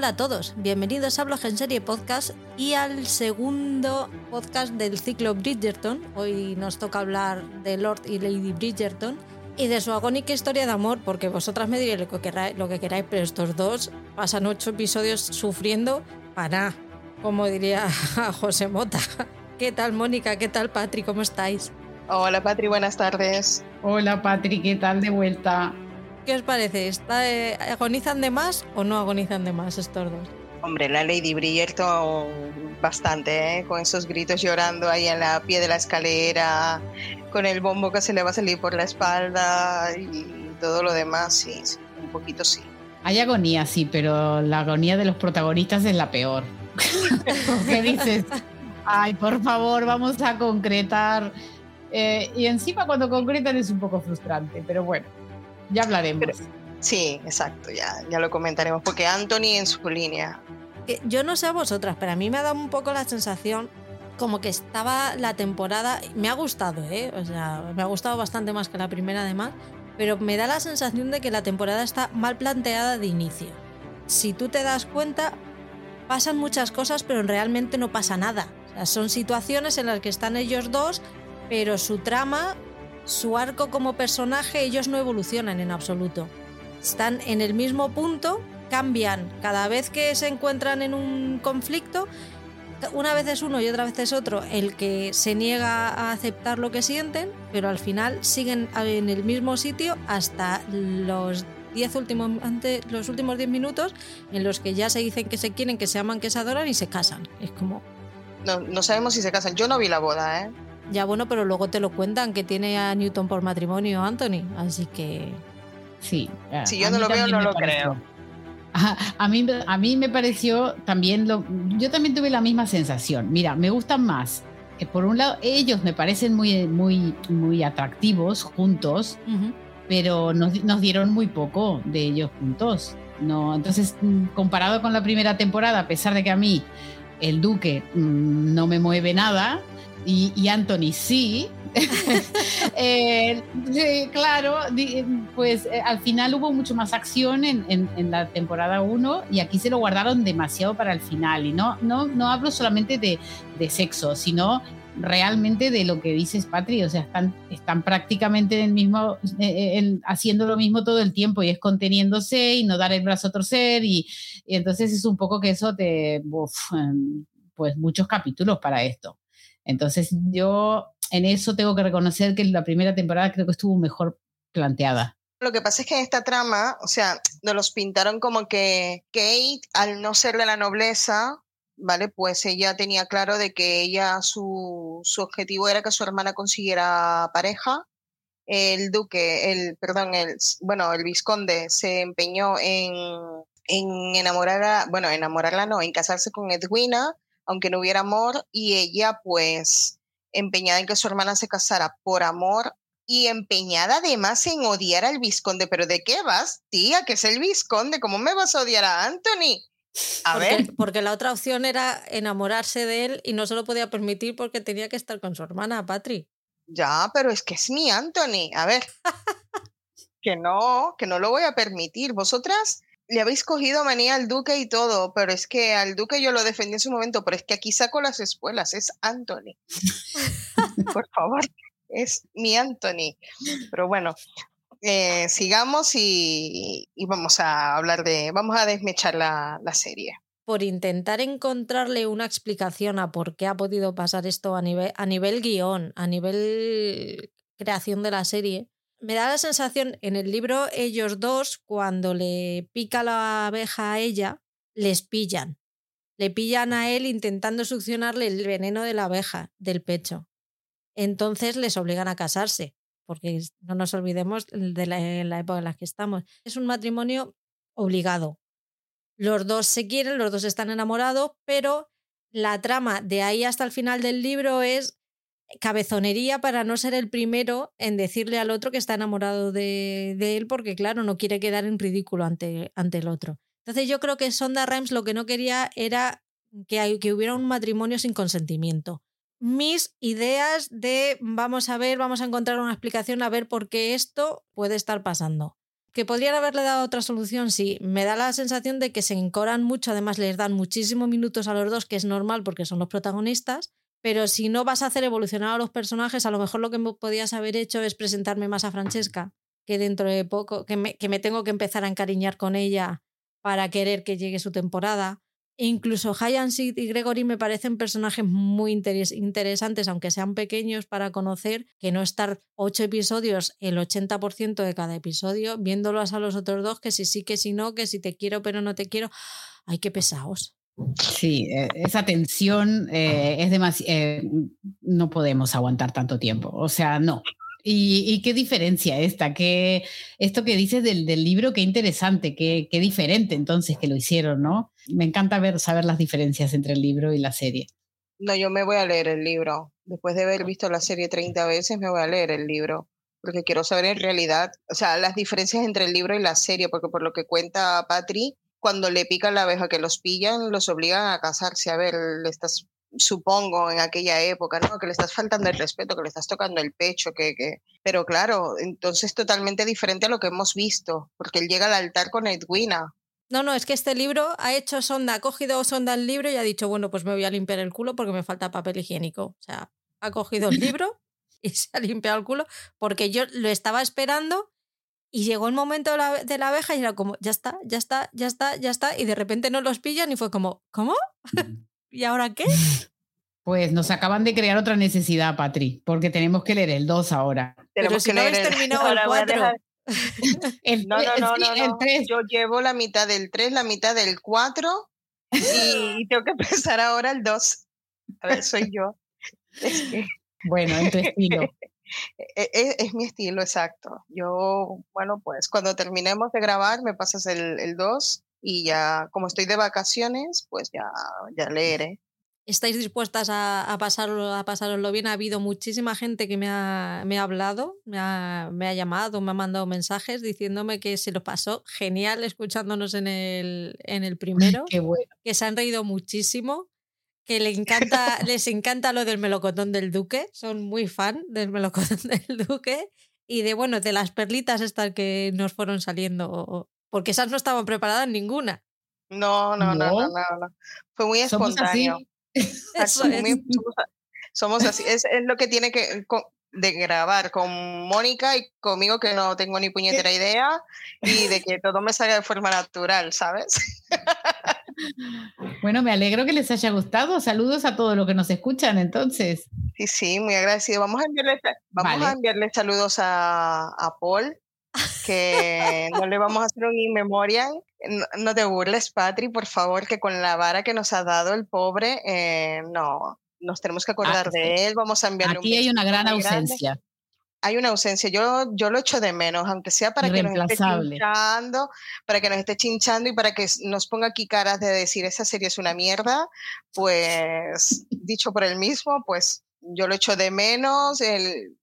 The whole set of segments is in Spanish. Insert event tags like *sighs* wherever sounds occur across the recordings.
Hola a todos, bienvenidos a Blog en Serie Podcast y al segundo podcast del ciclo Bridgerton. Hoy nos toca hablar de Lord y Lady Bridgerton y de su agónica historia de amor, porque vosotras me diréis lo que queráis, lo que queráis pero estos dos pasan ocho episodios sufriendo para, como diría *laughs* José Mota. ¿Qué tal Mónica? ¿Qué tal Patri? ¿Cómo estáis? Hola Patri, buenas tardes. Hola Patri, ¿qué tal de vuelta? ¿Qué os parece? ¿Está, eh, ¿Agonizan de más o no agonizan de más estos dos? Hombre, la Lady Bridgerton bastante, ¿eh? con esos gritos llorando ahí en la pie de la escalera, con el bombo que se le va a salir por la espalda y todo lo demás, sí, sí un poquito sí. Hay agonía, sí, pero la agonía de los protagonistas es la peor. *laughs* ¿Qué dices? Ay, por favor, vamos a concretar. Eh, y encima cuando concretan es un poco frustrante, pero bueno. Ya hablaremos. sí, exacto, ya, ya lo comentaremos, porque Anthony en su línea. Yo no sé a vosotras, pero a mí me ha dado un poco la sensación como que estaba la temporada, me ha gustado, ¿eh? O sea, me ha gustado bastante más que la primera además, pero me da la sensación de que la temporada está mal planteada de inicio. Si tú te das cuenta, pasan muchas cosas, pero realmente no pasa nada. O sea, son situaciones en las que están ellos dos, pero su trama su arco como personaje, ellos no evolucionan en absoluto. Están en el mismo punto, cambian cada vez que se encuentran en un conflicto. Una vez es uno y otra vez es otro el que se niega a aceptar lo que sienten, pero al final siguen en el mismo sitio hasta los diez últimos, antes, los últimos 10 minutos en los que ya se dicen que se quieren, que se aman, que se adoran y se casan. Es como... No, no sabemos si se casan. Yo no vi la boda, ¿eh? Ya bueno, pero luego te lo cuentan que tiene a Newton por matrimonio Anthony, así que... Sí. Si yo no lo veo, no lo creo. A, mí, a mí me pareció también, lo, yo también tuve la misma sensación. Mira, me gustan más. Por un lado, ellos me parecen muy, muy, muy atractivos juntos, pero nos, nos, dieron muy poco de ellos juntos. No, entonces, comparado con la primera temporada, a pesar de que a mí el Duque mm, no me mueve nada, y, Anthony sí. *laughs* Eh, claro, pues eh, al final hubo mucho más acción en, la temporada 1 y aquí se lo guardaron demasiado para el final. Y no, no, no hablo solamente de, sexo, sino realmente de lo que dices, Patri. O sea, están, están prácticamente en el mismo, eh, haciendo lo mismo todo el tiempo y es conteniéndose y no dar el brazo a torcer. Y, entonces es un poco que eso te. Em, pues muchos capítulos para esto. Entonces yo en eso tengo que reconocer que la primera temporada creo que estuvo mejor planteada. Lo que pasa es que en esta trama, o sea, nos los pintaron como que Kate, al no ser de la nobleza, ¿vale? Pues ella tenía claro de que ella, su, su objetivo era que su hermana consiguiera pareja. El duque, el, perdón, el, bueno, el visconde se empeñó en, en enamorarla, bueno, enamorarla no, en casarse con Edwina, aunque no hubiera amor, y ella pues empeñada en que su hermana se casara por amor y empeñada además en odiar al visconde. ¿Pero de qué vas, tía? Que es el visconde. ¿Cómo me vas a odiar a Anthony? A ver. Porque la otra opción era enamorarse de él y no se lo podía permitir porque tenía que estar con su hermana, Patri. Ya, pero es que es mi Anthony. A ver. *laughs* que no, que no lo voy a permitir. Vosotras le habéis cogido manía al duque y todo, pero es que al duque yo lo defendí en su momento, pero es que aquí saco las espuelas, es Anthony. *laughs* Por favor, es mi Anthony. Pero bueno, eh, sigamos y, vamos a hablar de, vamos a desmechar la, la, serie. Por intentar encontrarle una explicación a por qué ha podido pasar esto a nivel, a nivel guion, a nivel creación de la serie, me da la sensación, en el libro ellos dos, cuando le pica la abeja a ella, les pillan. Le pillan a él intentando succionarle el veneno de la abeja del pecho. Entonces les obligan a casarse, porque no nos olvidemos de la, época en la que estamos. Es un matrimonio obligado. Los dos se quieren, los dos están enamorados, pero la trama de ahí hasta el final del libro es cabezonería para no ser el primero en decirle al otro que está enamorado de, él porque, claro, no quiere quedar en ridículo ante, ante el otro. Entonces yo creo que Sonda Rhimes lo que no quería era que, que hubiera un matrimonio sin consentimiento. Mis ideas de vamos a ver, vamos a encontrar una explicación a ver por qué esto puede estar pasando. Que podrían haberle dado otra solución, sí. Me da la sensación de que se encoran mucho, además les dan muchísimos minutos a los dos, que es normal porque son los protagonistas. Pero si no vas a hacer evolucionar a los personajes, a lo mejor lo que podías haber hecho es presentarme más a Francesca, que dentro de poco, que me, que me tengo que empezar a encariñar con ella para querer que llegue su temporada. Incluso Hyan Sid y Gregory me parecen personajes muy interesantes, aunque sean pequeños para conocer, que no estar ocho episodios, el 80% de cada episodio, viéndolos a los otros dos, que si sí, que si no, que si te quiero pero no te quiero. Ay, qué pesados. Sí, eh, esa tensión eh, es demasiado. Eh, no podemos aguantar tanto tiempo. O sea, no. ¿Y, qué diferencia esta? ¿Qué, esto que dices del, libro, qué interesante, qué, qué, diferente entonces que lo hicieron, ¿no? Me encanta saber las diferencias entre el libro y la serie. No, yo me voy a leer el libro. Después de haber visto la serie 30 veces, me voy a leer el libro. Porque quiero saber en realidad, o sea, las diferencias entre el libro y la serie, porque por lo que cuenta Patri, cuando le pican la abeja que los pillan, los obligan a casarse. A ver, le estás supongo, en aquella época, ¿no? Que le estás faltando el respeto, que le estás tocando el pecho, que, que... Pero claro, entonces totalmente diferente a lo que hemos visto, porque él llega al altar con Edwina. No, no, es que este libro ha hecho sonda, ha cogido sonda el libro y ha dicho, bueno, pues me voy a limpiar el culo porque me falta papel higiénico. O sea, ha cogido el libro *laughs* y se ha limpiado el culo porque yo lo estaba esperando y llegó el momento de la, de la abeja y era como, ya está, ya está, ya está, ya está. Y de repente no los pillan y fue como, ¿cómo? *laughs* ¿Y ahora qué? *laughs* Pues nos acaban de crear otra necesidad, Patri, porque tenemos que leer el 2 ahora. Tenemos que leer el... *laughs* terminado el 4. no, no, no, no, Yo llevo la mitad del 3, la mitad del 4 y, tengo que empezar ahora el 2. A ver, soy yo. Bueno, en tu estilo. Es, e, es, mi estilo, exacto. Yo, bueno, pues cuando terminemos de grabar me pasas el 2 y ya, como estoy de vacaciones, pues ya, ya leeré. ¿Estáis dispuestas a, a, pasarlo, a pasaroslo bien? Ha habido muchísima gente que me ha, me ha hablado, me ha, me ha, llamado, me ha mandado mensajes diciéndome que se lo pasó genial escuchándonos en el, en el primero. Qué bueno. Que se han reído muchísimo, que le encanta, les encanta lo del melocotón del duque, son muy fan del melocotón *laughs* del duque y de, bueno, de las perlitas estas que nos fueron saliendo porque esas no estaban preparadas ninguna. No, no, no, no, no, Fue muy espontáneo. Somos así. es. Es, lo que tiene que de grabar con Mónica y conmigo que no tengo ni puñetera idea y de que todo me salga de forma natural, ¿sabes? *laughs* Bueno, me alegro que les haya gustado. Saludos a todos los que nos escuchan entonces. Sí, sí, muy agradecido. Vamos a enviarle, vamos a enviarle saludos a, a Paul, que *laughs* no le vamos a hacer un inmemorial. No, te burles, Patri, por favor, que con la vara que nos ha dado el pobre, eh, no, nos tenemos que acordar ah, de él, vamos a enviarle Aquí hay una gran ausencia. Hay una ausencia, yo, yo lo echo de menos, aunque sea para que nos esté chinchando, para que nos esté chinchando y para que nos ponga aquí caras de decir esa serie es una mierda, pues dicho por él mismo, pues yo lo echo de menos, el,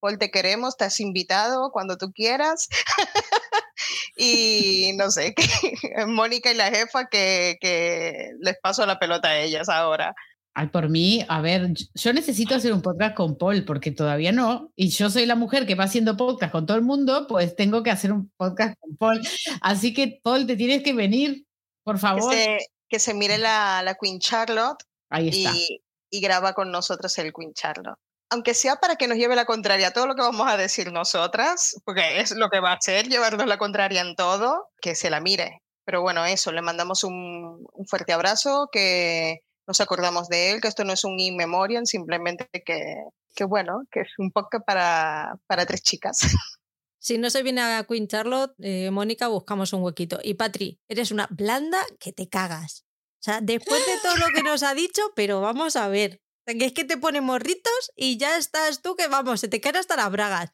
Paul, te queremos, estás invitado cuando tú quieras. *laughs* y no sé, *laughs* Mónica y la jefa que, que, les paso la pelota a ellas ahora. Ay, por mí, a ver, yo necesito hacer un podcast con Paul porque todavía no, y yo soy la mujer que va haciendo podcast con todo el mundo, pues tengo que hacer un podcast con Paul. Así que, Paul, te tienes que venir, por favor. Que se, que se mire la, la Queen Charlotte. Ahí está. Y, y graba con nosotros el Queen Charlotte aunque sea para que nos lleve la contraria a todo lo que vamos a decir nosotras, porque es lo que va a hacer, llevarnos la contraria en todo, que se la mire. Pero bueno, eso, le mandamos un, fuerte abrazo, que nos acordamos de él, que esto no es un in memoriam, simplemente que, que bueno, que es un poco para, para tres chicas. *laughs* Si no se viene a Queen Charlotte, eh, Mónica, buscamos un huequito. Y Patri, eres una blanda que te cagas. O sea, después de todo lo que nos ha dicho, pero vamos a ver, que es que te pone morritos y ya estás tú que vamos, se te caen hasta las bragas.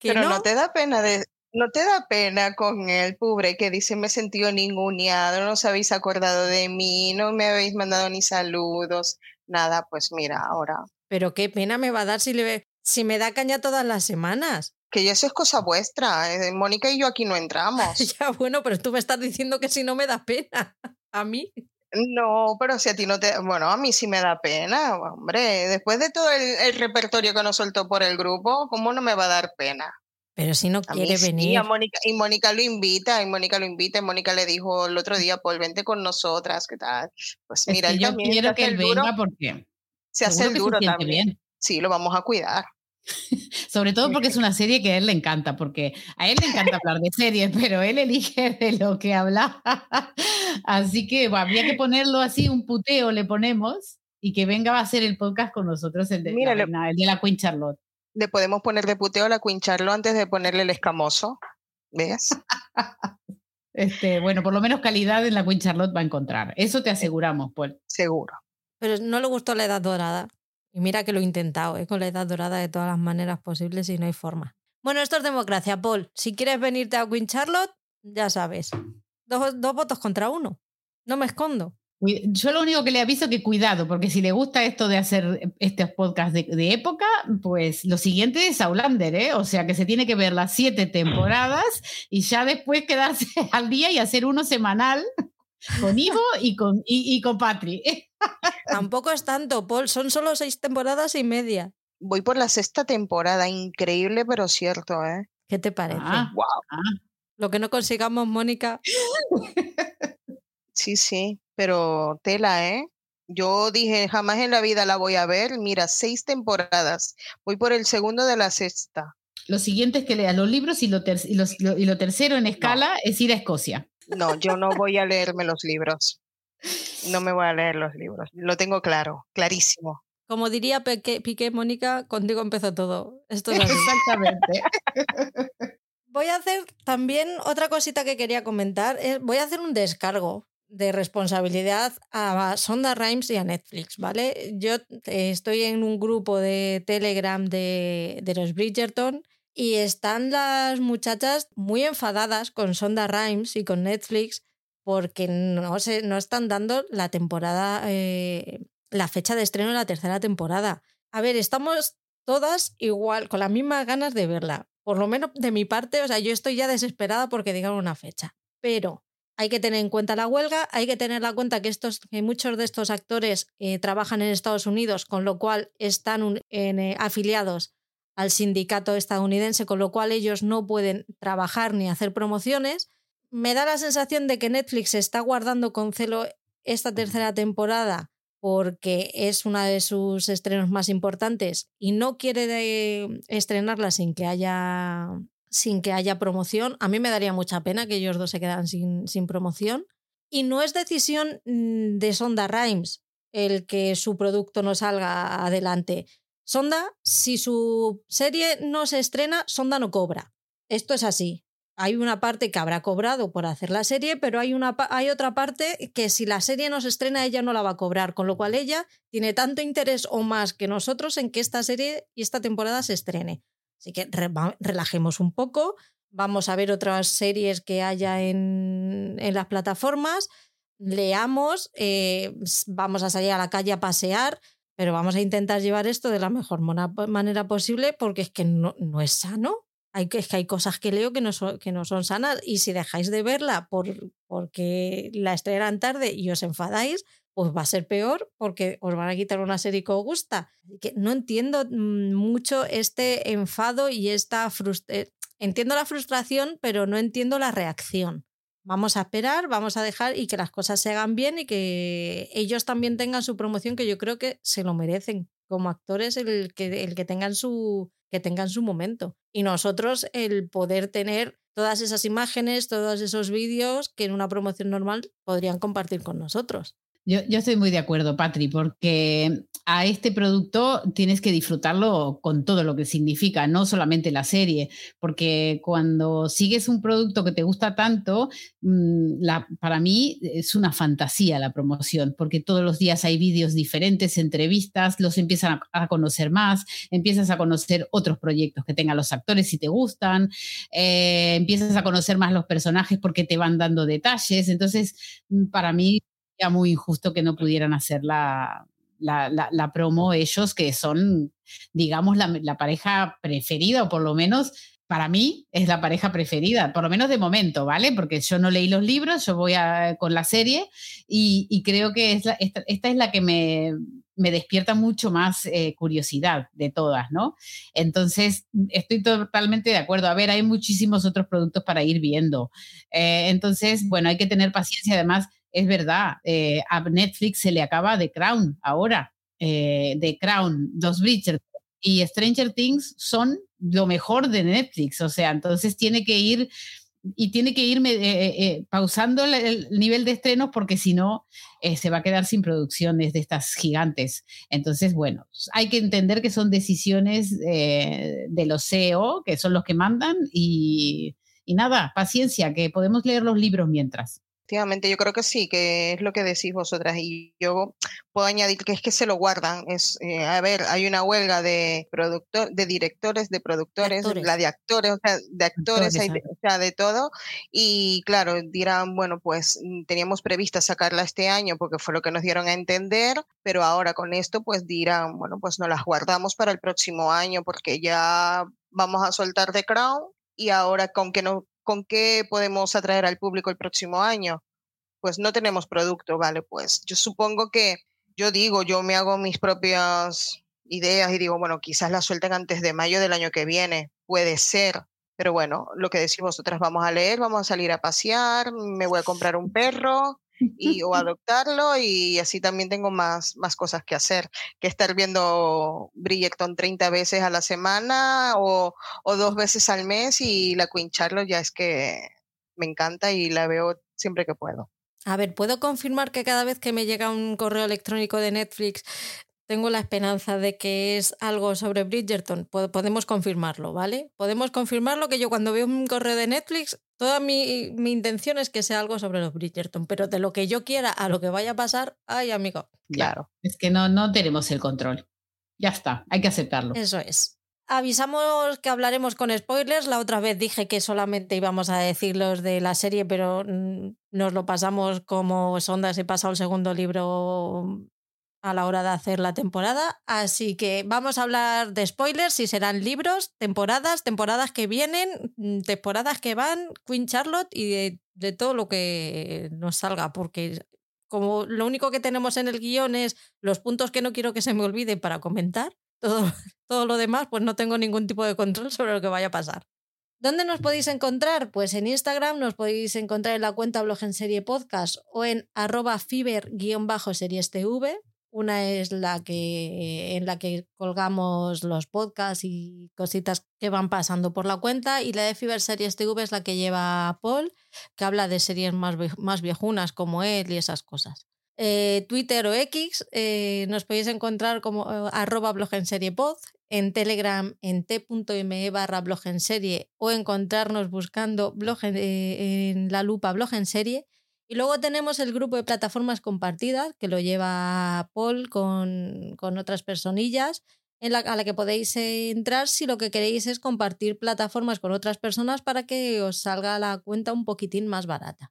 Pero no? te da pena de, no te da pena con el pobre que dice me he sentido ninguneado, no os habéis acordado de mí, no me habéis mandado ni saludos, nada, pues mira, ahora. Pero qué pena me va a dar si, le, si me da caña todas las semanas. Que ya eso es cosa vuestra, eh, Mónica y yo aquí no *laughs* entramos. ya, bueno, pero tú me estás diciendo que si no me da pena. *laughs* A mí. No, pero si a ti no te... Bueno, a mí sí me da pena, hombre. Después de todo el, repertorio que nos soltó por el grupo, ¿cómo no me va a dar pena? Pero si no quiere venir. y Mónica lo invita, y Mónica lo invita, y Mónica le dijo el otro día, Paul, vente con nosotras, ¿qué tal? Pues mira, yo quiero que él venga porque se hace el duro también. Sí, lo vamos a cuidar. *laughs* Sobre todo porque es *laughs* una serie que a él le encanta, porque a él le encanta hablar de series, *laughs* pero él elige de lo que habla. Así que habría que ponerlo así, un puteo le ponemos y que venga a hacer el podcast con nosotros, el de, la, el de la Queen Charlotte. Le podemos poner de puteo a la Queen Charlotte antes de ponerle el escamoso. ¿Ves? *laughs* este, bueno, por lo menos calidad en la Queen Charlotte va a encontrar. Eso te aseguramos, Paul. Seguro. Pero no le gustó la edad dorada. Y mira que lo he intentado, ¿eh? con la edad dorada de todas las maneras posibles y no hay forma. Bueno, esto es democracia, Paul. Si quieres venirte a Queen Charlotte, ya sabes. Dos, dos votos contra uno. No me escondo. Yo lo único que le aviso que cuidado, porque si le gusta esto de hacer estos podcasts de, época, pues lo siguiente es Aulander, ¿eh? O sea que se tiene que ver las siete temporadas y ya después quedarse *laughs* al día y hacer uno semanal con Ivo y con, y, con Patri. Tampoco es tanto, Paul, son solo seis temporadas y media. Voy por la sexta temporada, increíble pero cierto, ¿eh? ¿Qué te parece? wow. Ah. Lo que no consigamos, Mónica. *laughs* Sí, sí, pero tela, ¿eh? Yo dije, jamás en la vida la voy a ver. Mira, seis temporadas. Voy por el segundo de la sexta. Lo siguiente es que lea los libros y lo, y, lo, tercero en escala es ir a Escocia. No, yo no voy a leerme los libros. No me *laughs* voy a leer los libros. Lo tengo claro, clarísimo. Como diría Piqué, Mónica, contigo empezó todo. Esto es Exactamente. *laughs* voy a hacer también otra cosita que quería comentar. Eh, voy a hacer un descargo de responsabilidad a Sonda Rhimes y a Netflix, ¿vale? Yo eh, estoy en un grupo de Telegram de, de los Bridgerton y están las muchachas muy enfadadas con Sonda Rhimes y con Netflix porque no, se, no están dando la temporada, eh, la fecha de estreno de la tercera temporada. A ver, estamos todas igual, con las mismas ganas de verla. Por lo menos de mi parte, o sea, yo estoy ya desesperada porque digan una fecha. Pero hay que tener en cuenta la huelga, hay que tener en cuenta que, estos, que muchos de estos actores eh, trabajan en Estados Unidos, con lo cual están eh, afiliados al sindicato estadounidense, con lo cual ellos no pueden trabajar ni hacer promociones. Me da la sensación de que Netflix está guardando con celo esta tercera temporada porque es una de sus estrenos más importantes y no quiere estrenarla sin que haya sin que haya promoción. A mí me daría mucha pena que ellos dos se quedaran sin, sin promoción. Y no es decisión mm, de Sonda Rhymes el que su producto no salga adelante. Sonda, si su serie no se estrena, Sonda no cobra. Esto es así. Hay una parte que habrá cobrado por hacer la serie, pero hay, una, hay otra parte que si la serie no se estrena, ella no la va a cobrar, con lo cual ella tiene tanto interés o más que nosotros en que esta serie y esta temporada se estrene. Así que relajemos un poco, vamos a ver otras series que haya en, en las plataformas, leamos, eh, vamos a salir a la calle a pasear, pero vamos a intentar llevar esto de la mejor manera posible porque es que no, no es sano. Hay, es que hay cosas que leo que no, son, que no son sanas y si dejáis de verla por, porque la estrenan tarde y os enfadáis, pues va a ser peor porque os van a quitar una serie que os gusta. que no entiendo mm, mucho este enfado y esta frustración. Eh, entiendo la frustración, pero no entiendo la reacción vamos a esperar, vamos a dejar y que las cosas se hagan bien y que ellos también tengan su promoción, que yo creo que se lo merecen como actores el que, el que tengan su que tengan su momento. Y nosotros el poder tener todas esas imágenes, todos esos vídeos que en una promoción normal podrían compartir con nosotros. Yo, estoy muy de acuerdo, Patri, porque a este producto tienes que disfrutarlo con todo lo que significa, no solamente la serie, porque cuando sigues un producto que te gusta tanto, mm, la, para mí es una fantasía la promoción, porque todos los días hay vídeos diferentes, entrevistas, los empiezan a, conocer más, empiezas a conocer otros proyectos que tengan los actores si te gustan, eh, empiezas a conocer más los personajes porque te van dando detalles, entonces mm, para mí muy injusto que no pudieran hacer la, la, promo ellos, que son, digamos, la, pareja preferida, o por lo menos para mí es la pareja preferida, por lo menos de momento, ¿vale? Porque yo no leí los libros, yo voy con la serie y, creo que es esta, es la que me, me despierta mucho más eh, curiosidad de todas, ¿no? Entonces, estoy totalmente de acuerdo. A ver, hay muchísimos otros productos para ir viendo. Eh, entonces, bueno, hay que tener paciencia. Además, es verdad, eh, a Netflix se le acaba The Crown ahora. The Crown, Los Bridgerton y Stranger Things son lo mejor de Netflix. O sea, entonces tiene que ir y tiene que irme eh, eh, eh, pausando el, nivel de estrenos porque si no se va a quedar sin producciones de estas gigantes. Entonces, bueno, hay que entender que son decisiones de los CEO, que son los que mandan y nada, paciencia, que podemos leer los libros mientras. Efectivamente, yo creo que sí, que es lo que decís vosotras. Y yo puedo añadir que es que se lo guardan. Es, eh, a ver, hay una huelga de productor, de directores, de productores, la de actores, o sea, de actores, o sea, de todo. Y claro, dirán, bueno, pues mm, teníamos prevista sacarla este año porque fue lo que nos dieron a entender, pero ahora con esto, pues dirán, bueno, pues nos las guardamos para el próximo año porque ya vamos a soltar The Crown y ahora con que no ¿con qué podemos atraer al público el próximo año? Pues no tenemos producto, vale, pues yo supongo que yo digo, yo me hago mis propias ideas y digo, bueno, quizás la suelten antes de mayo del año que viene, puede ser, pero bueno, lo que decís vosotras, vamos a leer, vamos a salir a pasear, me voy a comprar un perro, y, o *laughs* adoptarlo y así también tengo más, más cosas que hacer que estar viendo Bridgerton 30 veces a la semana o, o dos veces al mes y la Queen Charlotte ya es que me encanta y la veo siempre que puedo. A ver, ¿puedo confirmar que cada vez que me llega un correo electrónico de Netflix tengo la esperanza de que es algo sobre Bridgerton. Podemos confirmarlo, ¿vale? Podemos confirmarlo que yo cuando veo un correo de Netflix, toda mi, intención es que sea algo sobre los Bridgerton, pero de lo que yo quiera a lo que vaya a pasar, ay, amigo. Claro, es que no, no tenemos el control. Ya está, hay que aceptarlo. Eso es. Avisamos que hablaremos con spoilers. La otra vez dije que solamente íbamos a decir los de la serie, pero mm, nos lo pasamos como sondas y pasado el segundo libro a la hora de hacer la temporada. Así que vamos a hablar de spoilers, si serán libros, temporadas, temporadas que vienen, mm, temporadas que van, Queen Charlotte y de, todo lo que nos salga, porque como lo único que tenemos en el guion es los puntos que no quiero que se me olviden para comentar, todo, *laughs* todo lo demás, pues no tengo ningún tipo de control sobre lo que vaya a pasar. ¿Dónde nos podéis encontrar? Pues en Instagram nos podéis encontrar en la cuenta blog en serie podcast o en arroba fiber-series tv una es la que en la que colgamos los podcasts y cositas que van pasando por la cuenta y la de Fiber Series TV es la que lleva Paul, que habla de series más, más viejunas como él y esas cosas. Eh, Twitter o X eh, nos podéis encontrar como eh, arroba blog en serie pod, en Telegram en t.me barra blog en serie o encontrarnos buscando blog en la lupa blog en serie y luego tenemos el grupo de plataformas compartidas, que lo lleva Paul con, otras personillas, en la, a la que podéis entrar si lo que queréis es compartir plataformas con otras personas para que os salga la cuenta un poquitín más barata.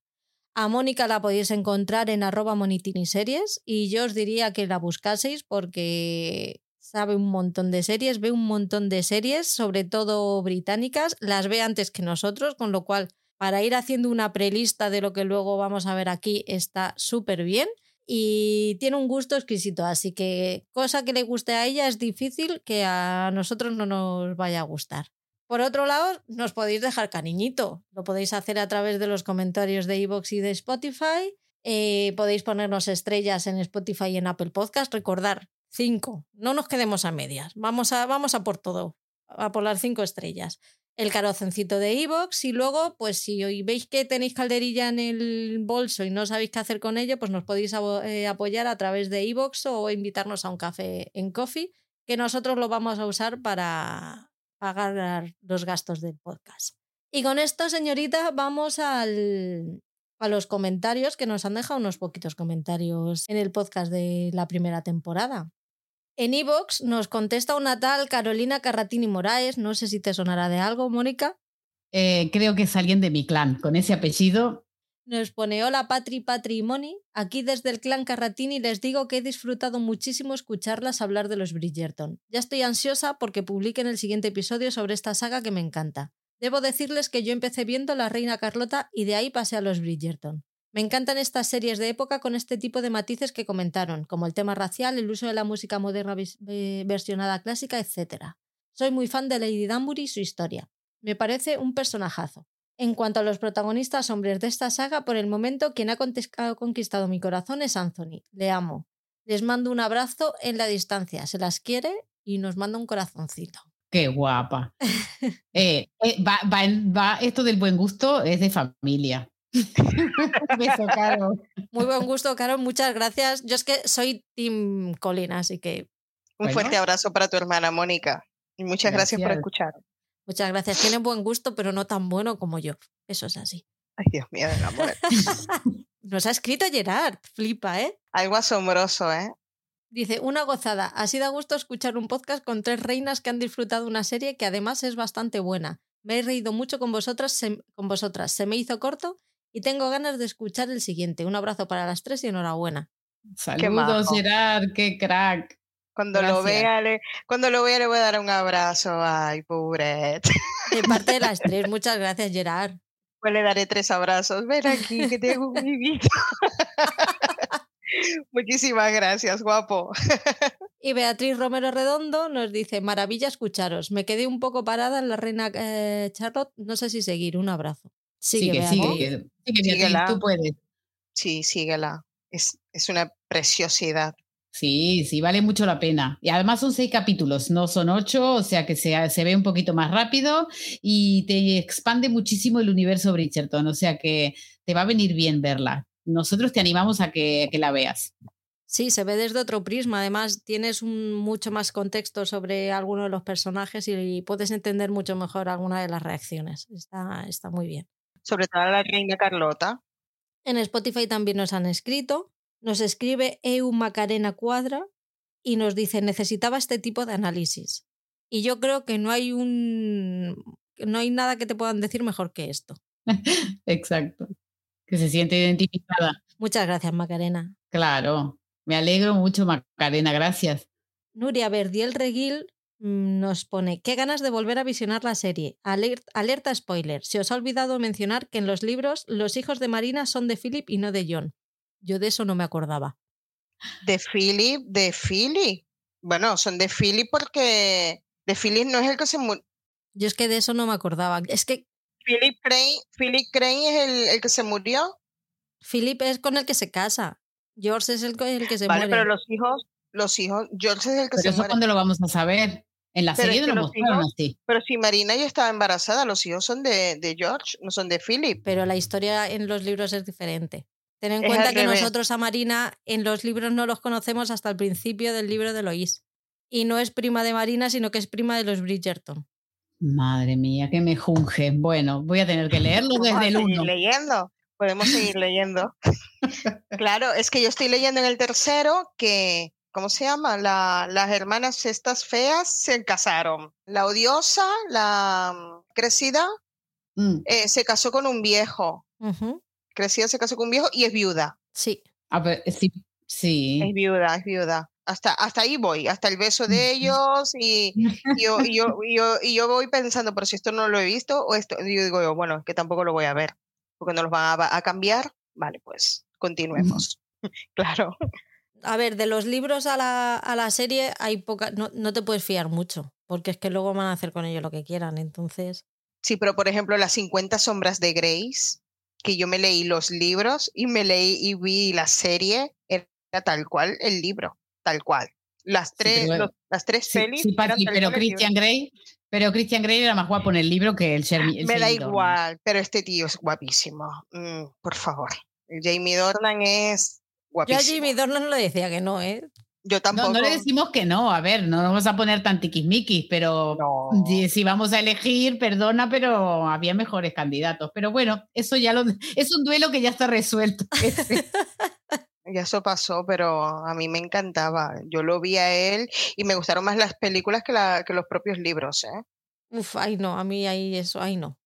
A Mónica la podéis encontrar en arroba monitiniseries y yo os diría que la buscaseis porque sabe un montón de series, ve un montón de series, sobre todo británicas, las ve antes que nosotros, con lo cual para ir haciendo una prelista de lo que luego vamos a ver aquí está súper bien y tiene un gusto exquisito, así que cosa que le guste a ella es difícil que a nosotros no nos vaya a gustar. Por otro lado, nos podéis dejar cariñito, lo podéis hacer a través de los comentarios de iVoox y de Spotify, eh, podéis ponernos estrellas en Spotify y en Apple Podcast, recordar, cinco, no nos quedemos a medias, vamos a, vamos a por todo, a por las cinco estrellas el carocencito de iVoox y luego, pues si hoy veis que tenéis calderilla en el bolso y no sabéis qué hacer con ello, pues nos podéis eh, apoyar a través de iVoox o invitarnos a un café en Coffee, que nosotros lo vamos a usar para pagar los gastos del podcast. Y con esto, señorita, vamos al, a los comentarios que nos han dejado unos poquitos comentarios en el podcast de la primera temporada. En Evox nos contesta una tal Carolina Carratini Moraes, no sé si te sonará de algo, Mónica. Eh, creo que es alguien de mi clan, con ese apellido. Nos pone hola Patri, Patri y Moni. Aquí desde el clan Carratini les digo que he disfrutado muchísimo escucharlas hablar de los Bridgerton. Ya estoy ansiosa porque publiquen el siguiente episodio sobre esta saga que me encanta. Debo decirles que yo empecé viendo La Reina Carlota y de ahí pasé a los Bridgerton. Me encantan estas series de época con este tipo de matices que comentaron, como el tema racial, el uso de la música moderna versionada clásica, etc. Soy muy fan de Lady Danbury y su historia. Me parece un personajazo. En cuanto a los protagonistas hombres de esta saga, por el momento quien ha conquistado mi corazón es Anthony. Le amo. Les mando un abrazo en la distancia. Se las quiere y nos manda un corazoncito. Qué guapa. *laughs* Eh, eh, va, esto del buen gusto es de familia. *laughs* beso, Caro. Muy buen gusto, Caro. Muchas gracias. Yo es que soy Tim Colin, así que. Un fuerte abrazo para tu hermana Mónica. Y muchas gracias. por escuchar. Muchas gracias. Tiene buen gusto, pero no tan bueno como yo. Eso es así. Ay, Dios mío, del amor. *laughs* Nos ha escrito Gerard. Flipa, ¿eh? Algo asombroso, ¿eh? Dice, una gozada. Ha sido a gusto escuchar un podcast con tres reinas que han disfrutado una serie que además es bastante buena. Me he reído mucho con vosotras, con vosotras. Se me hizo corto y tengo ganas de escuchar el siguiente. Un abrazo para las tres y enhorabuena. Saludos, Gerard, qué crack. Cuando lo, vea, le, cuando lo vea, le voy a dar un abrazo. Ay, pobre. De parte de *laughs* las tres, muchas gracias, Gerard. Pues le daré tres abrazos. Ven aquí, que tengo mi vida. Muchísimas gracias, guapo. *laughs* Y Beatriz Romero Redondo nos dice, maravilla escucharos. Me quedé un poco parada en la reina eh, Charlotte. No sé si seguir. Un abrazo. Sigue, sigue, sigue, tú puedes. Sí, síguela. Es, es una preciosidad. Sí, sí, vale mucho la pena. Y además son seis capítulos, no son ocho, o sea que se, se ve un poquito más rápido y te expande muchísimo el universo Bridgerton, o sea que te va a venir bien verla. Nosotros te animamos a que, que la veas. Sí, se ve desde otro prisma. Además, tienes un, mucho más contexto sobre alguno de los personajes y puedes entender mucho mejor alguna de las reacciones. Está, está muy bien sobre todo la reina Carlota. En Spotify también nos han escrito. Nos escribe Eu Macarena Cuadra y nos dice necesitaba este tipo de análisis. Y yo creo que no hay un no hay nada que te puedan decir mejor que esto. *laughs* Exacto. Que se siente identificada. Muchas gracias, Macarena. Claro. Me alegro mucho, Macarena. Gracias. Nuria Verdiel Reguil nos pone, qué ganas de volver a visionar la serie. alerta spoiler, se os ha olvidado mencionar que en los libros los hijos de Marina son de Philip y no de John. Yo de eso no me acordaba. De Philip, de Philip. Bueno, son de Philip porque de Philip no es el que se murió. Yo es que de eso no me acordaba. Es que... Philip Crane, Philip Crane es el, que se murió. Philip es con el que se casa. George es el, el que se vale, pero los hijos, los hijos, George es el que se eso ¿Cuándo lo vamos a saber? En la serie no lo mostraron así. Pero si Marina ya estaba embarazada, los hijos son de, de, George, no son de Philip. Pero la historia en los libros es diferente. Ten en cuenta que nosotros a Marina en los libros no los conocemos hasta el principio del libro de Lois. Y no es prima de Marina, sino que es prima de los Bridgerton. Madre mía, que me junge. Bueno, voy a tener que *laughs* leerlo desde el uno. leyendo. Podemos seguir leyendo. *laughs* claro, es que yo estoy leyendo en el tercero que ¿cómo se llama? las hermanas estas feas se casaron. La odiosa, la mm, crecida, mm. eh, se casó con un viejo. Crecida se casó con un viejo y es viuda. Sí. sí, sí. Es viuda, es viuda. Hasta, hasta ahí voy, hasta el beso de ellos *laughs* y, yo, y, yo, y, yo, voy pensando, pero si esto no lo he visto, o esto, yo digo yo, bueno, que tampoco lo voy a ver, porque no los van a, a cambiar. Vale, pues continuemos. *laughs* claro a ver, de los libros a la, a la serie hay poca, no, no, te puedes fiar mucho, porque es que luego van a hacer con ellos lo que quieran, entonces... Sí, pero por ejemplo, las 50 sombras de Grace, que yo me leí los libros y me leí y vi la serie, era tal cual el libro, tal cual. Las tres, las tres pelis. Sí, pero Christian Grey, pero Christian Grey era más guapo en el libro que el Shermy. Me da igual, pero este tío es guapísimo. Mm, por favor. Jamie Dornan es yo a Jimmy Dornan no le decía que no, ¿eh? Yo tampoco. No, le decimos que no, a ver, no nos vamos a poner tan tiquismiquis, pero si, vamos a elegir, perdona, pero había mejores candidatos. Pero bueno, eso ya lo, es un duelo que ya está resuelto. *laughs* ya eso pasó, pero a mí me encantaba. Yo lo vi a él y me gustaron más las películas que, la, que los propios libros, ¿eh? Uf, ay no, a mí ahí eso, ay no.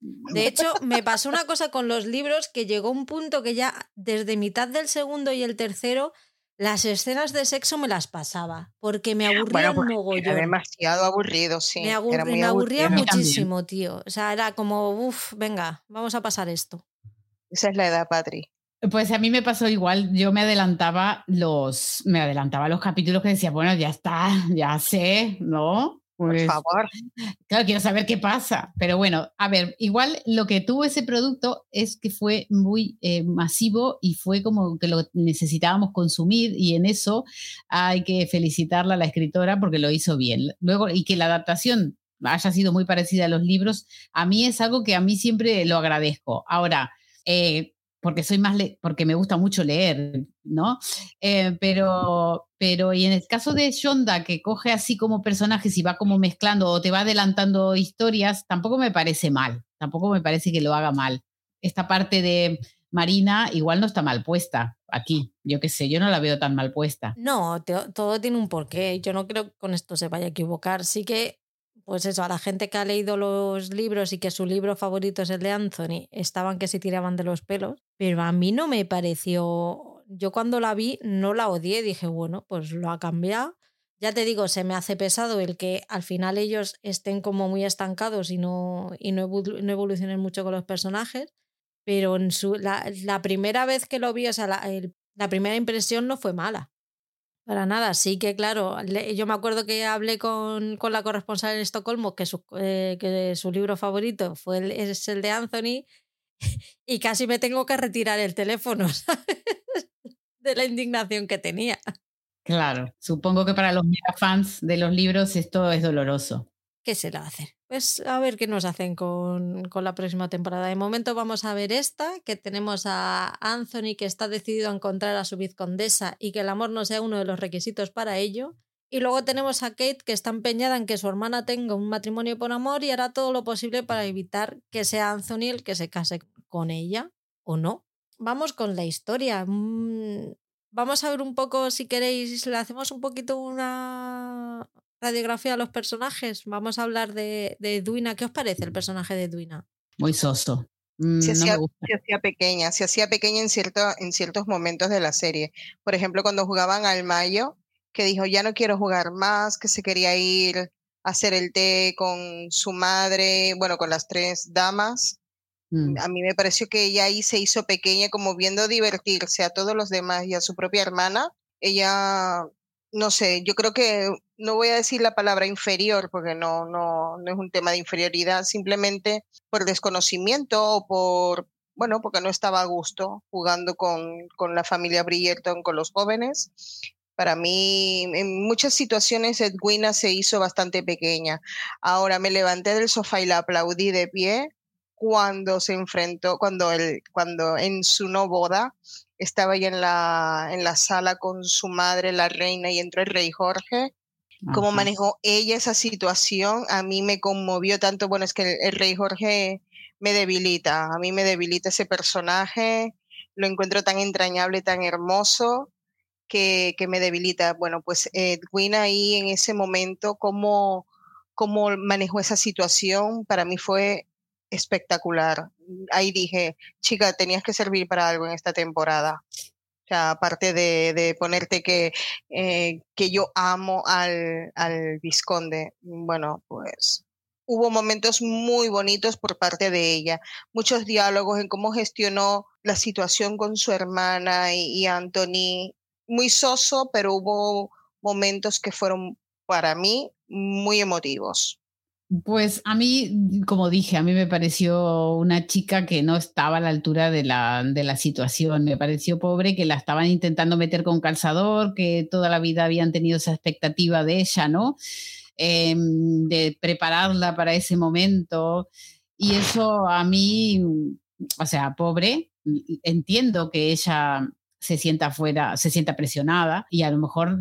De hecho, me pasó una cosa con los libros que llegó un punto que ya desde mitad del segundo y el tercero las escenas de sexo me las pasaba porque me aburría un mogollón. Era demasiado aburrido, sí. Me, aburría muchísimo, tío. O sea, era como, uff, venga, vamos a pasar esto. Esa es la edad, Patri. Pues a mí me pasó igual, yo me adelantaba los, me adelantaba los capítulos que decía, bueno, ya está, ya sé, ¿no? Por Pues, favor. Claro, quiero saber qué pasa. Pero bueno, a ver, igual lo que tuvo ese producto es que fue muy eh, masivo y fue como que lo necesitábamos consumir y en eso hay que felicitarla a la escritora porque lo hizo bien. Luego, y que la adaptación haya sido muy parecida a los libros, a mí es algo que a mí siempre lo agradezco. Ahora, eh, porque soy más, le- porque me gusta mucho leer, ¿no? Eh, pero, pero, y en el caso de Shonda, que coge así como personajes y va como mezclando o te va adelantando historias, tampoco me parece mal, tampoco me parece que lo haga mal. Esta parte de Marina igual no está mal puesta aquí, yo qué sé, yo no la veo tan mal puesta. No, te- todo tiene un porqué. Yo no creo que con esto se vaya a equivocar. Sí que, pues eso, a la gente que ha leído los libros y que su libro favorito es el de Anthony, estaban que se tiraban de los pelos, pero a mí no me pareció. Yo cuando la vi no la odié, dije, bueno, pues lo ha cambiado. Ya te digo, se me hace pesado el que al final ellos estén como muy estancados y no, y no, no evolucionen mucho con los personajes. Pero en su, la, primera vez que lo vi, o sea, la primera impresión no fue mala. Para nada, sí que claro, yo me acuerdo que hablé con, con la corresponsal en Estocolmo que su, eh, que su libro favorito fue el, es el de Anthony *laughs* y casi me tengo que retirar el teléfono *laughs* ¿sabes? de la indignación que tenía. Claro, supongo que para los mega fans de los libros esto es doloroso. ¿Qué se le va a hacer? Pues a ver qué nos hacen con, con la próxima temporada. De momento vamos a ver esta, que tenemos a Anthony que está decidido a encontrar a su vizcondesa y que el amor no sea uno de los requisitos para ello. Y luego tenemos a Kate que está empeñada en que su hermana tenga un matrimonio por amor y hará todo lo posible para evitar que sea Anthony el que se case con ella o no. Vamos con la historia. Mm, Vamos a ver un poco, si queréis, le hacemos un poquito una radiografía a los personajes. Vamos a hablar de, de Edwina. ¿Qué os parece el personaje de Edwina? Muy soso. Mm, Se no hacía, se hacía pequeña, se hacía pequeña en, cierto, en ciertos momentos de la serie. Por ejemplo, cuando jugaban al Mayo, que dijo, ya no quiero jugar más, que se quería ir a hacer el té con su madre, bueno, con las tres damas. Mm. A mí me pareció que ella ahí se hizo pequeña, como viendo divertirse a todos los demás y a su propia hermana. Ella, no sé, yo creo que no voy a decir la palabra inferior, porque no, no, no es un tema de inferioridad, simplemente por desconocimiento o por, bueno, porque no estaba a gusto jugando con, con la familia Bridgerton, con los jóvenes. Para mí, en muchas situaciones, Edwina se hizo bastante pequeña. Ahora me levanté del sofá y la aplaudí de pie cuando se enfrentó, cuando, él, cuando en su no boda estaba ya en la, en la sala con su madre, la reina, y entró el rey Jorge. Cómo Ajá. manejó ella esa situación, a mí me conmovió tanto. Bueno, es que el, el rey Jorge me debilita, a mí me debilita ese personaje, lo encuentro tan entrañable, tan hermoso, que, que me debilita. Bueno, pues Edwina ahí en ese momento, cómo, cómo manejó esa situación, para mí fue espectacular. Ahí dije, chica, tenías que servir para algo en esta temporada. O sea, aparte de, de ponerte que, eh, que yo amo al, al Visconde, bueno, pues hubo momentos muy bonitos por parte de ella, muchos diálogos en cómo gestionó la situación con su hermana y, y Anthony, muy soso, pero hubo momentos que fueron para mí muy emotivos. Pues a mí, como dije, a mí me pareció una chica que no estaba a la altura de la, de la situación. Me pareció pobre que la estaban intentando meter con calzador, que toda la vida habían tenido esa expectativa de ella, ¿no? Eh, de prepararla para ese momento. Y eso a mí, o sea, pobre, entiendo que ella se sienta fuera, se sienta presionada y a lo mejor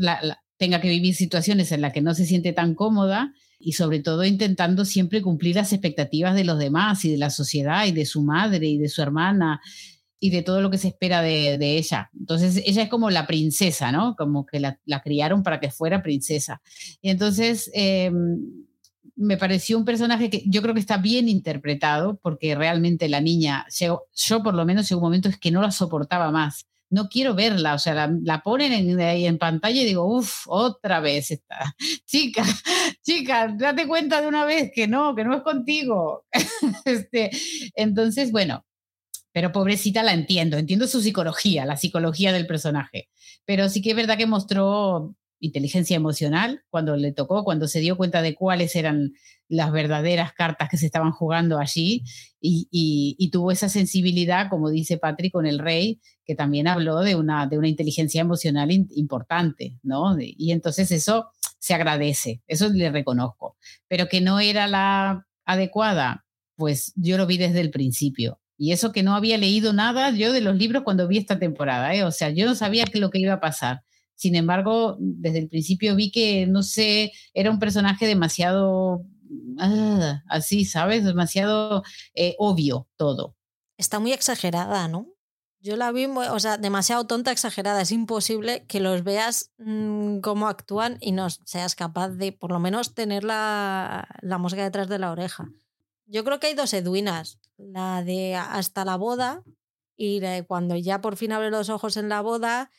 tenga que vivir situaciones en las que no se siente tan cómoda y sobre todo intentando siempre cumplir las expectativas de los demás y de la sociedad y de su madre y de su hermana y de todo lo que se espera de, de ella. Entonces ella es como la princesa, ¿no? Como que la, criaron para que fuera princesa. Y entonces eh, me pareció un personaje que yo creo que está bien interpretado porque realmente la niña, llegó, yo por lo menos llegó un momento es que no la soportaba más no quiero verla, o sea, la, la ponen en, en, pantalla y digo, uff, otra vez está. *laughs* Chica, chica, date cuenta de una vez que no, que no es contigo. *laughs* este, entonces, bueno, pero pobrecita la entiendo, entiendo su psicología, la psicología del personaje. Pero sí que es verdad que mostró inteligencia emocional cuando le tocó, cuando se dio cuenta de cuáles eran las verdaderas cartas que se estaban jugando allí y, tuvo esa sensibilidad, como dice Patrick, con el rey, que también habló de una, de una inteligencia emocional importante, ¿no? Y entonces eso se agradece, eso le reconozco, pero que no era la adecuada, pues yo lo vi desde el principio. Y eso que no había leído nada yo de los libros cuando vi esta temporada, ¿eh? o sea, yo no sabía qué lo que iba a pasar. Sin embargo, desde el principio vi que, no sé, era un personaje demasiado ah, así, ¿sabes? Demasiado eh, obvio todo. Está muy exagerada, ¿no? Yo la vi, o sea, demasiado tonta, exagerada. Es imposible que los veas mm, cómo actúan y no seas capaz de, por lo menos, tener la, la música detrás de la oreja. Yo creo que hay dos Edwinas. La de hasta la boda y cuando ya por fin abre los ojos en la boda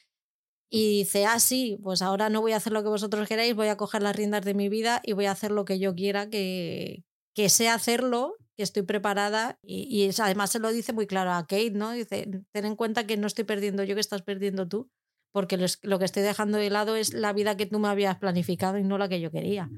y dice, ah, sí, pues ahora no voy a hacer lo que vosotros queráis, voy a coger las riendas de mi vida y voy a hacer lo que yo quiera, que, que sé hacerlo, que estoy preparada. Y, además se lo dice muy claro a Kate, ¿no? Dice, ten en cuenta que no estoy perdiendo yo, que estás perdiendo tú, porque lo, que estoy dejando de lado es la vida que tú me habías planificado y no la que yo quería.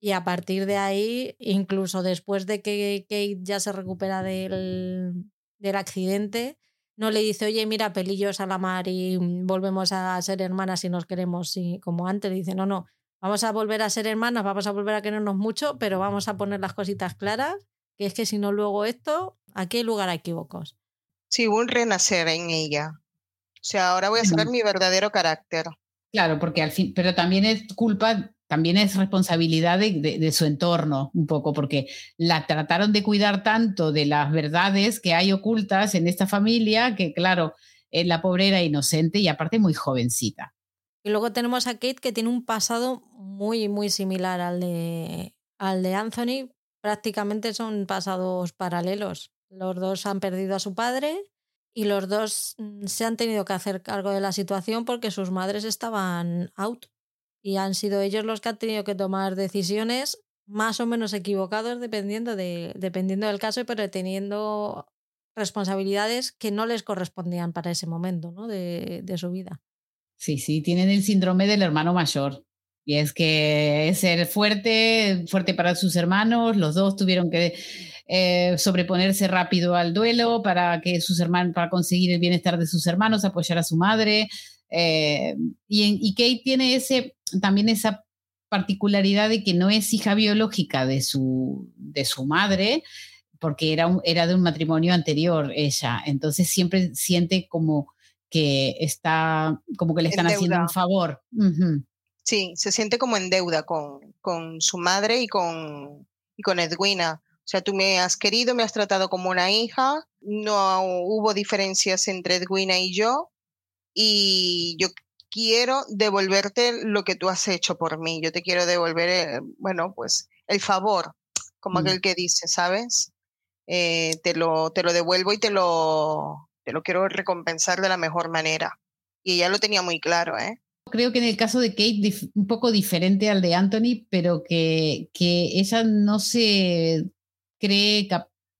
Y a partir de ahí, incluso después de que Kate ya se recupera del, del accidente, no le dice, oye, mira, pelillos a la mar y volvemos a ser hermanas si nos queremos y como antes. Le dice, no, no, vamos a volver a ser hermanas, vamos a volver a querernos mucho, pero vamos a poner las cositas claras, que es que si no luego esto, aquí hay lugar a equívocos. Sí, hubo un renacer en ella. O sea, ahora voy a saber mi verdadero carácter. Claro, porque al fin, pero también es culpa también es responsabilidad de, su entorno un poco, porque la trataron de cuidar tanto de las verdades que hay ocultas en esta familia, que claro, la pobre era inocente y aparte muy jovencita. Y luego tenemos a Kate que tiene un pasado muy, muy similar al de, al de Anthony. Prácticamente son pasados paralelos. Los dos han perdido a su padre y los dos mm, se han tenido que hacer cargo de la situación porque sus madres estaban out y han sido ellos los que han tenido que tomar decisiones más o menos equivocadas dependiendo, de, dependiendo del caso, pero teniendo responsabilidades que no les correspondían para ese momento ¿no? de, de su vida. Sí, sí, tienen el síndrome del hermano mayor. Y es que es ser fuerte, fuerte para sus hermanos, los dos tuvieron que eh, sobreponerse rápido al duelo para que sus hermanos, para conseguir el bienestar de sus hermanos, apoyar a su madre. Eh, y, y Kate tiene ese, también esa particularidad de que no es hija biológica de su, de su madre, porque era, era de un matrimonio anterior ella, entonces siempre siente como que está, como que le están haciendo un favor. Sí, se siente como en deuda con, con su madre y con, y con Edwina. O sea, tú me has querido, me has tratado como una hija, no hubo diferencias entre Edwina y yo, y yo quiero devolverte lo que tú has hecho por mí, yo te quiero devolver, eh, bueno, pues el favor, como mm. aquel que dice, ¿sabes? Eh, te, lo, te lo devuelvo y te lo, te lo quiero recompensar de la mejor manera. Y ella lo tenía muy claro, ¿eh? Creo que en el caso de Kate, un poco diferente al de Anthony, pero que, que ella no se cree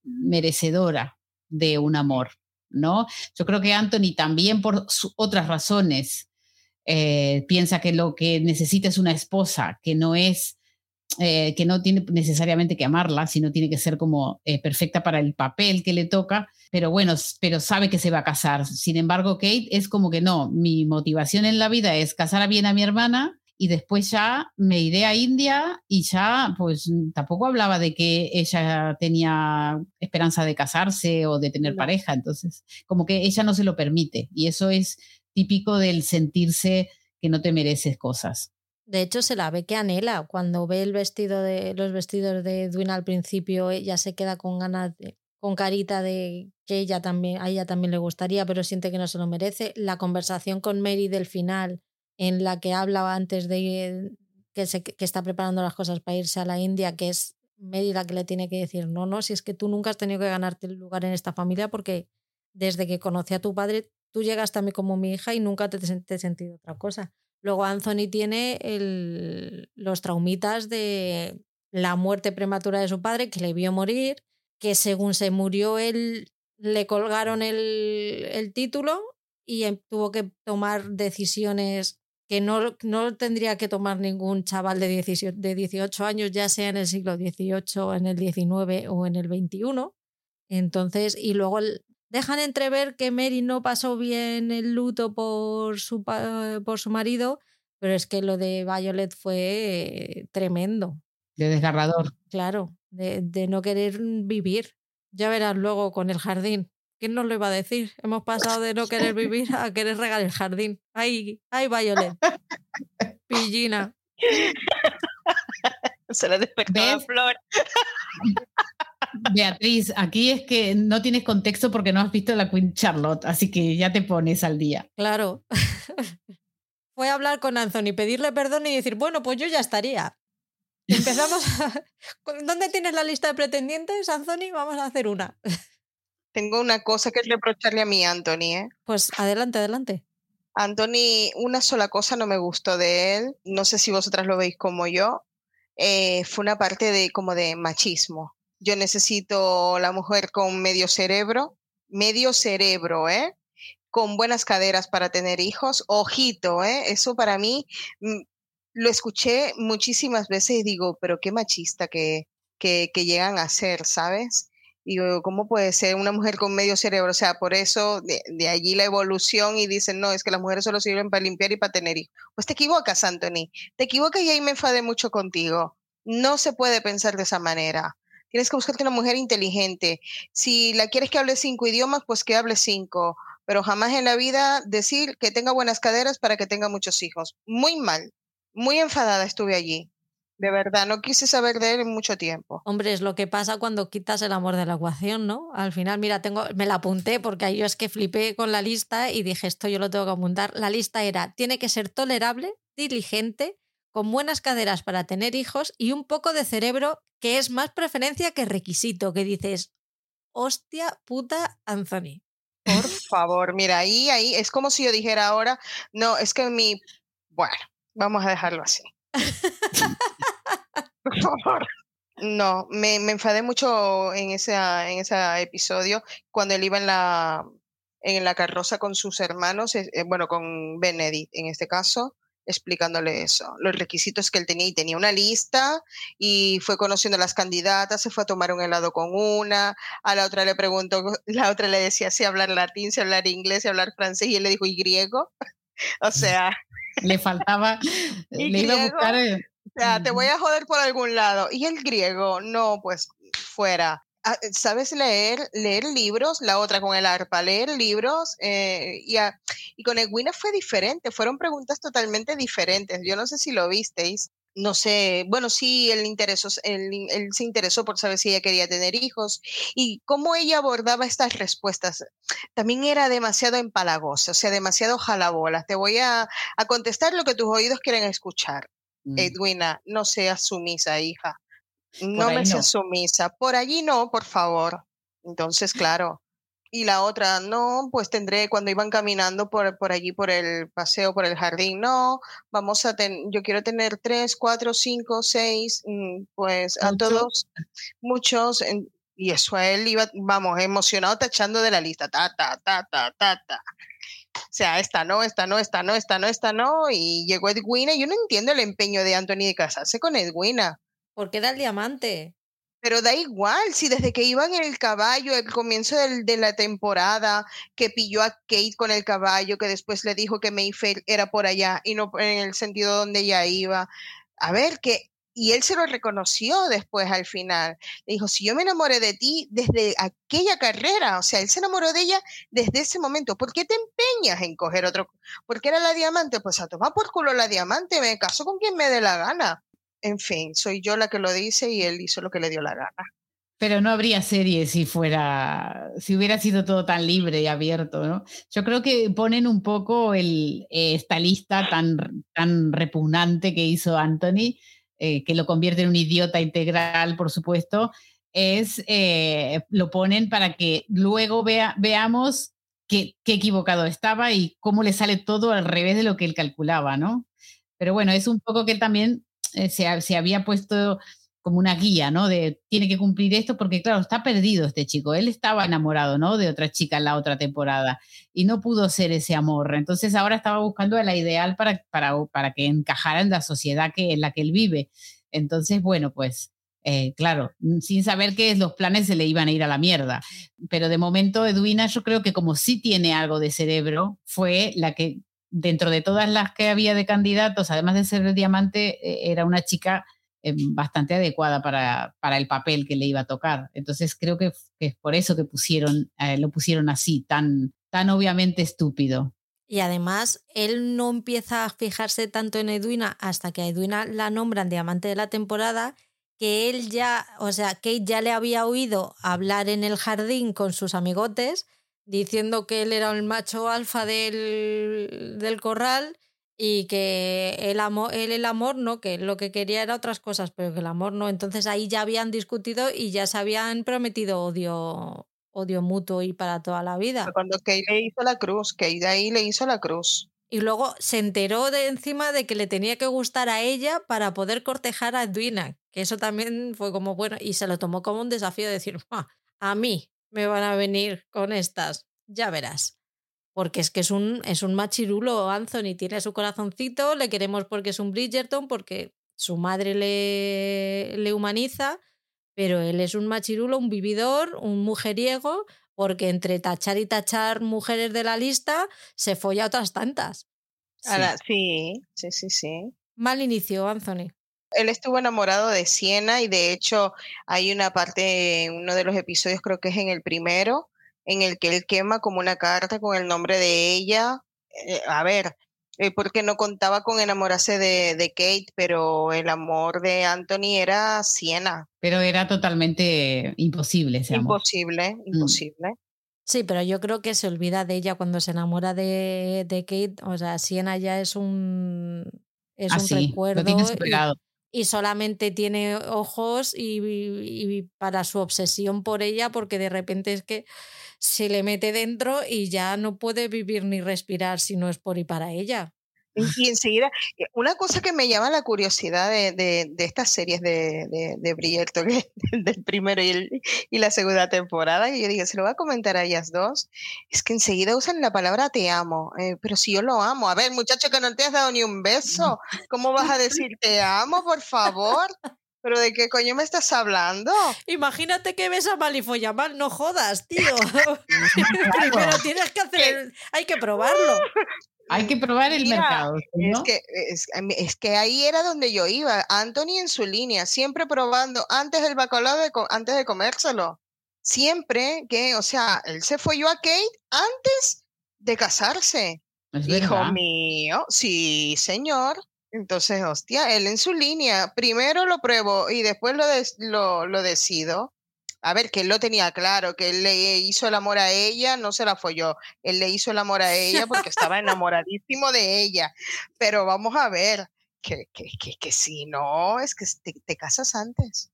merecedora de un amor, ¿no? Yo creo que Anthony también por otras razones eh, piensa que lo que necesita es una esposa, que no es, eh, que no tiene necesariamente que amarla, sino tiene que ser como eh, perfecta para el papel que le toca, pero bueno, pero sabe que se va a casar. Sin embargo, Kate es como que no, mi motivación en la vida es casar bien a mi hermana y después ya me iré a India y ya pues tampoco hablaba de que ella tenía esperanza de casarse o de tener pareja, entonces como que ella no se lo permite y eso es típico del sentirse que no te mereces cosas. De hecho, se la ve que anhela. Cuando ve el vestido de los vestidos de Edwin al principio, ella se queda con ganas, con carita de que ella también, a ella también le gustaría, pero siente que no se lo merece. La conversación con Mary del final, en la que hablaba antes de que, se, que está preparando las cosas para irse a la India, que es Mary la que le tiene que decir, no, no, si es que tú nunca has tenido que ganarte el lugar en esta familia porque desde que conocí a tu padre tú llegaste a mí como mi hija y nunca te, he sentido otra cosa. Luego Anthony tiene los traumitas de la muerte prematura de su padre, que le vio morir, que según se murió él le colgaron el, el título y em, tuvo que tomar decisiones que no, no tendría que tomar ningún chaval de 18, de 18 años, ya sea en el siglo XVIII, en el XIX o en el XXI. Entonces, y luego dejan entrever que Mary no pasó bien el luto por su, por su marido, pero es que lo de Violet fue tremendo. De desgarrador. Claro, de, de no querer vivir. Ya verás luego con el jardín. ¿Quién nos lo iba a decir? Hemos pasado de no querer *laughs* vivir a querer regar el jardín. ¡Ay, ay Violet! Pillina. *laughs* Se le despertó la flor. Beatriz, aquí es que no tienes contexto porque no has visto la Queen Charlotte, así que ya te pones al día. Claro. *laughs* Fue a hablar con Anthony, pedirle perdón y decir, bueno, pues yo ya estaría. Empezamos. ¿Dónde tienes la lista de pretendientes, Anthony? Vamos a hacer una. Tengo una cosa que reprocharle a mí, Anthony. ¿eh? Pues adelante, adelante. Anthony, una sola cosa no me gustó de él. No sé si vosotras lo veis como yo. Eh, fue una parte de como de machismo. Yo necesito la mujer con medio cerebro, medio cerebro, ¿eh? Con buenas caderas para tener hijos. Ojito, ¿eh? Eso para mí mm, lo escuché muchísimas veces y digo, pero qué machista que, que, que llegan a ser, ¿sabes? Digo, ¿cómo puede ser una mujer con medio cerebro? O sea, por eso de, de, allí la evolución y dicen, no, es que las mujeres solo sirven para limpiar y para tener hijos. Pues te equivocas, Anthony. Te equivocas y ahí me enfadé mucho contigo. No se puede pensar de esa manera. Tienes que buscarte una mujer inteligente. Si la quieres que hable cinco idiomas, pues que hable cinco. Pero jamás en la vida decir que tenga buenas caderas para que tenga muchos hijos. Muy mal. Muy enfadada estuve allí. De verdad, no quise saber de él en mucho tiempo. Hombre, es lo que pasa cuando quitas el amor de la ecuación, ¿no? Al final, mira, tengo, me la apunté porque ahí yo es que flipé con la lista y dije, esto yo lo tengo que apuntar. La lista era, tiene que ser tolerable, diligente, con buenas caderas para tener hijos y un poco de cerebro que es más preferencia que requisito, que dices, hostia puta Anthony. Por favor, mira, ahí, ahí, es como si yo dijera ahora, no, es que mi, bueno, vamos a dejarlo así. *laughs* *laughs* Por favor. No, me, me, enfadé mucho en ese, en ese episodio cuando él iba en la, en la carroza con sus hermanos, eh, bueno, con Benedict en este caso, explicándole eso, los requisitos que él tenía y tenía una lista y fue conociendo a las candidatas, se fue a tomar un helado con una, a la otra le preguntó, *laughs* la otra le decía si hablar latín, si hablar inglés, si hablar francés y él le dijo y griego, *laughs* o sea... le faltaba, ¿Y le iba a buscar... eh, O sea, te voy a joder por algún lado. Y el griego, no, pues fuera. Ah, ¿Sabes leer, leer libros? La otra con el arpa, leer libros. Eh, y, a, y con Edwina fue diferente, fueron preguntas totalmente diferentes. Yo no sé si lo visteis. No sé, bueno, sí, él, interesó, él, él, se interesó por saber si ella quería tener hijos y cómo ella abordaba estas respuestas. También era demasiado empalagosa, o sea, demasiado jalabolas. Te voy a, a contestar lo que tus oídos quieren escuchar. Mm, Edwina, no seas sumisa, hija. No me no. seas sumisa. Por allí no, por favor. Entonces, *laughs* claro. Y la otra, no, pues tendré cuando iban caminando por, por allí, por el paseo, por el jardín, no, vamos a tener, yo quiero tener tres, cuatro, cinco, seis, mm, pues a todos, muchos, y eso a él iba, vamos, emocionado tachando de la lista, ta, ta, ta, ta, ta, ta. O sea, esta no, esta no, esta no, esta no, esta no, y llegó Edwina, y yo no entiendo el empeño de Anthony de casarse con Edwina. Porque era el diamante. Pero da igual, si desde que iban en el caballo, el comienzo del- de la temporada, que pilló a Kate con el caballo, que después le dijo que Mayfair era por allá y no en el sentido donde ella iba. A ver, que, y él se lo reconoció después al final. Le dijo, si yo me enamoré de ti desde aquella carrera, o sea, él se enamoró de ella desde ese momento. ¿Por qué te empeñas en coger otro? Porque era la diamante, pues a tomar por culo la diamante, me caso con quien me dé la gana. En fin, soy yo la que lo dice y él hizo lo que le dio la gana. Pero no habría serie si fuera, si hubiera sido todo tan libre y abierto, ¿no? Yo creo que ponen un poco el, eh, esta lista tan, tan repugnante que hizo Anthony, eh, que lo convierte en un idiota integral, por supuesto, es, eh, lo ponen para que luego vea, veamos qué, equivocado estaba y cómo le sale todo al revés de lo que él calculaba, ¿no? Pero bueno, es un poco que él también eh, se, se había puesto como una guía, ¿no? De tiene que cumplir esto porque, claro, está perdido este chico. Él estaba enamorado, ¿no? De otra chica en la otra temporada y no pudo ser ese amor. Entonces ahora estaba buscando la ideal para, para, para que encajara en la sociedad que, en la que él vive. Entonces, bueno, pues eh, claro, sin saber que los planes se le iban a ir a la mierda. Pero de momento Edwina yo creo que como sí tiene algo de cerebro, fue la que dentro de todas las que había de candidatos, además de ser el diamante, eh, era una chica eh, bastante adecuada para, para, el papel que le iba a tocar. Entonces creo que, es por eso que pusieron, eh, lo pusieron así, tan, tan obviamente estúpido. Y además, él no empieza a fijarse tanto en Edwina hasta que a Edwina la nombran diamante de la temporada, que él ya, o sea, Kate ya le había oído hablar en el jardín con sus amigotes, diciendo que él era el macho alfa del, del corral y que el amor, él el amor no, que lo que quería era otras cosas, pero que el amor no. Entonces ahí ya habían discutido y ya se habían prometido odio, odio mutuo y para toda la vida. Cuando Kay le hizo la cruz, Kay de ahí le hizo la cruz. Y luego se enteró de encima de que le tenía que gustar a ella para poder cortejar a Edwina, que eso también fue como bueno, y se lo tomó como un desafío de decir, a mí me van a venir con estas, ya verás porque es que es un, es un machirulo, Anthony, tiene su corazoncito, le queremos porque es un Bridgerton, porque su madre le, le humaniza, pero él es un machirulo, un vividor, un mujeriego, porque entre tachar y tachar mujeres de la lista, se folla otras tantas. sí, sí, sí, sí. Mal inicio, Anthony. Él estuvo enamorado de Siena y de hecho hay una parte, uno de los episodios, creo que es en el primero, en el que él quema como una carta con el nombre de ella. Eh, a ver, eh, porque no contaba con enamorarse de, de, Kate, pero el amor de Anthony era Siena. Pero era totalmente imposible ese amor. Imposible, mm. imposible. Sí, pero yo creo que se olvida de ella cuando se enamora de, de Kate. O sea, Siena ya es un, es ah, un recuerdo. Lo tiene y solamente tiene ojos y, y, para su obsesión por ella, porque de repente es que se le mete dentro y ya no puede vivir ni respirar si no es por y para ella. Y enseguida, eh, una cosa que me llama la curiosidad de, de, de estas series de, de, de Bridgerton, del primero y, el, y, la segunda temporada, y yo dije, se lo voy a comentar a ellas dos, es que enseguida usan la palabra te amo, eh, pero si yo lo amo, a ver, muchacho que no te has dado ni un beso, *laughs* ¿cómo vas a decir te amo, por favor? ¿Pero de qué coño me estás hablando? Imagínate que ves a Malifoya mal, no jodas, tío. *laughs* *laughs* Primero tienes que hacer, hay que probarlo. *laughs* Hay que probar el mercado. Es, que, es, que ahí era donde yo iba. Anthony en su línea, siempre probando, antes del bacalao, de, antes de comérselo. Siempre que, o sea, él se fue yo a Kate antes de casarse. Hijo mío, sí, señor. Entonces, hostia, él en su línea, primero lo pruebo y después lo, lo, lo, decido. A ver, que él lo tenía claro, que él le hizo el amor a ella, no se la folló. Él le hizo el amor a ella porque estaba enamoradísimo de ella. Pero vamos a ver, que, que, que, que si no, es que te, te casas antes.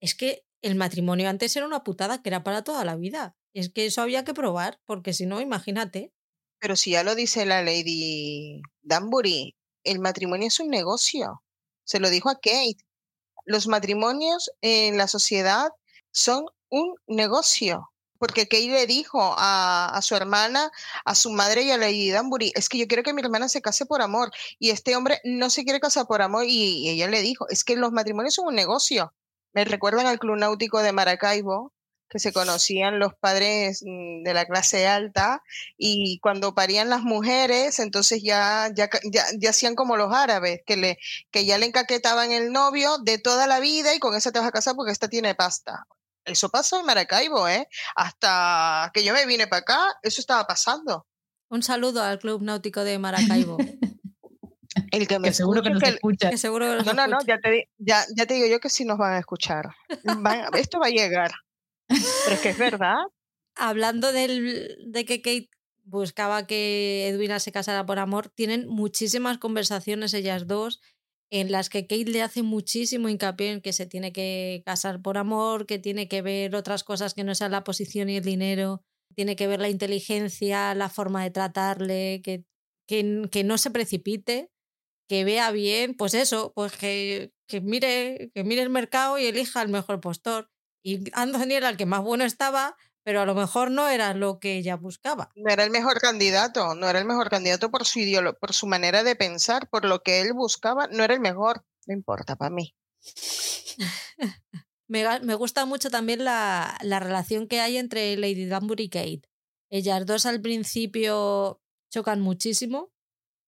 Es que el matrimonio antes era una putada que era para toda la vida. Es que eso había que probar, porque si no, imagínate. Pero si ya lo dice la Lady Danbury, el matrimonio es un negocio. Se lo dijo a Kate. Los matrimonios en la sociedad son un negocio. Porque Kate le dijo a, su hermana, a su madre y a Lady Danbury, es que yo quiero que mi hermana se case por amor. Y este hombre no se quiere casar por amor. Y, y ella le dijo, es que los matrimonios son un negocio. Me recuerdan al Club Náutico de Maracaibo, que se conocían los padres mm, de la clase alta y cuando parían las mujeres, entonces ya, ya, ya, hacían como los árabes, que, le, que ya le encaquetaban el novio de toda la vida y con esa te vas a casar porque esta tiene pasta. Eso pasó en Maracaibo, ¿eh? Hasta que yo me vine para acá, eso estaba pasando. Un saludo al Club Náutico de Maracaibo. *laughs* El que me seguro que nos escucha. no, no, no, ya te, ya, ya te digo yo que sí nos van a escuchar. esto va a llegar. Pero es que es verdad. *laughs* Hablando del, de que Kate buscaba que Edwina se casara por amor, tienen muchísimas conversaciones ellas dos en las que Kate le hace muchísimo hincapié en que se tiene que casar por amor, que tiene que ver otras cosas que no sean la posición y el dinero, tiene que ver la inteligencia, la forma de tratarle, que, que, no se precipite, que vea bien, pues eso, pues que, que mire, que mire el mercado y elija el mejor postor. Y Anthony era el que más bueno estaba, pero a lo mejor no era lo que ella buscaba. No era el mejor candidato, no era el mejor candidato por su por su manera de pensar, por lo que él buscaba, no era el mejor. No importa para mí. *laughs* me, me, gusta mucho también la, la, relación que hay entre Lady Dunbury y Kate. Ellas dos al principio chocan muchísimo,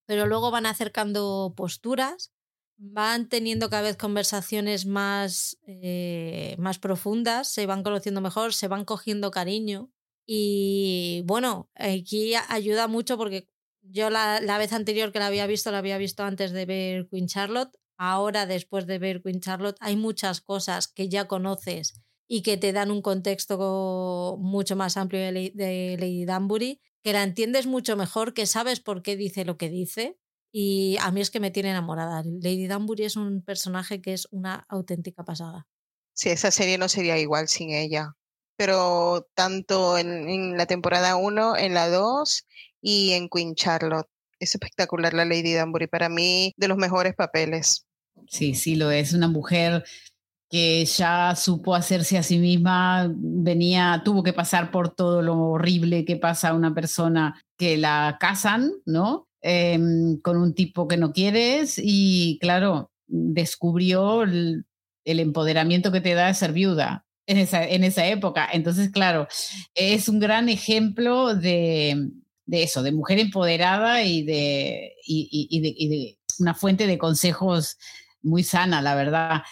pero luego van acercando posturas, van teniendo cada vez conversaciones más, eh, más profundas, se van conociendo mejor, se van cogiendo cariño. Y bueno, aquí ayuda mucho porque yo la, la, vez anterior que la había visto, la había visto antes de ver Queen Charlotte. Ahora, después de ver Queen Charlotte, hay muchas cosas que ya conoces y que te dan un contexto mucho más amplio de, Lady Danbury, que la entiendes mucho mejor, que sabes por qué dice lo que dice. Y a mí es que me tiene enamorada. Lady Danbury es un personaje que es una auténtica pasada. Sí, esa serie no sería igual sin ella. Pero tanto en, en la temporada 1, en la 2 y en Queen Charlotte. Es espectacular la Lady Danbury. Para mí, de los mejores papeles. Sí, sí, lo es. Una mujer que ya supo hacerse a sí misma, venía, tuvo que pasar por todo lo horrible que pasa a una persona que la casan, ¿no? Em, con un tipo que no quieres y claro, descubrió el, empoderamiento que te da ser viuda en esa, en esa época. Entonces, claro, es un gran ejemplo de, de eso, de mujer empoderada y de, y, y, de, y de una fuente de consejos muy sana, la verdad.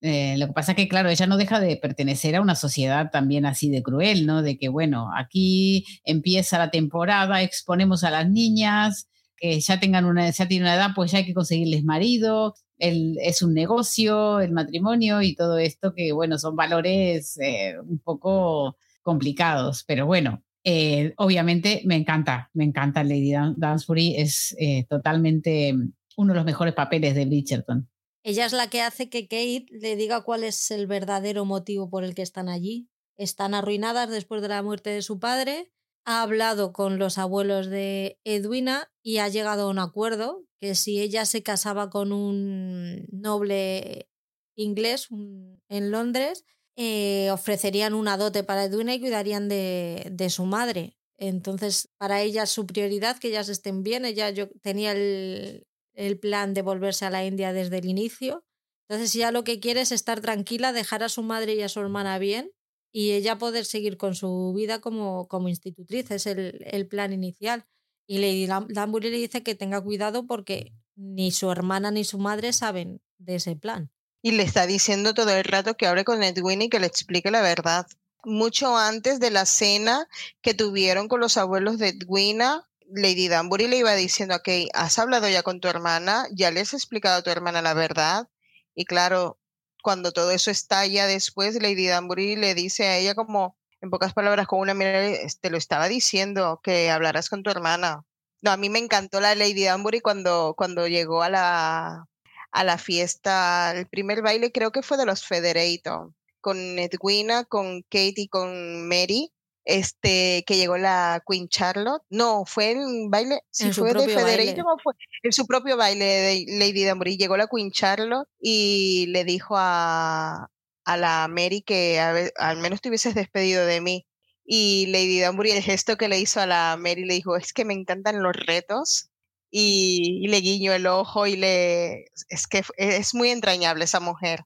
Eh, lo que pasa es que, claro, ella no deja de pertenecer a una sociedad también así de cruel, ¿no? De que, bueno, aquí empieza la temporada, exponemos a las niñas que ya tengan una, ya tienen una edad, pues ya hay que conseguirles marido, el, es un negocio, el matrimonio y todo esto que, bueno, son valores eh, un poco complicados, pero bueno, eh, obviamente me encanta, me encanta Lady Dansbury, es totalmente uno de los mejores papeles de Bridgerton. Ella es la que hace que Kate le diga cuál es el verdadero motivo por el que están allí. Están arruinadas después de la muerte de su padre. Ha hablado con los abuelos de Edwina y ha llegado a un acuerdo que si ella se casaba con un noble inglés en Londres, eh, ofrecerían una dote para Edwina y cuidarían de, de, su madre. Entonces, para ella su prioridad, que ellas estén bien. Ella yo, tenía el, el plan de volverse a la India desde el inicio. Entonces ya lo que quiere es estar tranquila, dejar a su madre y a su hermana bien y ella poder seguir con su vida como, como institutriz. Es el, el plan inicial. Y Lady Danbury le dice que tenga cuidado porque ni su hermana ni su madre saben de ese plan. Y le está diciendo todo el rato que hable con Edwin y que le explique la verdad. Mucho antes de la cena que tuvieron con los abuelos de Edwina, Lady Danbury le iba diciendo, ok, has hablado ya con tu hermana, ya le has explicado a tu hermana la verdad. Y claro, cuando todo eso estalla después, Lady Danbury le dice a ella como, en pocas palabras, con una mirada, te lo estaba diciendo, que hablarás con tu hermana. No, a mí me encantó la Lady Danbury cuando, cuando llegó a la, a la fiesta, el primer baile creo que fue de los Federator, con Edwina, con Kate y con Mary este, que llegó la Queen Charlotte. No, fue el baile, sí, fue de Federico, fue en su propio baile de Lady Danbury. Llegó la Queen Charlotte y le dijo a, a la Mary que al menos te hubieses despedido de mí. Y Lady Danbury, el gesto que le hizo a la Mary, le dijo, es que me encantan los retos. Y, y le guiñó el ojo y le... Es que es muy entrañable esa mujer.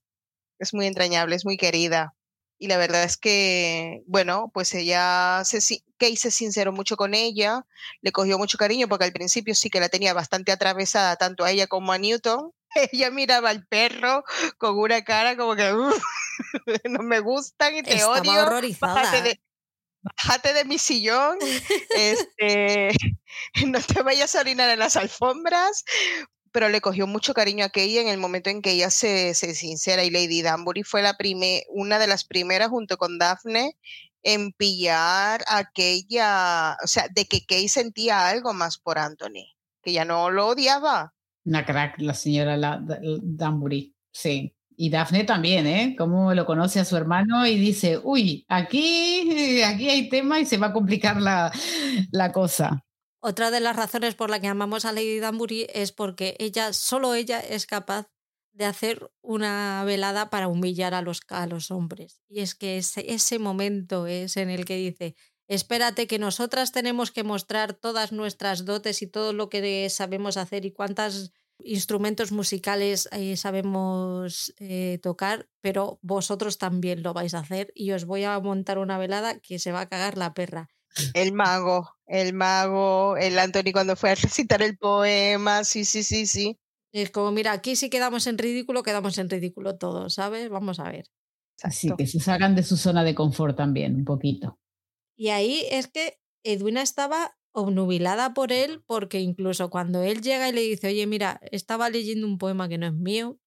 Es muy entrañable, es muy querida y la verdad es que, bueno, pues ella, se, Kay se sinceró mucho con ella, le cogió mucho cariño porque al principio sí que la tenía bastante atravesada tanto a ella como a Newton. *laughs* Ella miraba al perro con una cara como que *laughs* no me gustan y te Estaba odio. Horrorizada. Bájate de, bájate de mi sillón, *laughs* este, no te vayas a orinar en las alfombras, pero le cogió mucho cariño a Kay en el momento en que ella se, se sincera y Lady Danbury fue la prime, una de las primeras junto con Daphne en pillar aquella, o sea, de que Kay sentía algo más por Anthony, que ya no lo odiaba. Una crack, la señora la, Danbury, sí. Y Daphne también, ¿eh? Cómo lo conoce a su hermano y dice, uy, aquí, aquí hay tema y se va a complicar la, la cosa. Otra de las razones por la que amamos a Lady Danbury es porque ella, solo ella, es capaz de hacer una velada para humillar a los, a los hombres. Y es que ese, ese momento es en el que dice, espérate que nosotras tenemos que mostrar todas nuestras dotes y todo lo que sabemos hacer y cuántos instrumentos musicales eh, sabemos eh, tocar, pero vosotros también lo vais a hacer y os voy a montar una velada que se va a cagar la perra. El mago, el mago, el Anthony cuando fue a *laughs* recitar el poema, sí, sí, sí, sí. Es como, mira, aquí si quedamos en ridículo, quedamos en ridículo todos, ¿sabes? Vamos a ver. Así que se salgan de su zona de confort también, un poquito. Y ahí es que Edwina estaba obnubilada por él, porque incluso cuando él llega y le dice, oye, mira, estaba leyendo un poema que no es mío,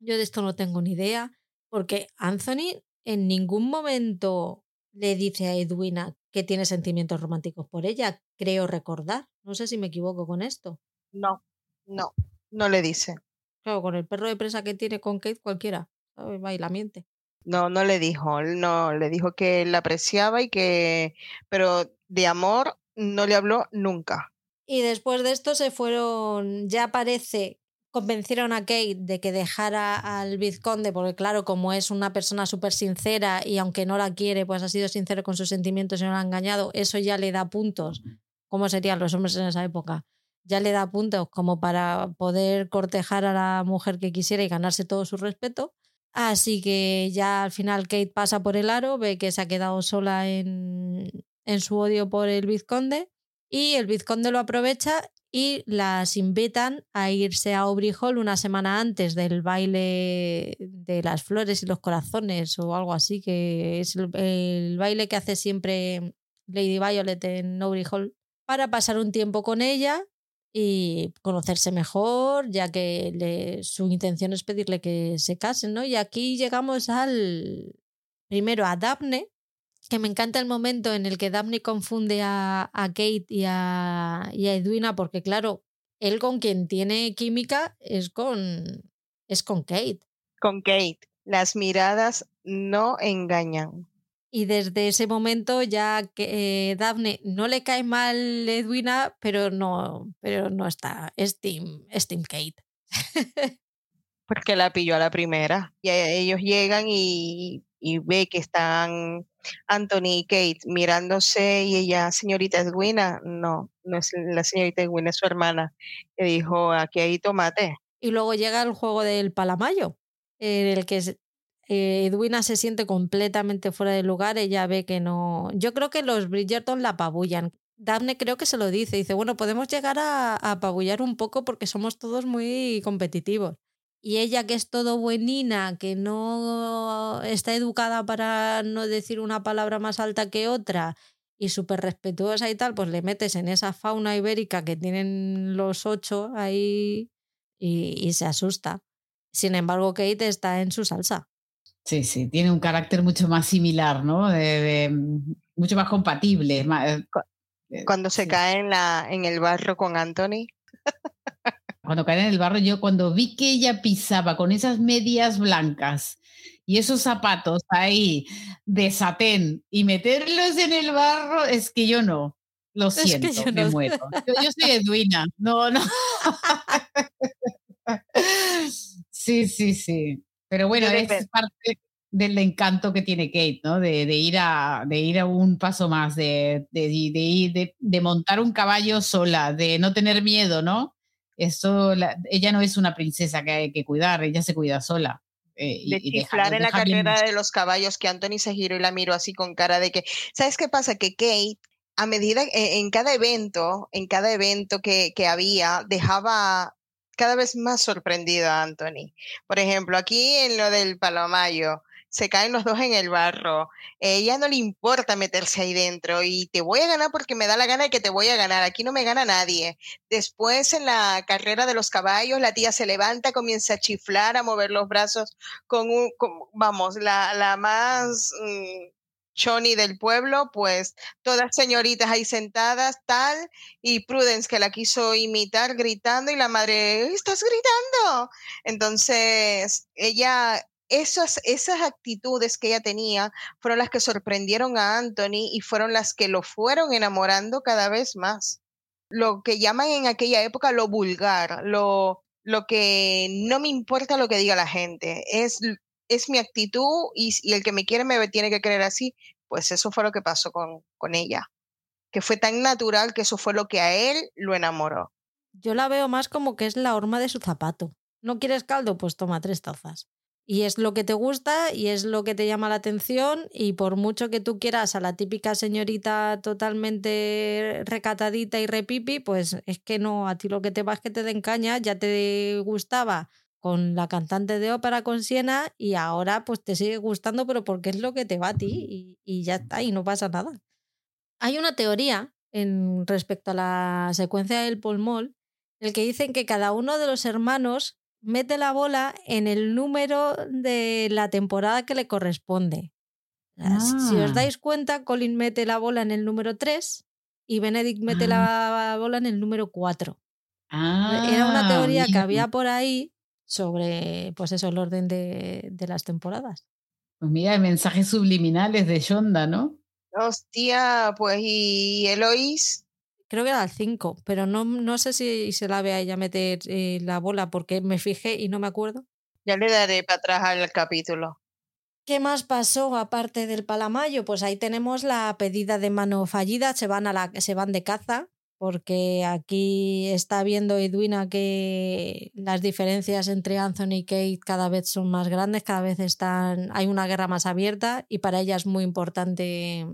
yo de esto no tengo ni idea, porque Anthony en ningún momento le dice a Edwina que tiene sentimientos románticos por ella, creo recordar. No sé si me equivoco con esto. No, no, no le dice. Claro, con el perro de presa que tiene con Kate cualquiera, ¿sabes? Baila miente. No, no le dijo, no, le dijo que la apreciaba y que, pero de amor no le habló nunca. Y después de esto se fueron, ya parece, convencieron a Kate de que dejara al vizconde, porque claro, como es una persona súper sincera y aunque no la quiere, pues ha sido sincero con sus sentimientos y no la ha engañado, eso ya le da puntos. ¿Cómo serían los hombres en esa época? Ya le da puntos como para poder cortejar a la mujer que quisiera y ganarse todo su respeto. Así que ya al final Kate pasa por el aro, ve que se ha quedado sola en, en su odio por el vizconde y el vizconde lo aprovecha y las invitan a irse a Aubrey Hall una semana antes del baile de las flores y los corazones o algo así, que es el, baile que hace siempre Lady Violet en Aubrey Hall, para pasar un tiempo con ella y conocerse mejor, ya que su intención es pedirle que se casen, ¿no? Y aquí llegamos al primero a Daphne, que me encanta el momento en el que Daphne confunde a, a Kate y a, y a, Edwina, porque claro, él con quien tiene química es con, es con Kate. Con Kate. Las miradas no engañan. Y desde ese momento ya que eh, Daphne no le cae mal Edwina, pero no, pero no está. Es Team, es team Kate. *laughs* Porque la pilló a la primera. Y ellos llegan y y ve que están Anthony y Kate mirándose y ella, señorita Edwina, no, no es la señorita Edwina, es su hermana, que dijo, aquí hay tomate. Y luego llega el juego del palamayo, en el que eh, Edwina se siente completamente fuera de lugar, ella ve que no... Yo creo que los Bridgerton la apabullan. Daphne creo que se lo dice, dice, bueno, podemos llegar a, a apabullar un poco porque somos todos muy competitivos y ella que es todo buenina, que no está educada para no decir una palabra más alta que otra y súper respetuosa y tal, pues le metes en esa fauna ibérica que tienen los ocho ahí y, se asusta. Sin embargo, Kate está en su salsa. Sí, sí, tiene un carácter mucho más similar, ¿no? De, mucho más compatible. Eh, eh, Cuando se cae en, la, en el barro con Anthony. *laughs* cuando caí en el barro, yo cuando vi que ella pisaba con esas medias blancas y esos zapatos ahí de satén y meterlos en el barro, es que yo no. Lo siento, me muero. Yo, soy Edwina. No, no. *laughs* sí, sí, sí. Pero bueno, es parte del encanto que tiene Kate, ¿no? De, ir, a, de ir a un paso más, de, de, de, de, montar un caballo sola, de no tener miedo, ¿no? Eso, ella no es una princesa que hay que cuidar, ella se cuida sola. Eh, de chiflar en la carrera de los caballos que Anthony se giró y la miró así con cara de que, ¿sabes qué pasa? Que Kate, a medida, e, en cada evento, en cada evento que, que había, dejaba cada vez más sorprendido a Anthony. Por ejemplo, aquí en lo del Palomayo, se caen los dos en el barro. ella no le importa meterse ahí dentro y te voy a ganar porque me da la gana de que te voy a ganar. Aquí no me gana nadie. Después en la carrera de los caballos, la tía se levanta, comienza a chiflar, a mover los brazos con un, vamos, la, la más mm, choni del pueblo, pues todas señoritas ahí sentadas, tal, y Prudence que la quiso imitar gritando y la madre, estás gritando. Entonces, ella esas, esas actitudes que ella tenía fueron las que sorprendieron a Anthony y fueron las que lo fueron enamorando cada vez más. Lo que llaman en aquella época lo vulgar, lo, lo que no me importa lo que diga la gente, es, es mi actitud y, y el que me quiere me tiene que creer así, pues eso fue lo que pasó con, con ella, que fue tan natural que eso fue lo que a él lo enamoró. Yo la veo más como que es la horma de su zapato. ¿No quieres caldo? Pues toma tres tazas. Y es lo que te gusta y es lo que te llama la atención y por mucho que tú quieras a la típica señorita totalmente recatadita y repipi, pues es que no, a ti lo que te va es que te den caña, ya te gustaba con la cantante de ópera con Siena y ahora pues te sigue gustando pero porque es lo que te va a ti y, y ya está y no pasa nada. Hay una teoría en respecto a la secuencia del polmol, el que dicen que cada uno de los hermanos mete la bola en el número de la temporada que le corresponde. Si os Ah. dais cuenta, Colin mete la bola en el número 3 y Benedict mete la bola en el número 4. Era una Ah, teoría que había por ahí sobre, pues eso, el orden de, de las temporadas. Pues mira, mensajes subliminales de Shonda, ¿no? Hostia, pues y Eloís, Creo que era el 5, pero no, no sé si se la ve a ella meter eh, la bola porque me fijé y no me acuerdo. ya le daré para atrás al capítulo. ¿Qué más pasó aparte del palamayo? Pues ahí tenemos la pedida de mano fallida, se van, a la, se van de caza, porque aquí está viendo Edwina que las diferencias entre Anthony y Kate cada vez son más grandes, cada vez están, hay una guerra más abierta y para ella es muy importante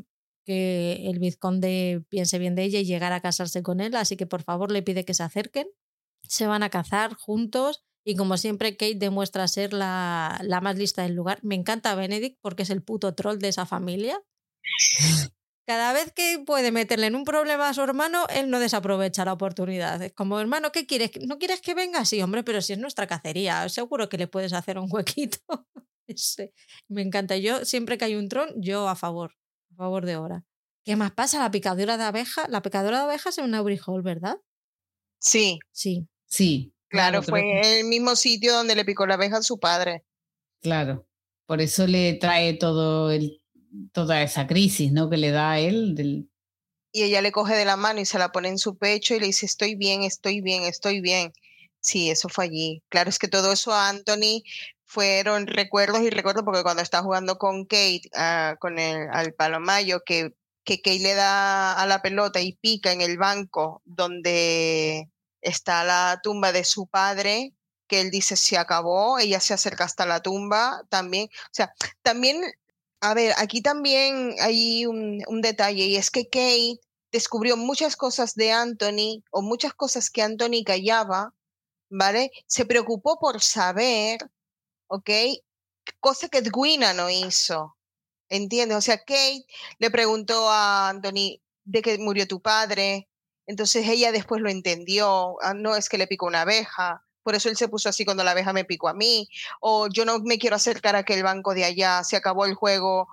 que el vizconde piense bien de ella y llegar a casarse con él, así que por favor le pide que se acerquen. Se van a cazar juntos y como siempre Kate demuestra ser la, la más lista del lugar. Me encanta Benedict porque es el puto troll de esa familia. Cada vez que puede meterle en un problema a su hermano, él no desaprovecha la oportunidad. Es como, hermano, ¿qué quieres? ¿No quieres que venga? Sí, hombre, pero si es nuestra cacería, seguro que le puedes hacer un huequito. *laughs* Me encanta. Yo, siempre que hay un troll, yo a favor. Favor de Hora. ¿Qué más pasa? La picadura de abeja. La picadura de abeja es en Hall, ¿verdad? Sí, Sí. Sí. claro, fue que- el mismo sitio donde le picó la abeja a su padre. Claro. Por eso le trae todo el, toda esa crisis, ¿no? Que le da a él. Del, Y ella le coge de la mano y se la pone en su pecho y le dice, estoy bien, estoy bien, estoy bien. Sí, eso fue allí. Claro, es que todo eso a Anthony fueron recuerdos y recuerdos porque cuando está jugando con Kate, ah, con el al palomayo, que, que Kate le da a la pelota y pica en el banco donde está la tumba de su padre, que él dice se acabó, ella se acerca hasta la tumba también. O sea, también, a ver, aquí también hay un, un detalle y es que Kate descubrió muchas cosas de Anthony o muchas cosas que Anthony callaba, ¿vale? Se preocupó por saber, ¿ok? Cosa que Edwina no hizo, ¿entiendes? O sea, Kate le preguntó a Anthony de que murió tu padre, entonces ella después lo entendió, ah, no es que le picó una abeja, por eso él se puso así cuando la abeja me picó a mí, o yo no me quiero acercar a aquel banco de allá, se acabó el juego,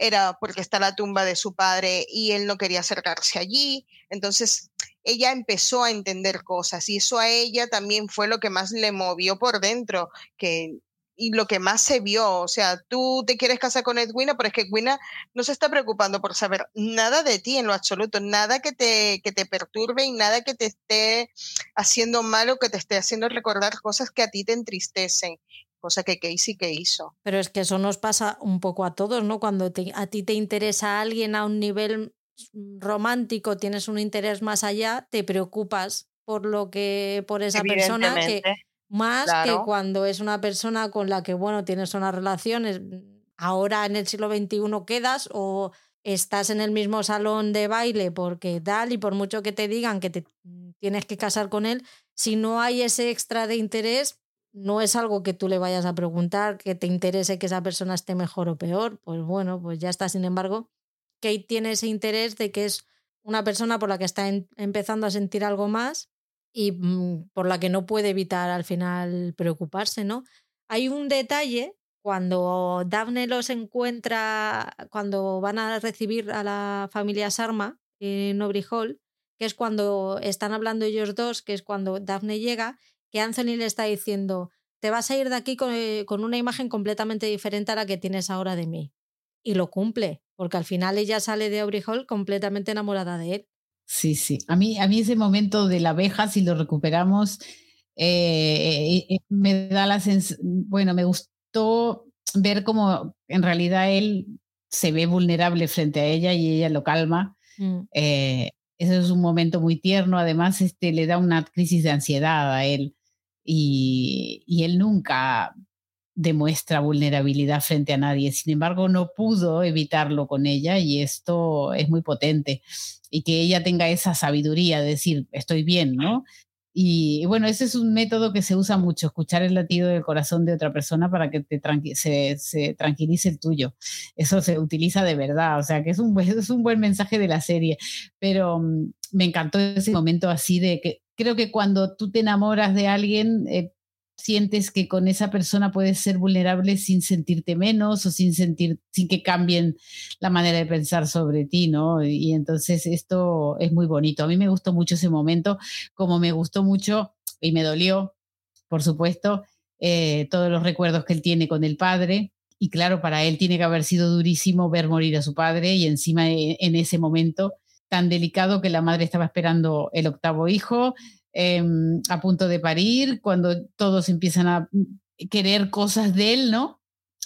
era porque está la tumba de su padre y él no quería acercarse allí. Entonces ella empezó a entender cosas y eso a ella también fue lo que más le movió por dentro, que y lo que más se vio, o sea, tú te quieres casar con Edwina, pero es que Edwina no se está preocupando por saber nada de ti en lo absoluto, nada que te, que te perturbe y nada que te esté haciendo mal o que te esté haciendo recordar cosas que a ti te entristecen, cosa que Casey que hizo. Pero es que eso nos pasa un poco a todos, ¿no? Cuando te- a ti te interesa alguien a un nivel romántico, tienes un interés más allá, te preocupas por lo que, por esa persona que Más que cuando es una persona con la que, bueno, tienes unas relaciones, ahora en el siglo XXI quedas o estás en el mismo salón de baile porque tal y por mucho que te digan que te tienes que casar con él, si no hay ese extra de interés, no es algo que tú le vayas a preguntar, que te interese que esa persona esté mejor o peor, pues bueno, pues ya está. Sin embargo, Kate tiene ese interés de que es una persona por la que está en- empezando a sentir algo más y mm, por la que no puede evitar al final preocuparse, ¿no? Hay un detalle cuando Daphne los encuentra, cuando van a recibir a la familia Sarma en Aubrey Hall, que es cuando están hablando ellos dos, que es cuando Daphne llega, que Anthony le está diciendo, te vas a ir de aquí con, eh, con una imagen completamente diferente a la que tienes ahora de mí. Y lo cumple, porque al final ella sale de Aubrey Hall completamente enamorada de él. Sí, sí. A mí, a mí ese momento de la abeja, si lo recuperamos, eh, me da la bueno, me gustó ver cómo en realidad él se ve vulnerable frente a ella y ella lo calma. Mm. Eh, eso es un momento muy tierno, además este, le da una crisis de ansiedad a él y, y él nunca demuestra vulnerabilidad frente a nadie. Sin embargo, no pudo evitarlo con ella y esto es muy potente. Y que ella tenga esa sabiduría de decir, estoy bien, ¿no? Y, bueno, ese es un método que se usa mucho, escuchar el latido del corazón de otra persona para que te se, se, tranquilice el tuyo. Eso se utiliza de verdad, o sea que es un, *laughs* es un buen mensaje de la serie. Pero mm, me encantó ese momento así de que creo que cuando tú te enamoras de alguien, eh, sientes que con esa persona puedes ser vulnerable sin sentirte menos o sin sentir, sin que cambien la manera de pensar sobre ti, ¿no? Y entonces esto es muy bonito. A mí me gustó mucho ese momento, como me gustó mucho y me dolió, por supuesto, eh, todos los recuerdos que él tiene con el padre. Y claro, para él tiene que haber sido durísimo ver morir a su padre y encima eh, en ese momento tan delicado que la madre estaba esperando el octavo hijo, Em, a punto de parir, cuando todos empiezan a querer cosas de él, ¿no?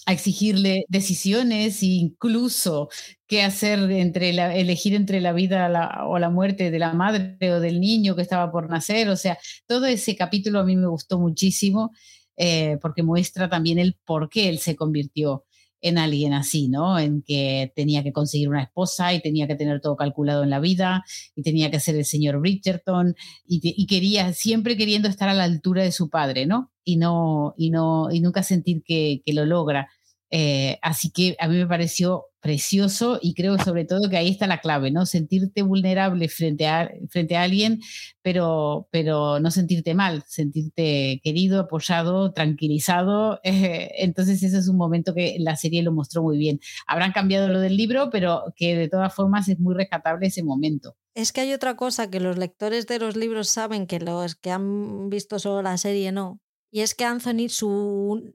A exigirle decisiones e incluso qué hacer entre la, elegir entre la vida o la muerte de la madre o del niño que estaba por nacer. O sea, todo ese capítulo a mí me gustó muchísimo eh, porque muestra también el por qué él se convirtió en alguien así, ¿no? En que tenía que conseguir una esposa y tenía que tener todo calculado en la vida y tenía que ser el señor Bridgerton y, quería, siempre queriendo estar a la altura de su padre, ¿no? Y no, y no, y nunca sentir que, que lo logra. Eh, así que a mí me pareció precioso y creo sobre todo que ahí está la clave, ¿no? Sentirte vulnerable frente a, frente a alguien, pero, pero no sentirte mal, sentirte querido, apoyado, tranquilizado. *laughs* Eh, entonces ese es un momento que la serie lo mostró muy bien. Habrán cambiado lo del libro, pero que de todas formas es muy rescatable ese momento. Es que hay otra cosa que los lectores de los libros saben que los que han visto solo la serie no. Y es que Anthony, su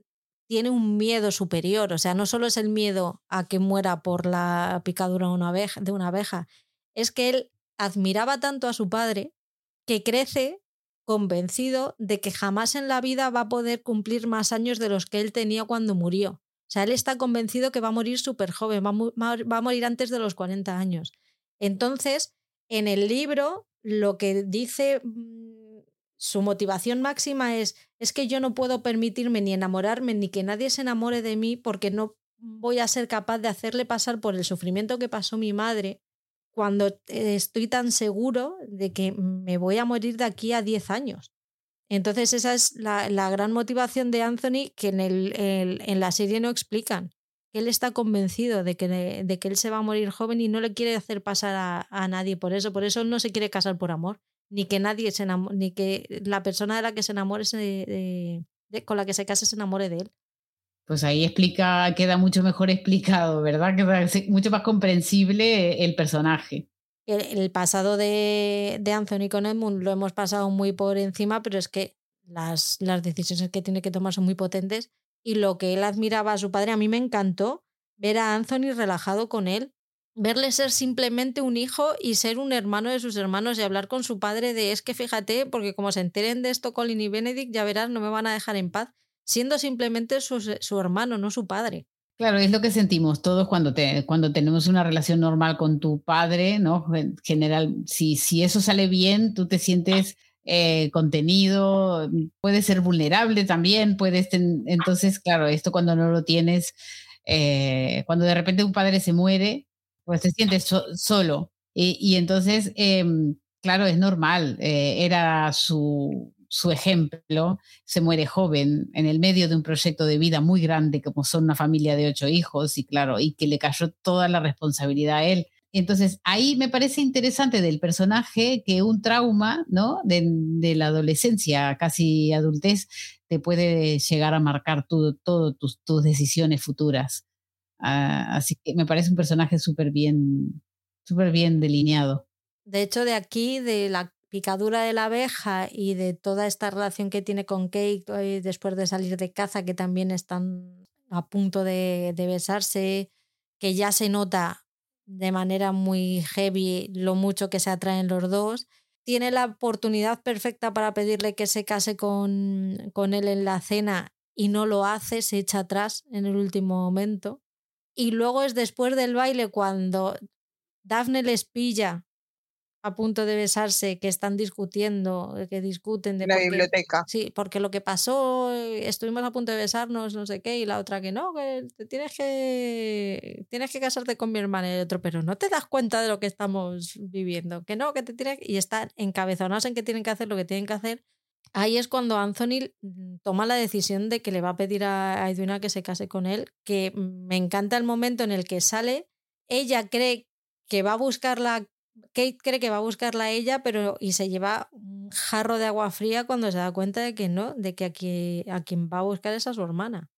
tiene un miedo superior. O sea, no solo es el miedo a que muera por la picadura de una abeja, es que él admiraba tanto a su padre que crece convencido de que jamás en la vida va a poder cumplir más años de los que él tenía cuando murió. O sea, él está convencido que va a morir súper joven, va, va a morir antes de los 40 años. Entonces, en el libro, lo que dice mm, su motivación máxima es, es que yo no puedo permitirme ni enamorarme ni que nadie se enamore de mí porque no voy a ser capaz de hacerle pasar por el sufrimiento que pasó mi madre cuando eh, estoy tan seguro de que me voy a morir de aquí a 10 años. Entonces esa es la, gran motivación de Anthony que en, el, en la serie no explican. Él está convencido de que, de, que él se va a morir joven y no le quiere hacer pasar a, a nadie por eso. Por eso no se quiere casar por amor ni que nadie se ni que la persona de la que se enamore con la que se case se enamore de él. Pues ahí explica, queda mucho mejor explicado, ¿verdad? Queda mucho más comprensible el personaje. El, pasado de, de, Anthony con Edmund lo hemos pasado muy por encima, pero es que las, las decisiones que tiene que tomar son muy potentes. Y lo que él admiraba a su padre, a mí me encantó ver a Anthony relajado con él, verle ser simplemente un hijo y ser un hermano de sus hermanos y hablar con su padre de es que fíjate, porque como se enteren de esto Colin y Benedict, ya verás, no me van a dejar en paz, siendo simplemente su, su hermano, no su padre. Claro, es lo que sentimos todos cuando, te, cuando tenemos una relación normal con tu padre, ¿no? En general, si, si eso sale bien, tú te sientes eh, contenido, puedes ser vulnerable también, puedes, entonces, claro, esto cuando no lo tienes, eh, cuando de repente un padre se muere, pues se siente solo. Y, entonces, em, claro, es normal, eh, era su, su ejemplo, se muere joven en el medio de un proyecto de vida muy grande como son una familia de ocho hijos y claro, y que le cayó toda la responsabilidad a él. Entonces, ahí me parece interesante del personaje que un trauma, ¿no? De, la adolescencia, casi adultez, te puede llegar a marcar todas tus, tus decisiones futuras. Ah, así que me parece un personaje súper bien, súper bien delineado. De hecho, de aquí, de la picadura de la abeja y de toda esta relación que tiene con Kate después de salir de caza, que también están a punto de, de besarse, que ya se nota de manera muy heavy lo mucho que se atraen los dos, tiene la oportunidad perfecta para pedirle que se case con, con él en la cena y no lo hace, se echa atrás en el último momento. Y luego es después del baile cuando Daphne les pilla a punto de besarse, que están discutiendo, que discuten de... la biblioteca. Sí, porque lo que pasó, eh, estuvimos a punto de besarnos, no sé qué, y la otra que no, que tienes que tienes que casarte con mi hermana y el otro, pero no te das cuenta de lo que estamos viviendo, que no, que te tienes y están encabezonados en que tienen que hacer lo que tienen que hacer. Ahí es cuando Anthony mm, toma la decisión de que le va a pedir a Edwina que se case con él, que me encanta el momento en el que sale, ella cree que va a buscarla Kate cree que va a buscarla a ella, pero y se lleva un jarro de agua fría cuando se da cuenta de que no, de que a quien va a buscar es a su hermana.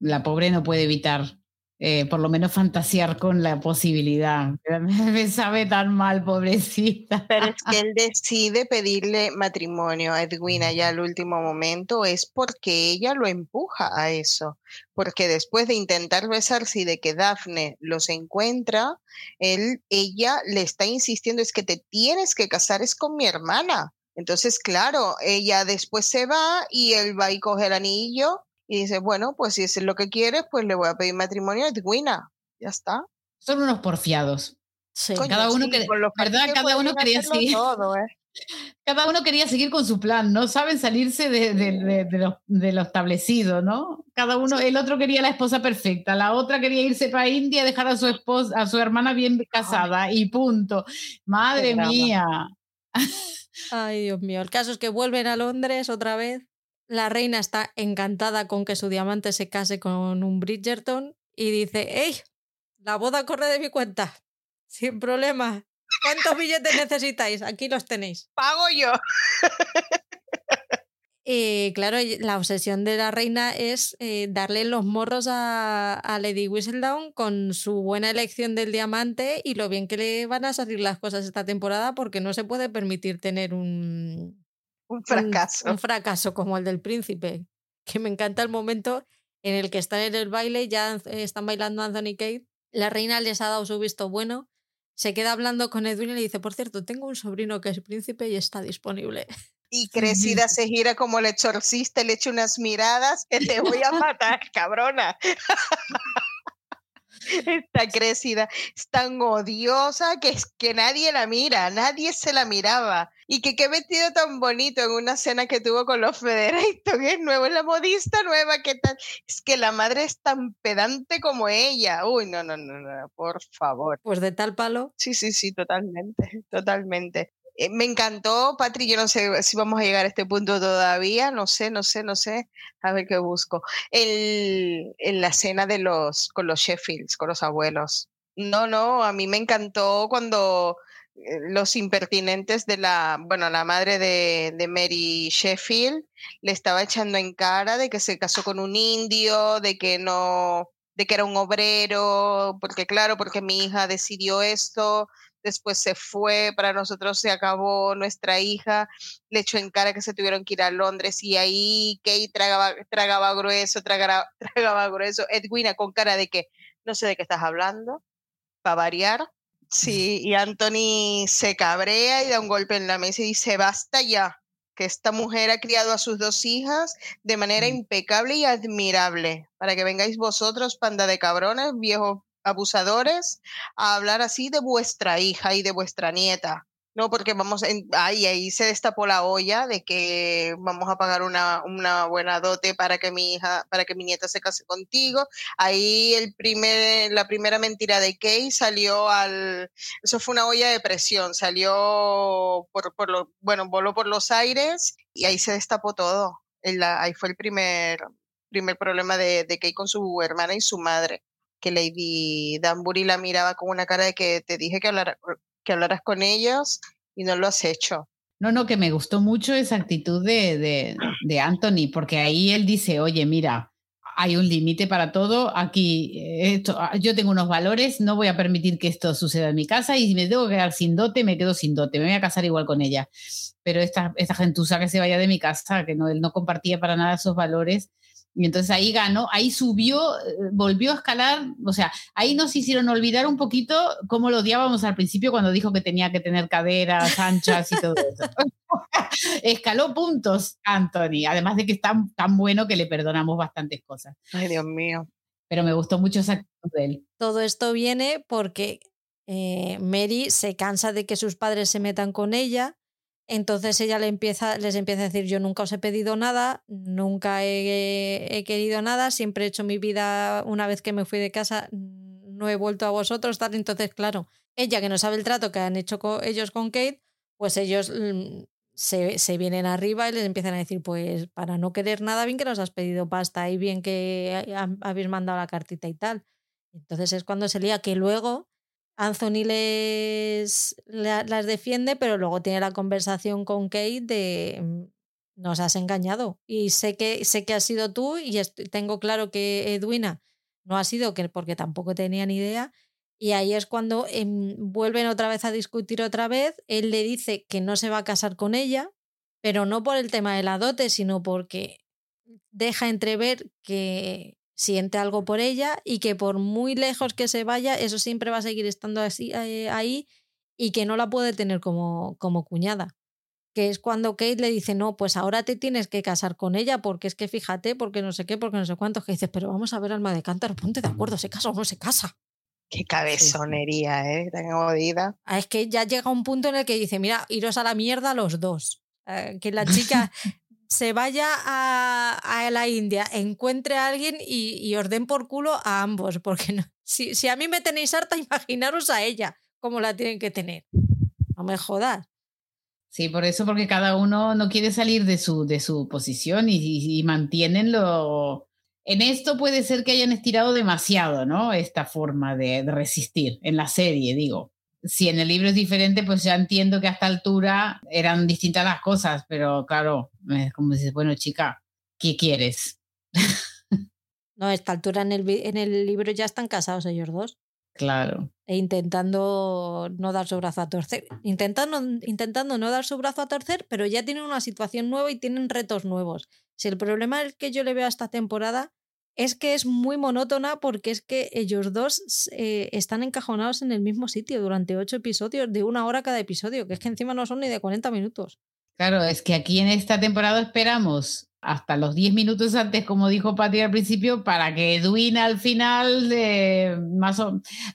La pobre no puede evitar eh, por lo menos fantasear con la posibilidad. *laughs* Me sabe tan mal, pobrecita. Pero es que él decide pedirle matrimonio a Edwina ya al último momento, es porque ella lo empuja a eso. Porque después de intentar besarse y de que Daphne los encuentra, él, ella le está insistiendo, es que te tienes que casar, es con mi hermana. Entonces, claro, ella después se va y él va y coge el anillo y dice, bueno, pues si es lo que quiere, pues le voy a pedir matrimonio a Edwina. Ya está. Son unos porfiados. Sí. cada uno, ¿verdad? Cada uno quería seguir. Todo, ¿eh? *laughs* Cada uno quería seguir con su plan, no saben salirse de, de, de, lo, establecido, ¿no? Cada uno, el otro quería la esposa perfecta, la otra quería irse para India, dejar a su esposa, a su hermana bien casada y punto. Madre mía. Ay, Dios mío. El caso es que vuelven a Londres otra vez la reina está encantada con que su diamante se case con un Bridgerton y dice, ¡Ey! La boda corre de mi cuenta. Sin problema. ¿Cuántos billetes necesitáis? Aquí los tenéis. Pago yo. Y claro, la obsesión de la reina es eh, darle los morros a, a, Lady Whistledown con su buena elección del diamante y lo bien que le van a salir las cosas esta temporada porque no se puede permitir tener un, un fracaso. Un, fracaso como el del príncipe. Que me encanta el momento en el que están en el baile, ya están bailando Anthony Kate. La reina les ha dado su visto bueno. Se queda hablando con Edwin y le dice, por cierto, tengo un sobrino que es príncipe y está disponible. Y *laughs* Crecida se gira como el exorcista, le echa unas miradas que te voy a *laughs* matar, cabrona. *laughs* Está crecida, es tan odiosa que es que nadie la mira, nadie se la miraba. Y que qué vestido tan bonito en una cena que tuvo con los Federator, es nuevo, es la modista nueva, ¿qué tal? Es que la madre es tan pedante como ella. Uy, no, no, no, no, por favor. Pues de tal palo. Sí, sí, sí, totalmente, totalmente. Eh, me encantó, Patri, yo no sé si vamos a llegar a este punto todavía, no sé, no sé, no sé, a ver qué busco. El, en la cena de los, con los Sheffields, con los abuelos. No, no, a mí me encantó cuando eh, los impertinentes de la, bueno, la madre de, de, Mary Sheffield le estaba echando en cara de que se casó con un indio, de que no, de que era un obrero, porque claro, porque mi hija decidió esto, después se fue, para nosotros se acabó nuestra hija, le echó en cara que se tuvieron que ir a Londres y ahí Kate tragaba, tragaba grueso, tragaba, *laughs* tragaba grueso, Edwina con cara de que no sé de qué estás hablando, para variar. Sí, y Anthony se cabrea y da un golpe en la mesa y dice, basta ya, que esta mujer ha criado a sus dos hijas de manera impecable y admirable, para que vengáis vosotros, panda de cabrones, viejos abusadores a hablar así de vuestra hija y de vuestra nieta. No, porque vamos, en, ahí, ahí se destapó la olla de que vamos a pagar una, una, buena dote para que mi hija, para que mi nieta se case contigo. Ahí el primer, la primera mentira de Kay salió al, eso fue una olla de presión, salió por, por lo, bueno, voló por los aires y ahí se destapó todo. ahí fue el primer, primer problema de, de Kay con su hermana y su madre que Lady Danbury la miraba con una cara de que te dije que, que hablaras con ellos y no lo has hecho. No, no, que me gustó mucho esa actitud de, de, Anthony, porque ahí él dice, oye, mira, hay un límite para todo. Aquí esto, ah, yo tengo unos valores, no voy a permitir que esto suceda en mi casa y si me tengo que quedar sin dote, me quedo sin dote, me voy a casar igual con ella. Pero esta, esta gentuza que se vaya de mi casa, que no, él no compartía para nada esos valores, Y entonces ahí ganó, ahí subió, eh, volvió a escalar, o sea, ahí nos hicieron olvidar un poquito cómo lo odiábamos al principio cuando dijo que tenía que tener caderas anchas y todo eso. *laughs* Escaló puntos, Anthony, además de que es tan, tan bueno que le perdonamos bastantes cosas. Ay, Dios mío. Pero me gustó mucho esa actitud de él. Todo esto viene porque eh, Mary se cansa de que sus padres se metan con ella entonces ella le empieza, les empieza a decir, yo nunca os he pedido nada, nunca he, querido nada, siempre he hecho mi vida una vez que me fui de casa, no he vuelto a vosotros, tal. Entonces, claro, ella que no sabe el trato que han hecho ellos con Kate, pues ellos mm, se, se, vienen arriba y les empiezan a decir, pues para no querer nada, bien que nos has pedido pasta y bien que habéis mandado la cartita y tal. Entonces es cuando se lía que luego Anthony les, las defiende, pero luego tiene la conversación con Kate de mm, nos has engañado y sé que sé que has sido tú y tengo claro que Edwina no ha sido que porque tampoco tenía ni idea. Y ahí es cuando em, vuelven otra vez a discutir otra vez, él le dice que no se va a casar con ella, pero no por el tema de la dote, sino porque deja entrever que siente algo por ella y que por muy lejos que se vaya, eso siempre va a seguir estando así, eh, ahí y que no la puede tener como, como cuñada. Que es cuando Kate le dice, no, pues ahora te tienes que casar con ella, porque es que fíjate, porque no sé qué, porque no sé cuántos, que dices, pero vamos a ver alma de cántaro, ponte de acuerdo, ¿se casa o no se casa? Qué cabezonería, ¿eh? Tan jodida. Ah, es que ya llega un punto en el que dice, mira, iros a la mierda los dos. Eh, que la chica *laughs* se vaya a, la India, encuentre a alguien y, y, por culo a ambos, porque si, si a mí me tenéis harta, *laughs* imaginaros a ella, cómo la tienen que tener. No me jodas. Sí, por eso, porque cada uno no quiere salir de su, de su posición y, y, mantienen lo... En esto puede ser que hayan estirado demasiado, ¿no? Esta forma de resistir, en la serie, digo si en el libro es diferente, pues ya entiendo que a esta altura eran distintas las cosas, pero claro, es como dices, bueno, chica, ¿qué quieres? *laughs* no, a esta altura en el, en el libro ya están casados ellos dos. Claro. E intentando no dar su brazo a torcer. Intentando, intentando no dar su brazo a torcer, pero ya tienen una situación nueva y tienen retos nuevos. Si el problema es que yo le veo a esta temporada es que es muy monótona porque es que ellos dos eh, están encajonados en el mismo sitio durante ocho episodios, de una hora cada episodio, que es que encima no son ni de 40 minutos. Claro, es que aquí en esta temporada esperamos hasta los 10 minutos antes, como dijo Patti al principio, para que Edwin al final, eh, más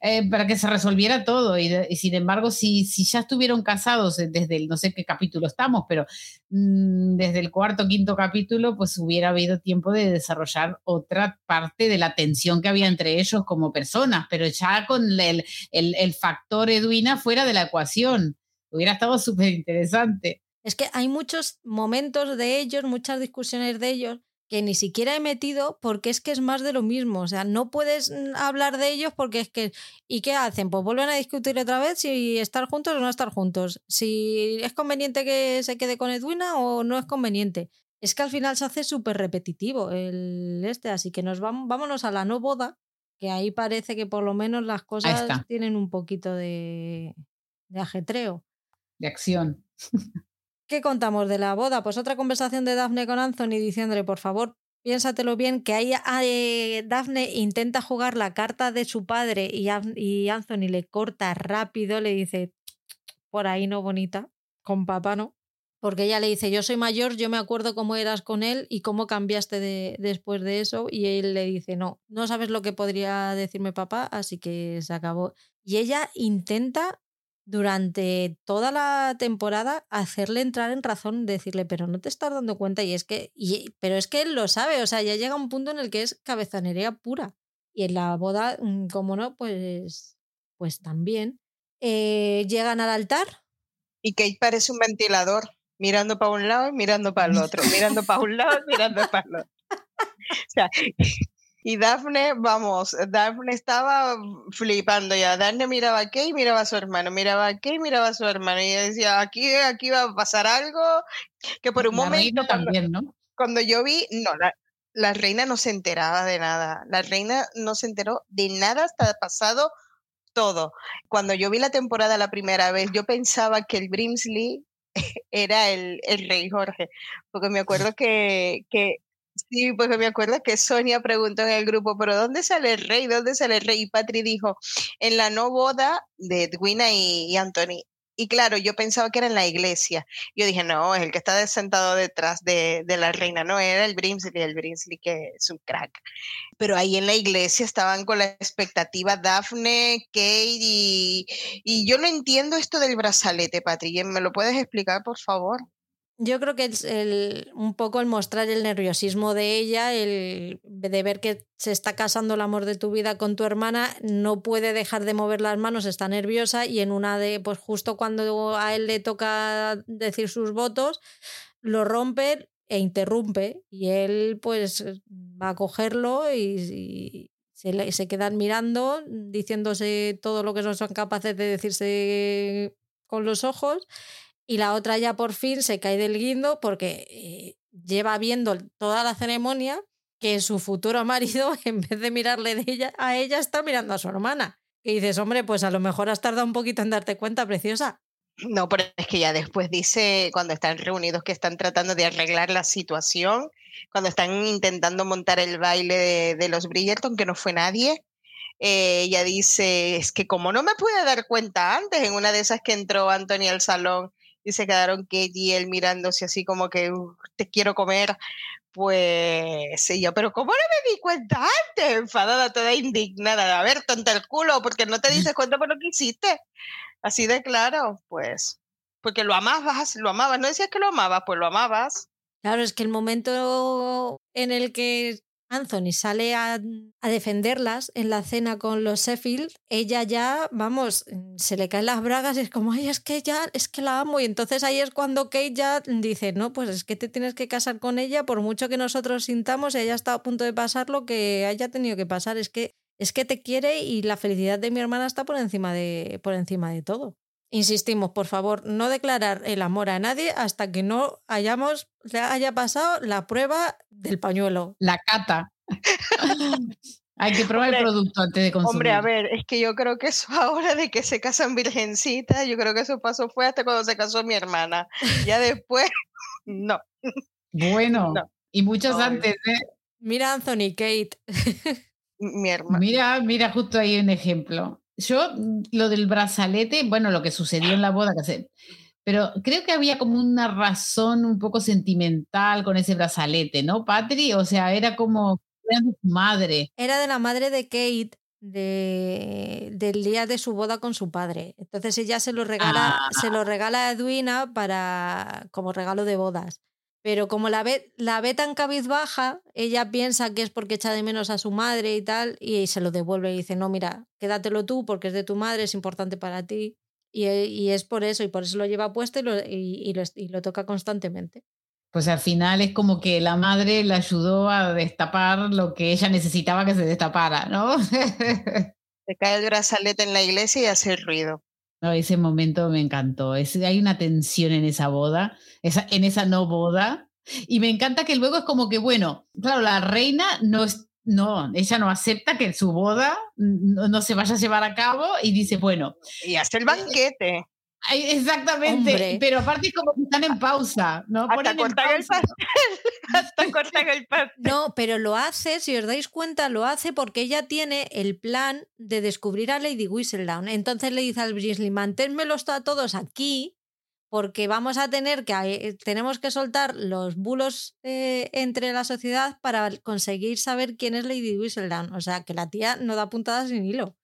eh, para que se resolviera todo. Y, sin embargo, si, si, ya estuvieron casados desde el, no sé qué capítulo estamos, pero mm, desde el cuarto, quinto capítulo, pues hubiera habido tiempo de desarrollar otra parte de la tensión que había entre ellos como personas, pero ya con el, el, el factor Edwina fuera de la ecuación. Hubiera estado súper interesante. Es que hay muchos momentos de ellos, muchas discusiones de ellos que ni siquiera he metido porque es que es más de lo mismo. O sea, no puedes mm, hablar de ellos porque es que. ¿Y qué hacen? Pues vuelven a discutir otra vez si estar juntos o no estar juntos. Si es conveniente que se quede con Edwina o no es conveniente. Es que al final se hace súper repetitivo el este. Así que nos vamos, vámonos a la no boda, que ahí parece que por lo menos las cosas tienen un poquito de, de ajetreo. De acción. *laughs* ¿Qué contamos de la boda? Pues otra conversación de Daphne con Anthony diciéndole, por favor, piénsatelo bien, que ahí eh, Daphne intenta jugar la carta de su padre y, y Anthony le corta rápido, le dice, por ahí no bonita, con papá no. Porque ella le dice, yo soy mayor, yo me acuerdo cómo eras con él y cómo cambiaste de, después de eso. Y él le dice, no, no sabes lo que podría decirme papá, así que se acabó. Y ella intenta durante toda la temporada hacerle entrar en razón, decirle, pero no te estás dando cuenta y es que, y, pero es que él lo sabe, o sea, ya llega un punto en el que es cabezanería pura. Y en la boda, mm, como no, pues, pues también. Eh, llegan al altar. Y Kate parece un ventilador, mirando para un lado y mirando para el otro, mirando para un lado y mirando para el otro. *laughs* O sea, y Daphne, vamos, Daphne estaba flipando ya. Daphne miraba a Kay, miraba a su hermano, miraba a Kay, miraba a su hermano. Y decía, aquí, aquí va a pasar algo. Que por un momento. también, ¿no? Cuando yo vi, no, la, la, reina no se enteraba de nada. La reina no se enteró de nada hasta pasado todo. Cuando yo vi la temporada la primera vez, yo pensaba que el Brimsley *laughs* era el, el rey Jorge. Porque me acuerdo que, que Sí, porque me acuerdo que Sonia preguntó en el grupo, pero ¿dónde sale el rey? ¿Dónde sale el rey? Y Patri dijo, en la no boda de Edwina y, Anthony. Y claro, yo pensaba que era en la iglesia. Yo dije, no, es el que está sentado detrás de, la reina. No, era el Brimsley, el Brimsley que es un crack. Pero ahí en la iglesia estaban con la expectativa Daphne, Kate y, yo no entiendo esto del brazalete, Patri. ¿Me lo puedes explicar, por favor? Yo creo que es el, un poco el mostrar el nerviosismo de ella, el de ver que se está casando el amor de tu vida con tu hermana, no puede dejar de mover las manos, está nerviosa y en una de, pues justo cuando a él le toca decir sus votos, lo rompe e interrumpe y él pues va a cogerlo y, se, se quedan mirando, diciéndose todo lo que no son capaces de decirse con los ojos y la otra ya por fin se cae del guindo porque eh, lleva viendo toda la ceremonia que su futuro *laughs* marido, en vez de mirarle de ella, a ella, está mirando a su hermana. Y dices, hombre, pues a lo mejor has tardado un poquito en darte cuenta, preciosa. No, pero es que ya después dice, cuando están reunidos, que están tratando de arreglar la situación, cuando están intentando montar el baile de, los Bridgerton, que no fue nadie, eh, ella dice, es que como no me pude dar cuenta antes, en una de esas que entró Anthony al salón y se quedaron Kate y él mirándose así como que te quiero comer. Pues ella, pero ¿cómo no me di cuenta antes? Enfadada, toda indignada. A ver, tonta el culo, porque no te dices cuenta por lo que hiciste. Así de claro, pues. Porque lo amabas, lo amabas. No decías que lo amabas, pues lo amabas. Claro, es que el momento en el que Anthony sale a, defenderlas en la cena con los Sheffield, ella ya, vamos, se le caen las bragas y es como, ay, es que ya, es que la amo. Y entonces ahí es cuando Kate ya dice, no, pues es que te tienes que casar con ella, por mucho que nosotros sintamos, ella está a punto de pasar lo que haya tenido que pasar. Es que, es que te quiere y la felicidad de mi hermana está por encima de, por encima de todo. Insistimos, por favor, no declarar el amor a nadie hasta que no hayamos, haya pasado la prueba del pañuelo. La cata. *laughs* Hay que probar el producto antes de consumir. Hombre, a ver, es que yo creo que eso *laughs* ahora de que se casan virgencitas, yo creo que eso pasó fue hasta cuando se casó mi hermana. Ya *laughs* después, no. Bueno, y muchos antes, ¿eh? Mira Anthony, Kate. mi hermana. Mira, mira justo ahí un ejemplo. Yo, mm, lo del brazalete, bueno, lo que sucedió en la boda, que pero creo que había como una razón un poco sentimental con ese brazalete, ¿no, Patri? O sea, era como era de su madre. Era de la madre de Kate de, del día de su boda con su padre. Entonces ella se lo regala, se lo ah. regala a Edwina para como regalo de bodas. Pero como la ve, la ve tan cabizbaja, ella piensa que es porque echa de menos a su madre y tal, y se lo devuelve y dice, no, mira, quédatelo tú porque es de tu madre, es importante para ti. Y, y es por eso, y por eso lo lleva puesto y lo, y, lo, y lo toca constantemente. Pues al final es como que la madre le ayudó a destapar lo que ella necesitaba que se destapara, ¿no? *laughs* Se cae el brazalete en la iglesia y hace ruido. No, ese momento me encantó. hay una tensión en esa boda, esa, en esa no boda. Y me encanta que luego es como que, bueno, claro, la reina no es, no, ella no acepta que su boda no, se vaya a llevar a cabo y dice, bueno. Y hace el banquete. Exactamente, pero aparte como que están en pausa, ¿no? Hasta cortan el pastel, *laughs* hasta cortan el pastel. No, pero lo hace, si os dais cuenta, lo hace porque ella tiene el plan de descubrir a Lady Whistledown. Entonces le dice al Brisley, manténmelos a todos aquí porque vamos a tener que, eh, tenemos que soltar los bulos eh, entre la sociedad para conseguir saber quién es Lady Whistledown. O sea, que la tía no da puntadas sin hilo.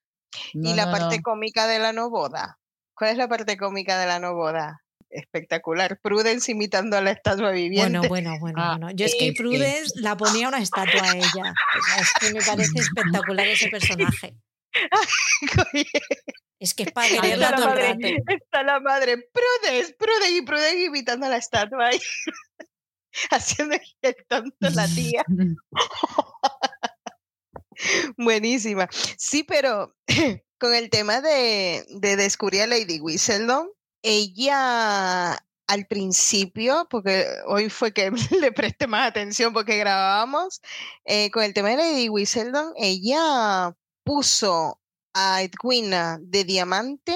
y la parte cómica de la no boda. ¿Cuál es la parte cómica de la no boda? Espectacular. Prudence imitando a la estatua viviente. Bueno, bueno, bueno. Ah, bueno. Yo es que Prudence la ponía una estatua a ella. es que me parece espectacular ese personaje. *laughs* es que es para quererla todo el rato. Está la madre, Prudence, Prudence y Prudence imitando a la estatua ahí. *laughs* Haciendo el tonto la tía. *laughs* Buenísima. Sí, pero con el tema de, descubrir a Lady Whistledown, ella al principio, porque hoy fue que *laughs* le presté más atención porque grabábamos, eh, con el tema de Lady Whistledown, ella puso a Edwina de diamante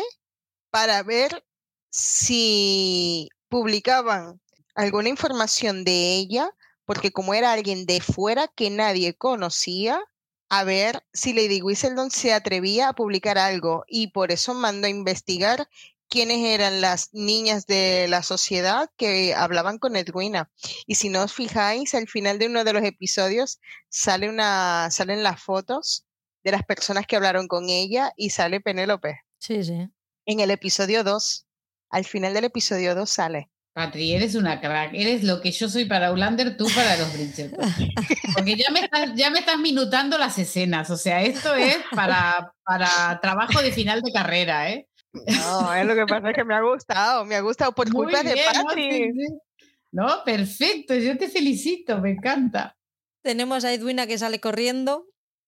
para ver si publicaban alguna información de ella porque como era alguien de fuera que nadie conocía, a ver si Lady Whistledown se atrevía a publicar algo y por eso mandó a investigar quiénes eran las niñas de la sociedad que hablaban con Edwina. Y si no os fijáis, al final de uno de los episodios sale una, salen las fotos de las personas que hablaron con ella y sale Penélope. Sí, sí. En el episodio 2, al final del episodio 2 sale. Patri, eres una crack. Eres lo que yo soy para Ulander, tú para los Bridgerton. Porque ya me, estás, ya me estás minutando las escenas. O sea, esto es para, para trabajo de final de carrera, ¿eh? No, es lo que pasa es que me ha gustado. Me ha gustado por culpa de Patri. No, perfecto. Yo te felicito. Me encanta. Tenemos a Edwina que sale corriendo.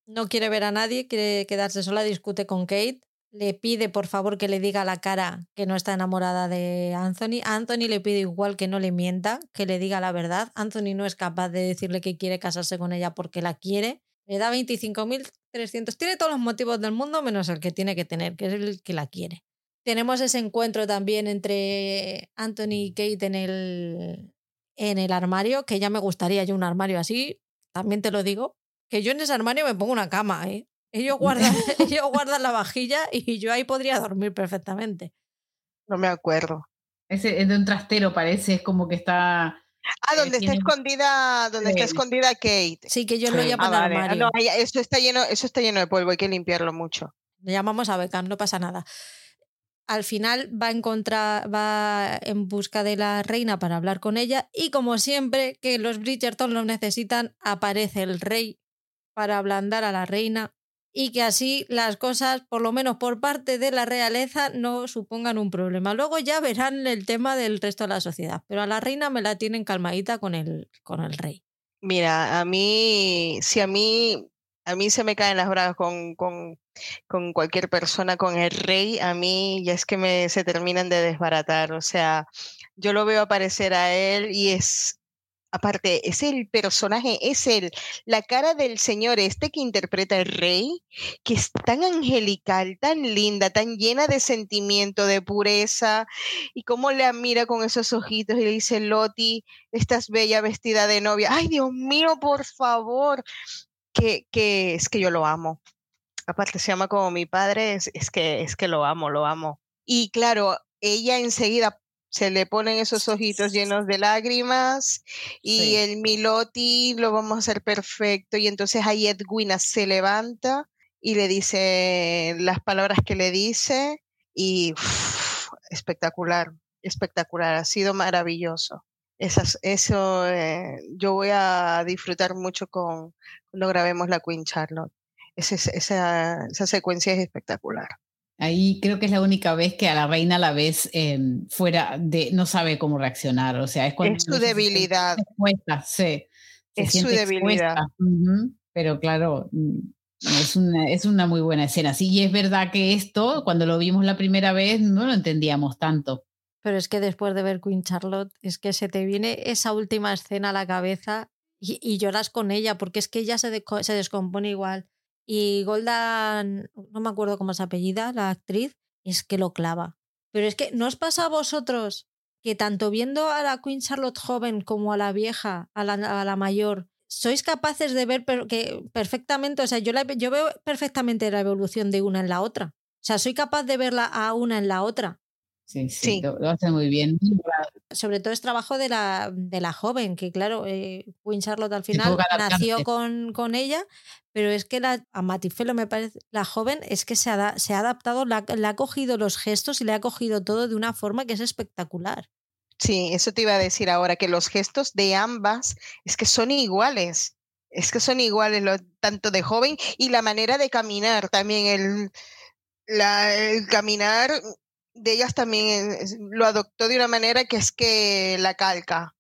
No quiere ver a nadie, quiere quedarse sola, discute con Kate le pide por favor que le diga a la cara que no está enamorada de Anthony. Anthony le pide igual que no le mienta, que le diga la verdad. Anthony no es capaz de decirle que quiere casarse con ella porque la quiere. Le da 25.300. Tiene todos los motivos del mundo menos el que tiene que tener, que es el que la quiere. Tenemos ese encuentro también entre Anthony y Kate en el, en el armario, que ya me gustaría yo un armario así, también te lo digo, que yo en ese armario me pongo una cama, ¿eh? Ellos *laughs* guardan, *laughs* ellos guardan la vajilla y yo ahí podría dormir perfectamente. No me acuerdo. Ese es de un trastero, parece, es como que está. Ah, donde está escondida, donde está escondida Kate. Sí, que yo lo llamo ah, armario. No, eso está lleno, eso está lleno de polvo, hay que limpiarlo mucho. Le llamamos a Beckham, no pasa nada. Al final va a encontrar, va en busca de la reina para hablar con ella y como siempre que los Bridgerton lo necesitan, aparece el rey para ablandar a la reina y que así las cosas, por lo menos por parte de la realeza, no supongan un problema. Luego ya verán el tema del resto de la sociedad, pero a la reina me la tienen calmadita con el, con el rey. Mira, a mí, si a mí, a mí se me caen las bravas con, con, con cualquier persona, con el rey, a mí ya es que me, se terminan de desbaratar. O sea, yo lo veo aparecer a él y es aparte, es el personaje, es el, la cara del señor este que interpreta el rey, que es tan angelical, tan linda, tan llena de sentimiento, de pureza, y cómo le mira con esos ojitos y le dice, Loti, estás bella vestida de novia. Ay, Dios mío, por favor, que, que es que yo lo amo. Aparte se llama como mi padre, es, es que, es que lo amo, lo amo. Y claro, ella enseguida se le ponen esos ojitos llenos de lágrimas y el Miloti lo vamos a hacer perfecto y entonces ahí Edwina se levanta y le dice las palabras que le dice y espectacular, espectacular, ha sido maravilloso. Esas, eso eh, yo voy a disfrutar mucho con cuando grabemos la Queen Charlotte. esa, esa secuencia es espectacular. Ahí creo que es la única vez que a la reina la ves em, fuera de, no sabe cómo reaccionar, o sea, es cuando... Es su debilidad. sí, es su debilidad. pero claro, mm, es una, es una muy buena escena. Sí, y es verdad que esto, cuando lo vimos la primera vez, no lo entendíamos tanto. Pero es que después de ver Queen Charlotte, es que se te viene esa última escena a la cabeza y, lloras con ella, porque es que ella se, se descompone igual. Y Golda, no me acuerdo cómo es apellida, la actriz, es que lo clava. Pero es que, ¿no os pasa a vosotros que tanto viendo a la Queen Charlotte joven como a la vieja, a la, a la mayor, sois capaces de ver que perfectamente, o sea, yo, la, yo veo perfectamente la evolución de una en la otra. O sea, soy capaz de verla a una en la otra. Sí, sí, Lo, hace muy bien. Sobre todo es trabajo de la, de la joven, que claro, eh, Queen Charlotte al final nació con, con, ella, pero es que la, a Matifelo me parece, la joven es que se ha, se ha adaptado, le ha cogido los gestos y le ha cogido todo de una forma que es espectacular. Sí, eso te iba a decir ahora, que los gestos de ambas es que son iguales, es que son iguales, lo, tanto de joven y la manera de caminar también, el, la, el caminar de ellas también lo adoptó de una manera que es que la calca.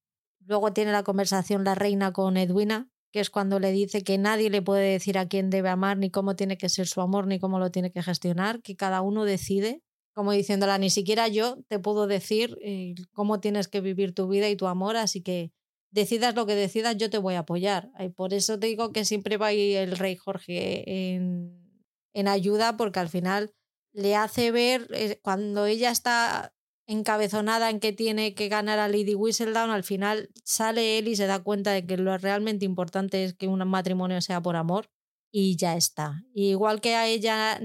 Luego tiene la conversación la reina con Edwina, que es cuando le dice que nadie le puede decir a quién debe amar, ni cómo tiene que ser su amor, ni cómo lo tiene que gestionar, que cada uno decide, como diciéndola, ni siquiera yo te puedo decir eh, cómo tienes que vivir tu vida y tu amor, así que decidas lo que decidas, yo te voy a apoyar. Y por eso te digo que siempre va ahí el rey Jorge en, en ayuda, porque al final le hace ver eh, cuando ella está encabezonada en que tiene que ganar a Lady Whistledown, al final sale él y se da cuenta de que lo realmente importante es que un matrimonio sea por amor y ya está. igual que a ella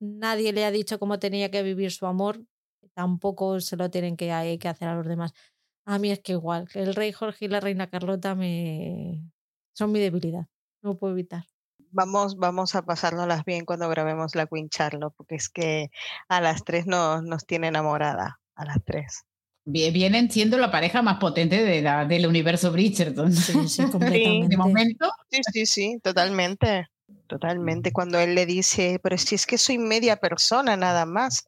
nadie le ha dicho cómo tenía que vivir su amor, tampoco se lo tienen que, eh, que hacer a los demás. A mí es que igual, el rey Jorge y la reina Carlota me son mi debilidad, no puedo evitar. Vamos, vamos a pasárnoslas bien cuando grabemos la Queen Charlotte, porque es que a las tres nos, nos tiene enamorada, a las tres. Vienen siendo la pareja más potente de la, del universo Bridgerton. Sí, sí, *laughs* completamente. De momento. Sí, sí, sí, totalmente. Totalmente. Cuando él le dice, pero si es que soy media persona nada más.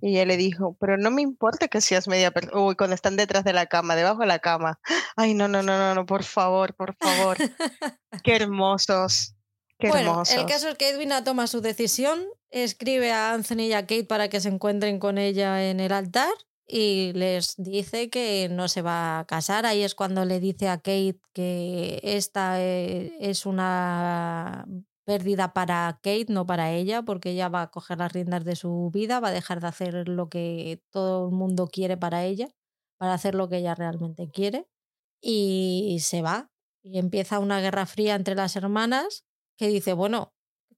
Y ella le dijo, pero no me importa que seas media persona. Uy, cuando están detrás de la cama, debajo de la cama. Ay, no, no, no, no, no, por favor, por favor. *laughs* Qué hermosos. Qué bueno, el caso es que Edwina toma su decisión, escribe a Anthony y a Kate para que se encuentren con ella en el altar y les dice que no se va a casar. Ahí es cuando le dice a Kate que esta eh, es una pérdida para Kate, no para ella, porque ella va a coger las riendas de su vida, va a dejar de hacer lo que todo el mundo quiere para ella, para hacer lo que ella realmente quiere. Y se va. Y empieza una guerra fría entre las hermanas que dice, bueno,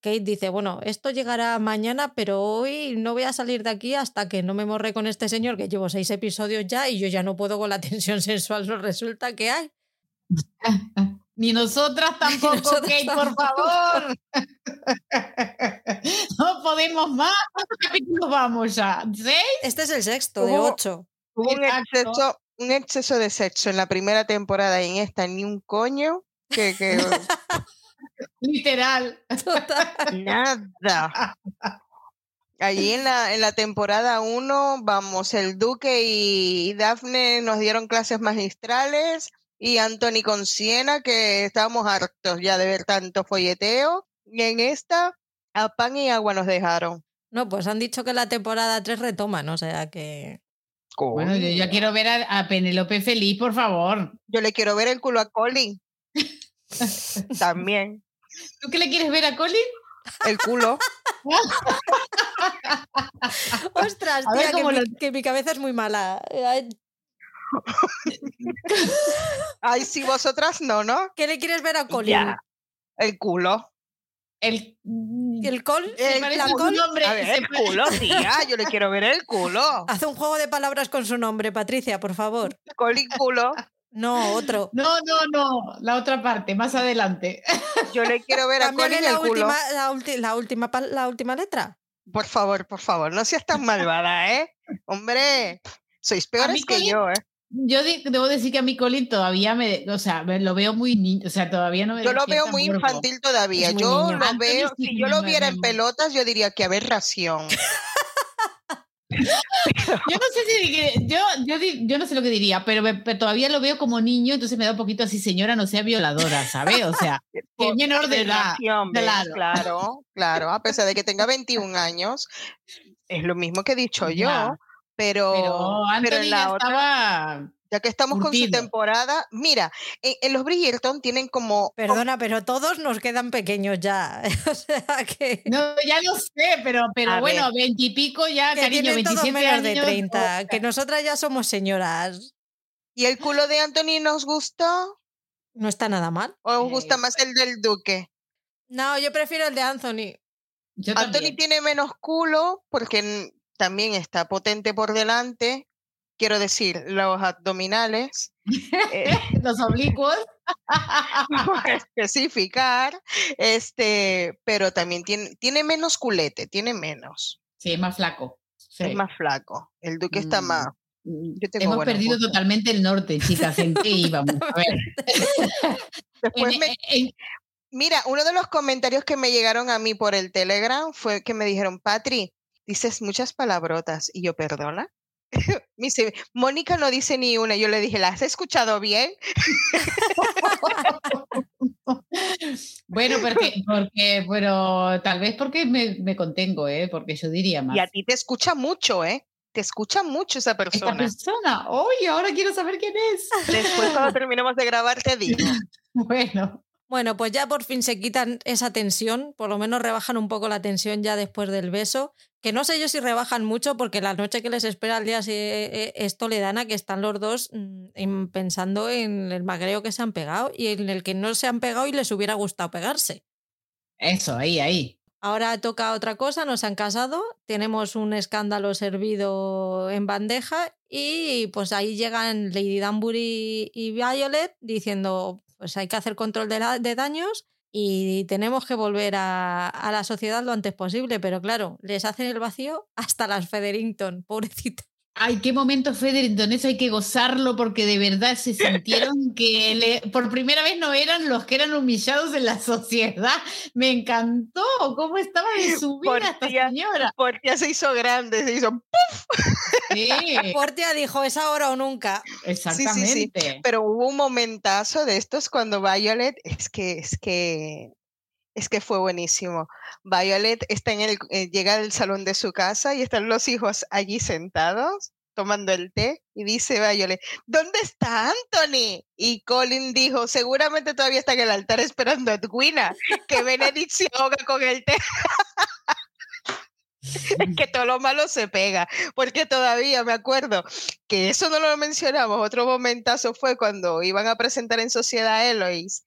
Kate dice, bueno, esto llegará mañana, pero hoy no voy a salir de aquí hasta que no me morre con este señor, que llevo seis episodios ya y yo ya no puedo con la *laughs* tensión sensual, no resulta que hay. *laughs* Ni nosotras *laughs* tampoco, Kate, por favor. no podemos más. ¿Cuántos capítulos vamos ya? ¿Seis? Este es el sexto de ocho. Hubo un exceso, un exceso de sexo en la primera temporada y en esta ni un coño. Que, que... Literal. *laughs* Nada. Allí en la, en la temporada 1, vamos, el Duque y Daphne nos dieron clases magistrales y Anthony con Siena, que estábamos hartos ya de ver tanto folleteo. Y en esta, a pan y agua nos dejaron. No, pues han dicho que la temporada 3 retoman, o sea que. Bueno, yo ya quiero ver a, a, Penelope feliz, por favor. Yo le quiero ver el culo a Colin. *laughs* *laughs* También. ¿Tú qué le quieres ver a Colin? El culo. *laughs* Ostras, tía, que, que mi cabeza es muy mala. Ay, *laughs* si vosotras no, ¿no? ¿Qué le quieres ver a Colin? El culo. El, el col, el, la col? a ver, el culo, tía, yo le quiero ver el culo. Haz un juego de palabras con su nombre, Patricia, por favor. Colin culo. No, otro. No, no, no, la otra parte, más adelante. Yo le quiero ver a Colin la el culo. Última, la, la, última, la última letra. Por favor, por favor, no seas tan malvada, ¿eh? Hombre, sois peores que yo, ¿eh? yo debo decir que a mi Colin todavía me, o sea, lo veo muy niño, o sea, todavía no me Yo lo veo muy infantil todavía. Yo lo veo, si yo lo viera en pelotas, yo diría que *laughs* yo no sé si yo, yo, yo, no sé lo que diría, pero, todavía lo veo como niño, entonces me da un poquito así, señora, no sea violadora, ¿sabes? O sea, *laughs* que menor de edad. Claro, claro, a pesar de que tenga 21 años, es lo mismo que he dicho yo. Pero, pero, en la otra, ya que estamos con su temporada, mira, en, los Bridgerton tienen como... Perdona, pero todos nos quedan pequeños ya. *laughs* o sea que... No, ya lo sé, pero, pero bueno, veintipico ya, cariño, 27 menos de 30, que nosotras ya somos señoras. ¿Y el culo de Anthony nos gusta? No está nada mal. ¿O os gusta más el del duque? No, yo prefiero el de Anthony. Anthony tiene menos culo porque también está potente por delante, quiero decir, los abdominales. Eh, *laughs* los oblicuos. *laughs* especificar, este, pero también tiene, tiene menos culete, tiene menos. Sí, es más flaco. Es más flaco. El duque está mm, más. Mm, Hemos perdido totalmente el norte, chicas. ¿En qué íbamos? A ver. *laughs* Después me, Mira, uno de los comentarios que me llegaron a mí por el Telegram fue que me dijeron, Patri, dices muchas palabrotas. Y yo, perdona. *laughs* Me dice, Mónica no dice ni una. Yo le dije, ¿la has escuchado bien? *laughs* bueno, porque, porque, pero tal vez porque me, me, contengo, ¿eh? Porque yo diría más. Y a ti te escucha mucho, ¿eh? Te escucha mucho esa persona. Esa persona, oye, ahora quiero saber quién es. Después cuando *laughs* terminemos de grabar te digo. bueno. Bueno, pues ya por fin se quitan esa tensión, por lo menos rebajan un poco la tensión ya después del beso, que no sé yo si rebajan mucho porque la noche que les espera al día eh, es toledana, que están los dos mm, pensando en el magreo que se han pegado y en el que no se han pegado y les hubiera gustado pegarse. Eso, ahí, ahí. Ahora toca otra cosa, nos han casado, tenemos un escándalo servido en bandeja y pues ahí llegan Lady Danbury y Violet diciendo pues hay que hacer control de, daños y tenemos que volver a, la sociedad lo antes posible, pero claro, les hacen el vacío hasta las Federington, *laughs* pobrecitas. Ay, qué momento, Federington, eso hay que gozarlo porque de verdad se sintieron *laughs* que por primera vez no eran los que eran humillados en la sociedad. Me encantó cómo estaba de su vida esta señora. Portia se hizo grande, se hizo ¡puf! Sí. *laughs* Portia dijo, es ahora o nunca. Exactamente. Sí, sí, sí. Pero hubo un momentazo de estos cuando Violet, es que, es que es que fue buenísimo. Violet está en el, eh, llega al salón de su casa y están los hijos allí sentados tomando el té y dice Violet, ¿dónde está Anthony? Y Colin dijo, seguramente todavía está en el altar esperando a Edwina, que Benedict se ahoga con el té. *laughs* *laughs* que todo lo malo se pega, porque todavía me acuerdo que eso no lo mencionamos, otro momentazo fue cuando iban a presentar en Sociedad a Eloise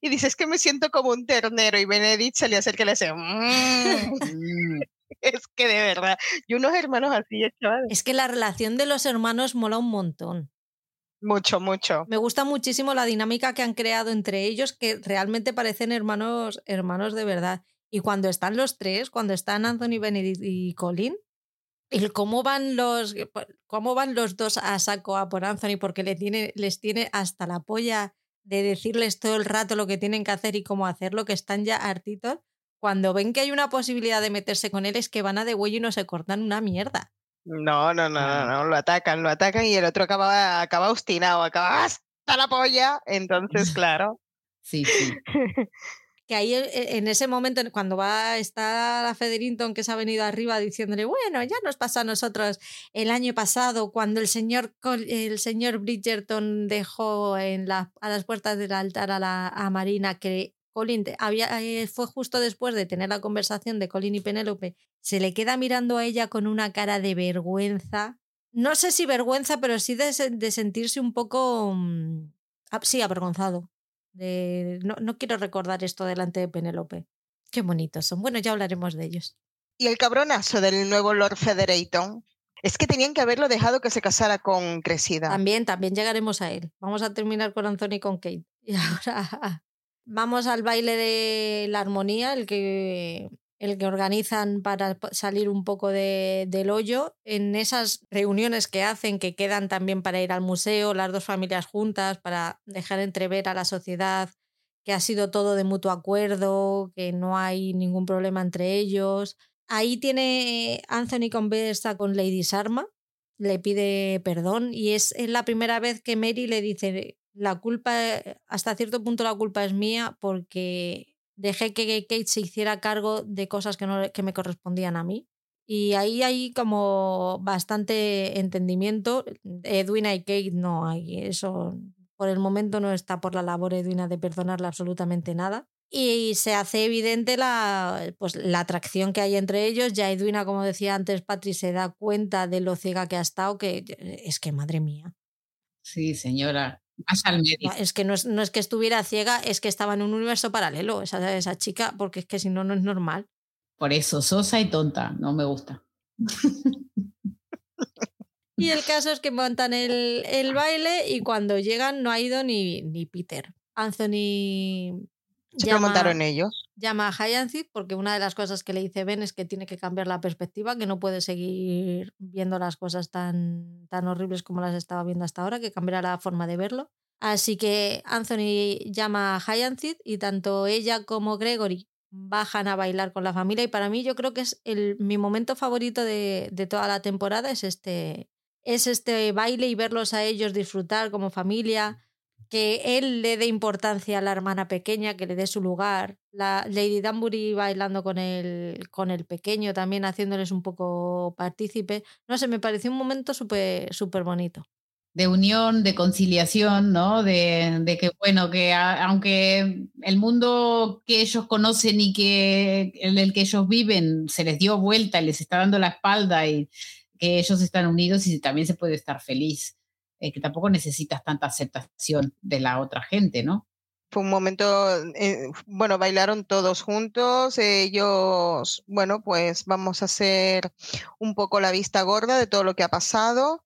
y, dices que me siento como un ternero y Benedict se le acerca y le dice, mm". *laughs* es que de verdad, y unos hermanos así, chavales. Es que la relación de los hermanos mola un montón. Mucho, mucho. Me gusta muchísimo la dinámica que han creado entre ellos, que realmente parecen hermanos, hermanos de verdad. Y cuando están los tres, cuando están Anthony Benedict y Colin, el cómo van los cómo van los dos a saco a por Anthony porque le tiene, les tiene hasta la polla de decirles todo el rato lo que tienen que hacer y cómo hacerlo, que están ya hartitos. Cuando ven que hay una posibilidad de meterse con él es que van a de huello y no se cortan una mierda. No, no, no, no, no, lo atacan, lo atacan y el otro acaba, acaba obstinado, acaba hasta la polla. Entonces, *laughs* claro. Sí, sí. *laughs* que ahí e, en ese momento, cuando va a estar la Federington que se ha venido arriba diciéndole, bueno, ya nos pasó a nosotros el año pasado cuando el señor, el señor Bridgerton dejó a las puertas del altar a, la, a Marina que Colin eh, fue justo después de tener la conversación de Colin y Penélope, se le queda mirando a ella con una cara de vergüenza. No sé si vergüenza, pero sí de, de sentirse un poco, mm, sí, avergonzado no, quiero recordar esto delante de Penélope. Qué bonitos son. Bueno, ya hablaremos de ellos. Y el cabronazo del nuevo Lord Federaton. Es que tenían que haberlo dejado que se casara con Crecida. También, también llegaremos a él. Vamos a terminar con Anthony y con Kate. *laughs* Y ahora vamos al baile de la armonía, el que el que organizan para salir un poco de, del hoyo, en esas reuniones que hacen, que quedan también para ir al museo, las dos familias juntas, para dejar entrever a la sociedad que ha sido todo de mutuo acuerdo, que no hay ningún problema entre ellos. Ahí tiene Anthony conversa con Lady Sarma, le pide perdón y es la primera vez que Mary le dice, la culpa, hasta cierto punto la culpa es mía porque dejé que Kate se hiciera cargo de cosas que, no, que me correspondían a mí. Y ahí hay como bastante entendimiento. Edwina y Kate no hay. Eso por el momento no está por la labor Edwina de perdonarle absolutamente nada. Y se hace evidente la, pues, la atracción que hay entre ellos. Ya Edwina, como decía antes, Patri se da cuenta de lo ciega que ha estado, que es que madre mía. Sí, señora. Es que no es, no es, que estuviera ciega, es que estaba en un universo paralelo esa, esa chica, porque es que si no, no es normal. Por eso, sosa y tonta, no me gusta. y el caso es que montan el, el, baile y cuando llegan no ha ido ni, ni Peter. Anthony se llama, ellos. Llama a Hyacinth porque una de las cosas que le dice Ben es que tiene que cambiar la perspectiva, que no puede seguir viendo las cosas tan, tan horribles como las estaba viendo hasta ahora, que cambiará la forma de verlo. Así que Anthony llama a Hyacinth y tanto ella como Gregory bajan a bailar con la familia y para mí yo creo que es el, mi momento favorito de, de toda la temporada es este, es este baile y verlos a ellos disfrutar como familia que él le dé importancia a la hermana pequeña, que le dé su lugar. La Lady Danbury bailando con el, con el pequeño también, haciéndoles un poco partícipe. No sé, me pareció un momento súper súper bonito. de unión, de conciliación, ¿no? De, que, bueno, que aunque el mundo que ellos conocen y que en el que ellos viven se les dio vuelta y les está dando la espalda y que ellos están unidos y también se puede estar feliz, eh, que tampoco necesitas tanta aceptación de la otra gente, ¿no? Fue un momento, eh, bueno, bailaron todos juntos, ellos, bueno, pues vamos a hacer un poco la vista gorda de todo lo que ha pasado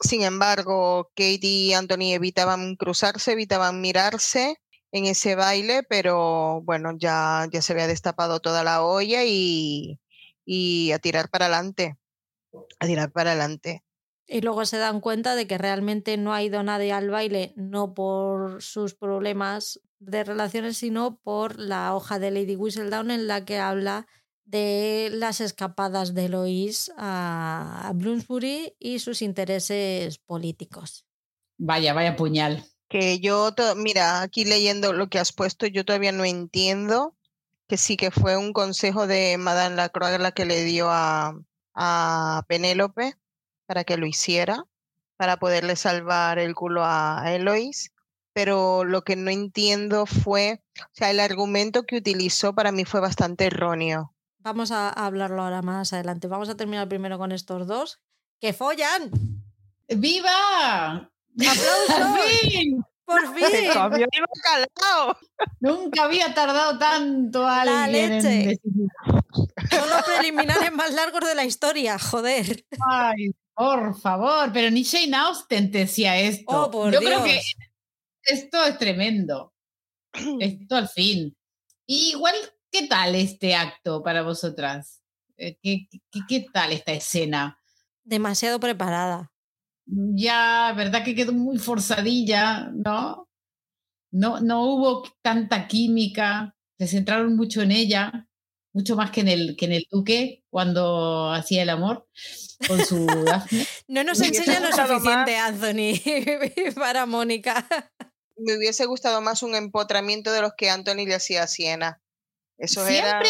sin embargo, Katie y Anthony evitaban cruzarse, evitaban mirarse en ese baile, pero bueno, ya, ya se había destapado toda la olla y, y a tirar para adelante, a tirar para adelante. Y luego se dan cuenta de que realmente no ha ido nadie al baile, no por sus problemas de relaciones, sino por la hoja de Lady Whistledown en la que habla de las escapadas de Lois a Bloomsbury y sus intereses políticos. Vaya, vaya puñal. Que yo, mira, aquí leyendo lo que has puesto, yo todavía no entiendo que sí que fue un consejo de Madame Lacroix la que le dio a, a Penélope para que lo hiciera, para poderle salvar el culo a, a Eloís. Pero lo que no entiendo fue, o sea, el argumento que utilizó para mí fue bastante erróneo. Vamos a hablarlo ahora más adelante. Vamos a terminar primero con estos dos. ¡Que follan! ¡Viva! ¡Aplausos! ¡Por fin! *laughs* *laughs* Nunca había tardado tanto alguien. La leche. Son los *laughs* preliminares más largos de la historia, joder. Ay, por favor, pero ni Shane Austen decía esto. Oh, por Yo Dios. creo que esto es tremendo. *clears throat* Esto al fin. Y igual ¿Qué tal este acto para vosotras? Eh, ¿Qué, qué, tal esta escena? Demasiado preparada. Ya, ¿verdad que quedó muy forzadilla, no? No, no hubo tanta química, se centraron mucho en ella, mucho más que en el, que en el duque cuando hacía el amor con su *laughs* no nos enseña lo suficiente, Anthony, *laughs* para Mónica. Me hubiese gustado más un empotramiento de los que Anthony le hacía a Siena siempre,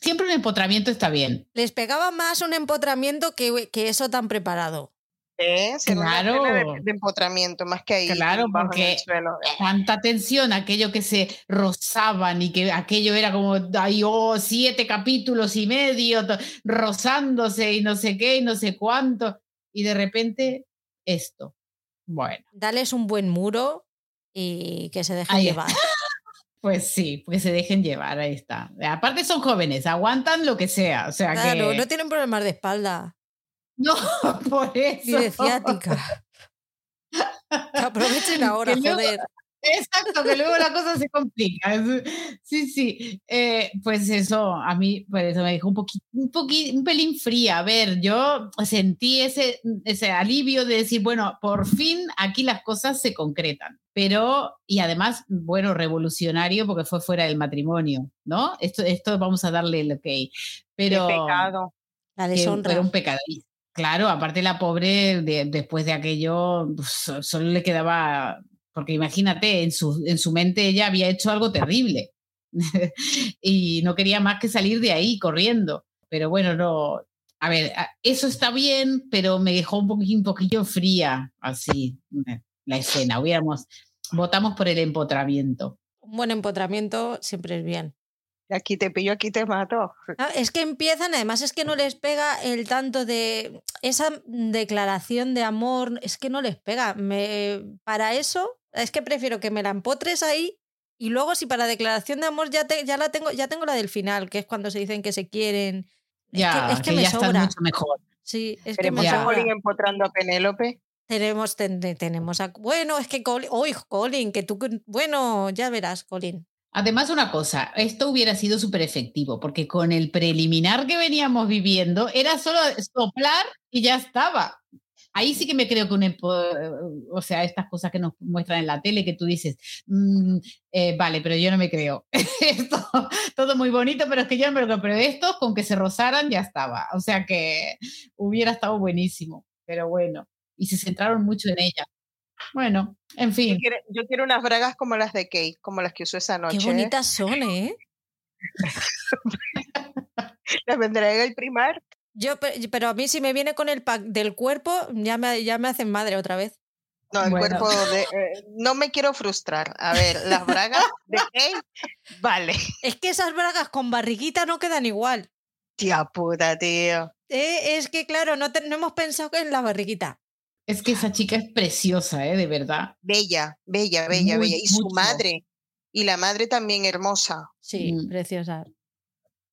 siempre un empotramiento está bien. Les pegaba más un empotramiento que, que eso tan preparado. ¿Eh? Claro. De, empotramiento, más que ahí. Claro, porque tanta tensión, aquello que se rozaban y que aquello era como, ay, oh, siete capítulos y medio rozándose y no sé qué y no sé cuánto. Y de repente, esto. Bueno. Dales un buen muro y que se dejen llevar. *laughs* Pues sí, pues se dejen llevar, ahí está. Aparte son jóvenes, aguantan lo que sea. O sea claro, no tienen problemas de espalda. No, *laughs* por eso. Ni de ciática. aprovechen *laughs* ahora, joder. Exacto, que luego la cosa se complica. Sí, sí. Eh, pues eso, a mí, por eso me dejó un poquito, un poquito, un pelín fría. A ver, yo sentí ese, ese alivio de decir, bueno, por fin aquí las cosas se concretan. Pero, y además, bueno, revolucionario porque fue fuera del matrimonio, ¿no? Esto, esto vamos a darle el ok. Pero. pecado. La deshonra. Era un pecado. Claro, aparte la pobre, después de aquello, pues, solo le quedaba porque imagínate, en su, en su mente ella había hecho algo terrible *laughs* y no quería más que salir de ahí corriendo. Pero bueno, no, a ver, eso está bien, pero me dejó un poquillo fría, así, la escena. Hubiéramos, votamos por el empotramiento. Un buen empotramiento siempre es bien. Aquí te pillo, aquí te mato. Ah, es que empiezan, además es que no les pega el tanto de esa declaración de amor, es que no les pega. Me, para eso es que prefiero que me la empotres ahí y luego si para declaración de amor ya, te, ya la tengo, ya tengo la del final, que es cuando se dicen que se quieren. Ya, es que, me sobra. mucho mejor. Sí, es que me a Colin empotrando a Penélope. Tenemos, tenemos a. Bueno, es que Colin. Uy, Colin, que tú. Bueno, ya verás, Colin. Además, una cosa, esto hubiera sido súper efectivo, porque con el preliminar que veníamos viviendo era solo soplar y ya estaba ahí sí que me creo que un, o sea, estas cosas que nos muestran en la tele que tú dices, mm, eh, vale, pero yo no me creo. *laughs* esto, todo muy bonito, pero es que yo no me lo creo. Pero estos, con que se rozaran, ya estaba. O sea que hubiera estado buenísimo. Pero bueno, y se centraron mucho en ella. Bueno, en fin. Yo quiero, unas bragas como las de Kate, como las que usó esa noche. Qué bonitas son, ¿eh? *laughs* las vendré en el primar Yo, pero a mí si me viene con el pack del cuerpo, ya me, ya me hacen madre otra vez. No, el cuerpo de... Eh, no me quiero frustrar. A ver, las bragas de Kate, vale. Es que esas bragas con barriguita no quedan igual. Tía puta, tío. Eh, es que, claro, no, no hemos pensado en la barriguita. Es que esa chica es preciosa, ¿eh? De verdad. Bella, bella, bella, bella. Y su madre. Y la madre también hermosa. Sí, mm. preciosa.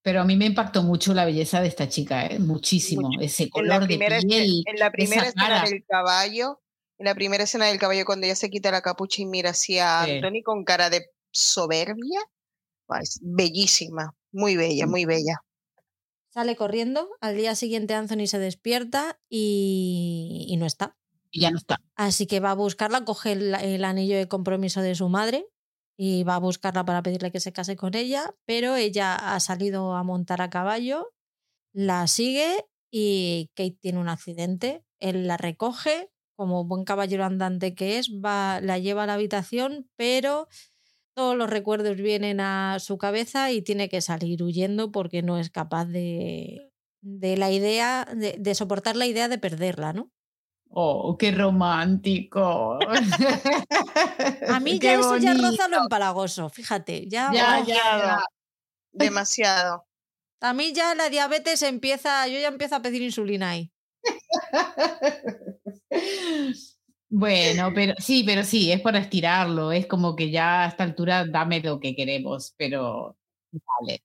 Pero a mí me impactó mucho la belleza de esta chica, ¿eh? muchísimo. Ese color de piel. En la primera escena del caballo, en la primera escena del caballo, cuando ella se quita la capucha y mira hacia Anthony con cara de soberbia, es bellísima, muy bella, mm. muy bella. Sale corriendo, al día siguiente Anthony se despierta y, y no está. Y ya no está. Así que va a buscarla, coge el, anillo de compromiso de su madre y va a buscarla para pedirle que se case con ella, pero ella ha salido a montar a caballo, la sigue y Kate tiene un accidente. Él la recoge, como buen caballero andante que es, va, la lleva a la habitación, pero todos los recuerdos vienen a su cabeza y tiene que salir huyendo porque no es capaz de, de la idea, de, soportar la idea de perderla, ¿no? Oh, qué romántico. a mí *laughs* ya eso ya roza lo empalagoso, fíjate. Ya, ya, ya, Demasiado. A mí ya la diabetes empieza, yo ya empiezo a pedir insulina ahí. Bueno, pero sí, pero sí, es para estirarlo, es como que ya a esta altura dame lo que queremos, pero vale.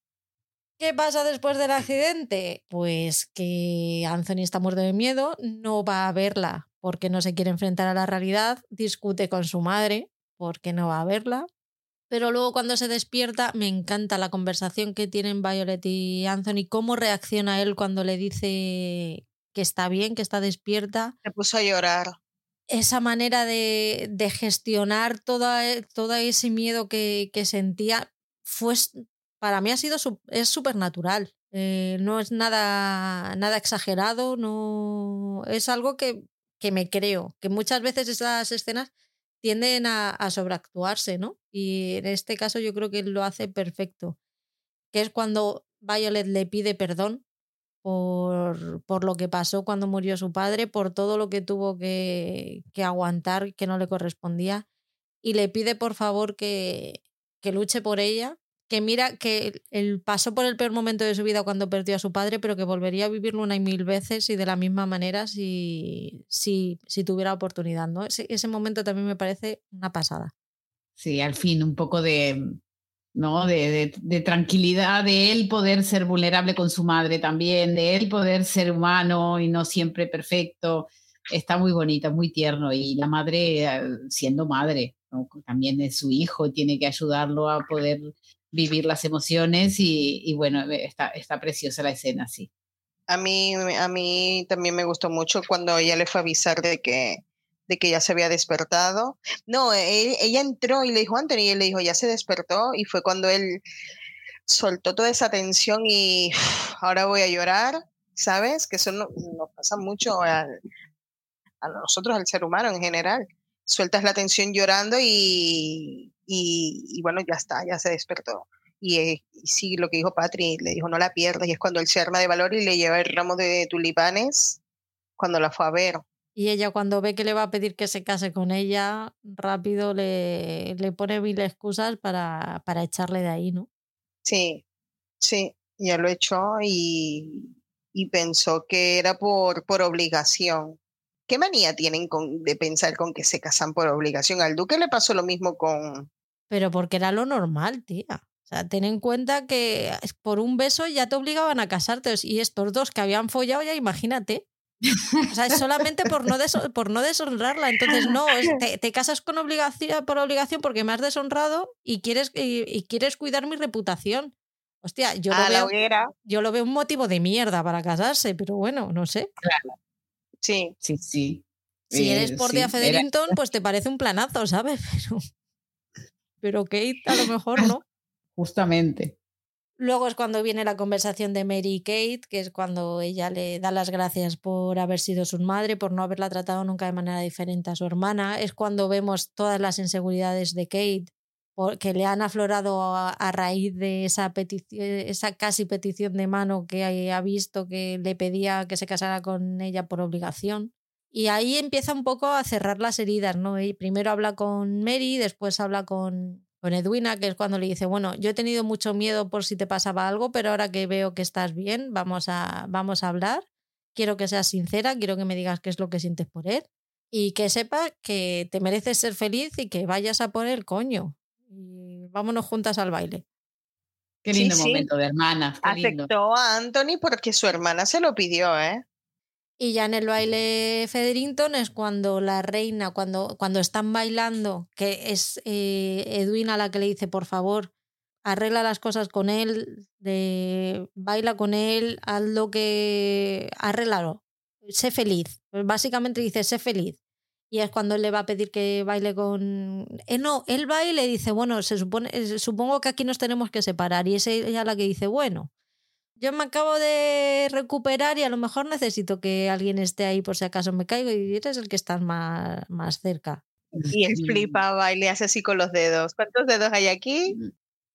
¿Qué pasa después del accidente? Pues que Anthony está muerto de miedo, no va a verla porque no se quiere enfrentar a la realidad, discute con su madre porque no va a verla, pero luego cuando se despierta me encanta la conversación que tienen Violet y Anthony, cómo reacciona él cuando le dice que está bien, que está despierta. Se puso a llorar esa manera de, gestionar todo, e, todo, ese miedo que, sentía fue para mí ha sido es súper natural. Eh, no es nada, nada exagerado, no es algo que, que, me creo, que muchas veces esas escenas tienden a, a, sobreactuarse, ¿no? Y en este caso yo creo que lo hace perfecto, que es cuando Violet le pide perdón por, por, lo que pasó cuando murió su padre, por todo lo que tuvo que, que, aguantar que no le correspondía, y le pide por favor que, que luche por ella, que mira que él pasó por el peor momento de su vida cuando perdió a su padre, pero que volvería a vivirlo una y mil veces y de la misma manera si, si, si tuviera oportunidad. ¿no? Ese, ese momento también me parece una pasada. Sí, al fin, un poco de, ¿no? De, de, tranquilidad, de él poder ser vulnerable con su madre también, de él poder ser humano y no siempre perfecto. Está muy bonita, muy tierno y la madre eh, siendo madre, también es su hijo, tiene que ayudarlo a poder vivir las emociones y, bueno, está, está preciosa la escena, sí. A mí, a mí también me gustó mucho cuando ella le fue a avisar de que de que ya se había despertado. No, e, ella entró y le dijo a Anthony y él le dijo, ya se despertó y fue cuando él soltó toda esa tensión y *sighs* ahora voy a llorar, ¿sabes? Que eso nos pasa mucho a nosotros, al ser humano en general. Sueltas la tensión llorando y, y, bueno, ya está, ya se despertó. Y, eh, y, sí, lo que dijo Patri, le dijo, no la pierdas. Y es cuando él se arma de valor y le lleva el ramo de tulipanes cuando la fue a ver. Y ella cuando ve que le va a pedir que se case con ella, rápido le, le pone mil excusas para, para echarle de ahí, ¿no? Sí, sí, ya lo echó y, y pensó que era por, por obligación. ¿Qué manía tienen con, de pensar con que se casan por obligación? Al duque le pasó lo mismo con... Pero porque era lo normal, tía. O sea, ten en cuenta que por un beso ya te obligaban a casarte. Y estos dos que habían follado, ya imagínate. O sea, es solamente por no, por no deshonrarla. Entonces, no, *laughs* te, casas con obligación, por obligación porque me has deshonrado y quieres, y, quieres cuidar mi reputación. Hostia, yo lo, veo, yo lo veo un motivo de mierda para casarse, pero bueno, no sé. Claro. Sí. Sí, sí. Si eres por sí, Federington, pues te parece un planazo, ¿sabes? *laughs* Pero, pero Kate a lo *laughs* mejor no. Justamente. Luego es cuando viene la conversación de Mary y Kate, que es cuando ella le da las gracias por haber sido su madre, por no haberla tratado nunca de manera diferente a su hermana. Es cuando vemos todas las inseguridades de Kate porque le han aflorado a, raíz de esa petición, esa casi petición de mano que ha visto que le pedía que se casara con ella por obligación. Y ahí empieza un poco a cerrar las heridas, ¿no? Y primero habla con Mary, después habla con, con Edwina, que es cuando le dice, bueno, yo he tenido mucho miedo por si te pasaba algo, pero ahora que veo que estás bien, vamos a, vamos a hablar. Quiero que seas sincera, quiero que me digas qué es lo que sientes por él y que sepa que te mereces ser feliz y que vayas a por él, coño. Y vámonos juntas al baile. Qué lindo momento de hermana. Aceptó a Anthony porque su hermana se lo pidió, ¿eh? Y ya en el baile Federington es cuando la reina, cuando, cuando están bailando, que es eh, Edwina la que le dice, por favor, arregla las cosas con él, de, baila con él, haz lo que... arréglalo, sé feliz. Básicamente dice, sé feliz. Y es cuando él le va a pedir que baile con... Eh, no, él baile y dice, bueno, se supone, eh, supongo que aquí nos tenemos que separar. Y es ella la que dice, bueno, yo me acabo de recuperar y a lo mejor necesito que alguien esté ahí por si acaso me caigo y eres el que está más, más cerca. Y él flipa, baila y hace así con los dedos. ¿Cuántos dedos hay aquí?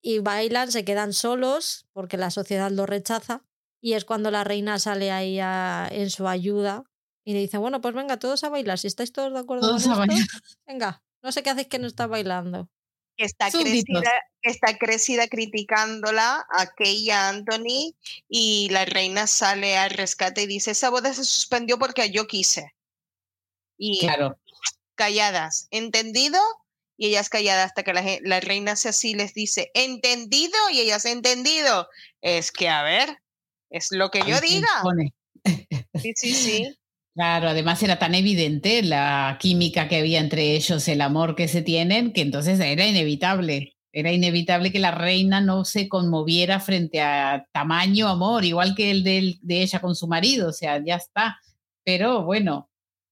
Y bailan, se quedan solos porque la sociedad lo rechaza. Y es cuando la reina sale ahí en su ayuda y le dice, bueno, pues venga, todos a bailar. Si estáis todos de acuerdo con esto, venga, no sé qué hacéis que no está bailando está crecida, está crecida criticándola a Kay y a Anthony y la reina sale al rescate y dice, esa boda se suspendió porque yo quise. Y claro. calladas, ¿entendido? Y ellas calladas hasta que la, la reina se así les dice, ¿entendido? Y ellas, ¿entendido? Es que, a ver, es lo que yo diga. Sí, sí, *laughs* sí. Claro, además era tan evidente la química que había entre ellos, el amor que se tienen, que entonces era inevitable. Era inevitable que la reina no se conmoviera frente a tamaño amor, igual que el de, de ella con su marido, o sea, ya está. Pero bueno,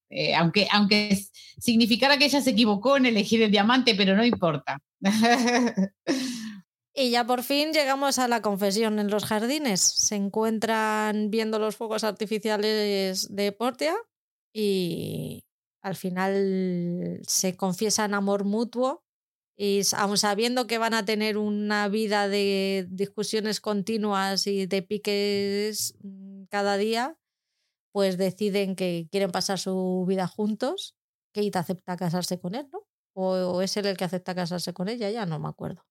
eh, aunque, aunque significara que ella se equivocó en elegir el diamante, pero no importa. *laughs* Y ya por fin llegamos a la confesión en los jardines. Se encuentran viendo los fuegos artificiales de Portia y al final se confiesan amor mutuo y aun sabiendo que van a tener una vida de discusiones continuas y de piques cada día, pues deciden que quieren pasar su vida juntos. Kate acepta casarse con él, ¿no? O es él el que acepta casarse con ella, ya no me acuerdo.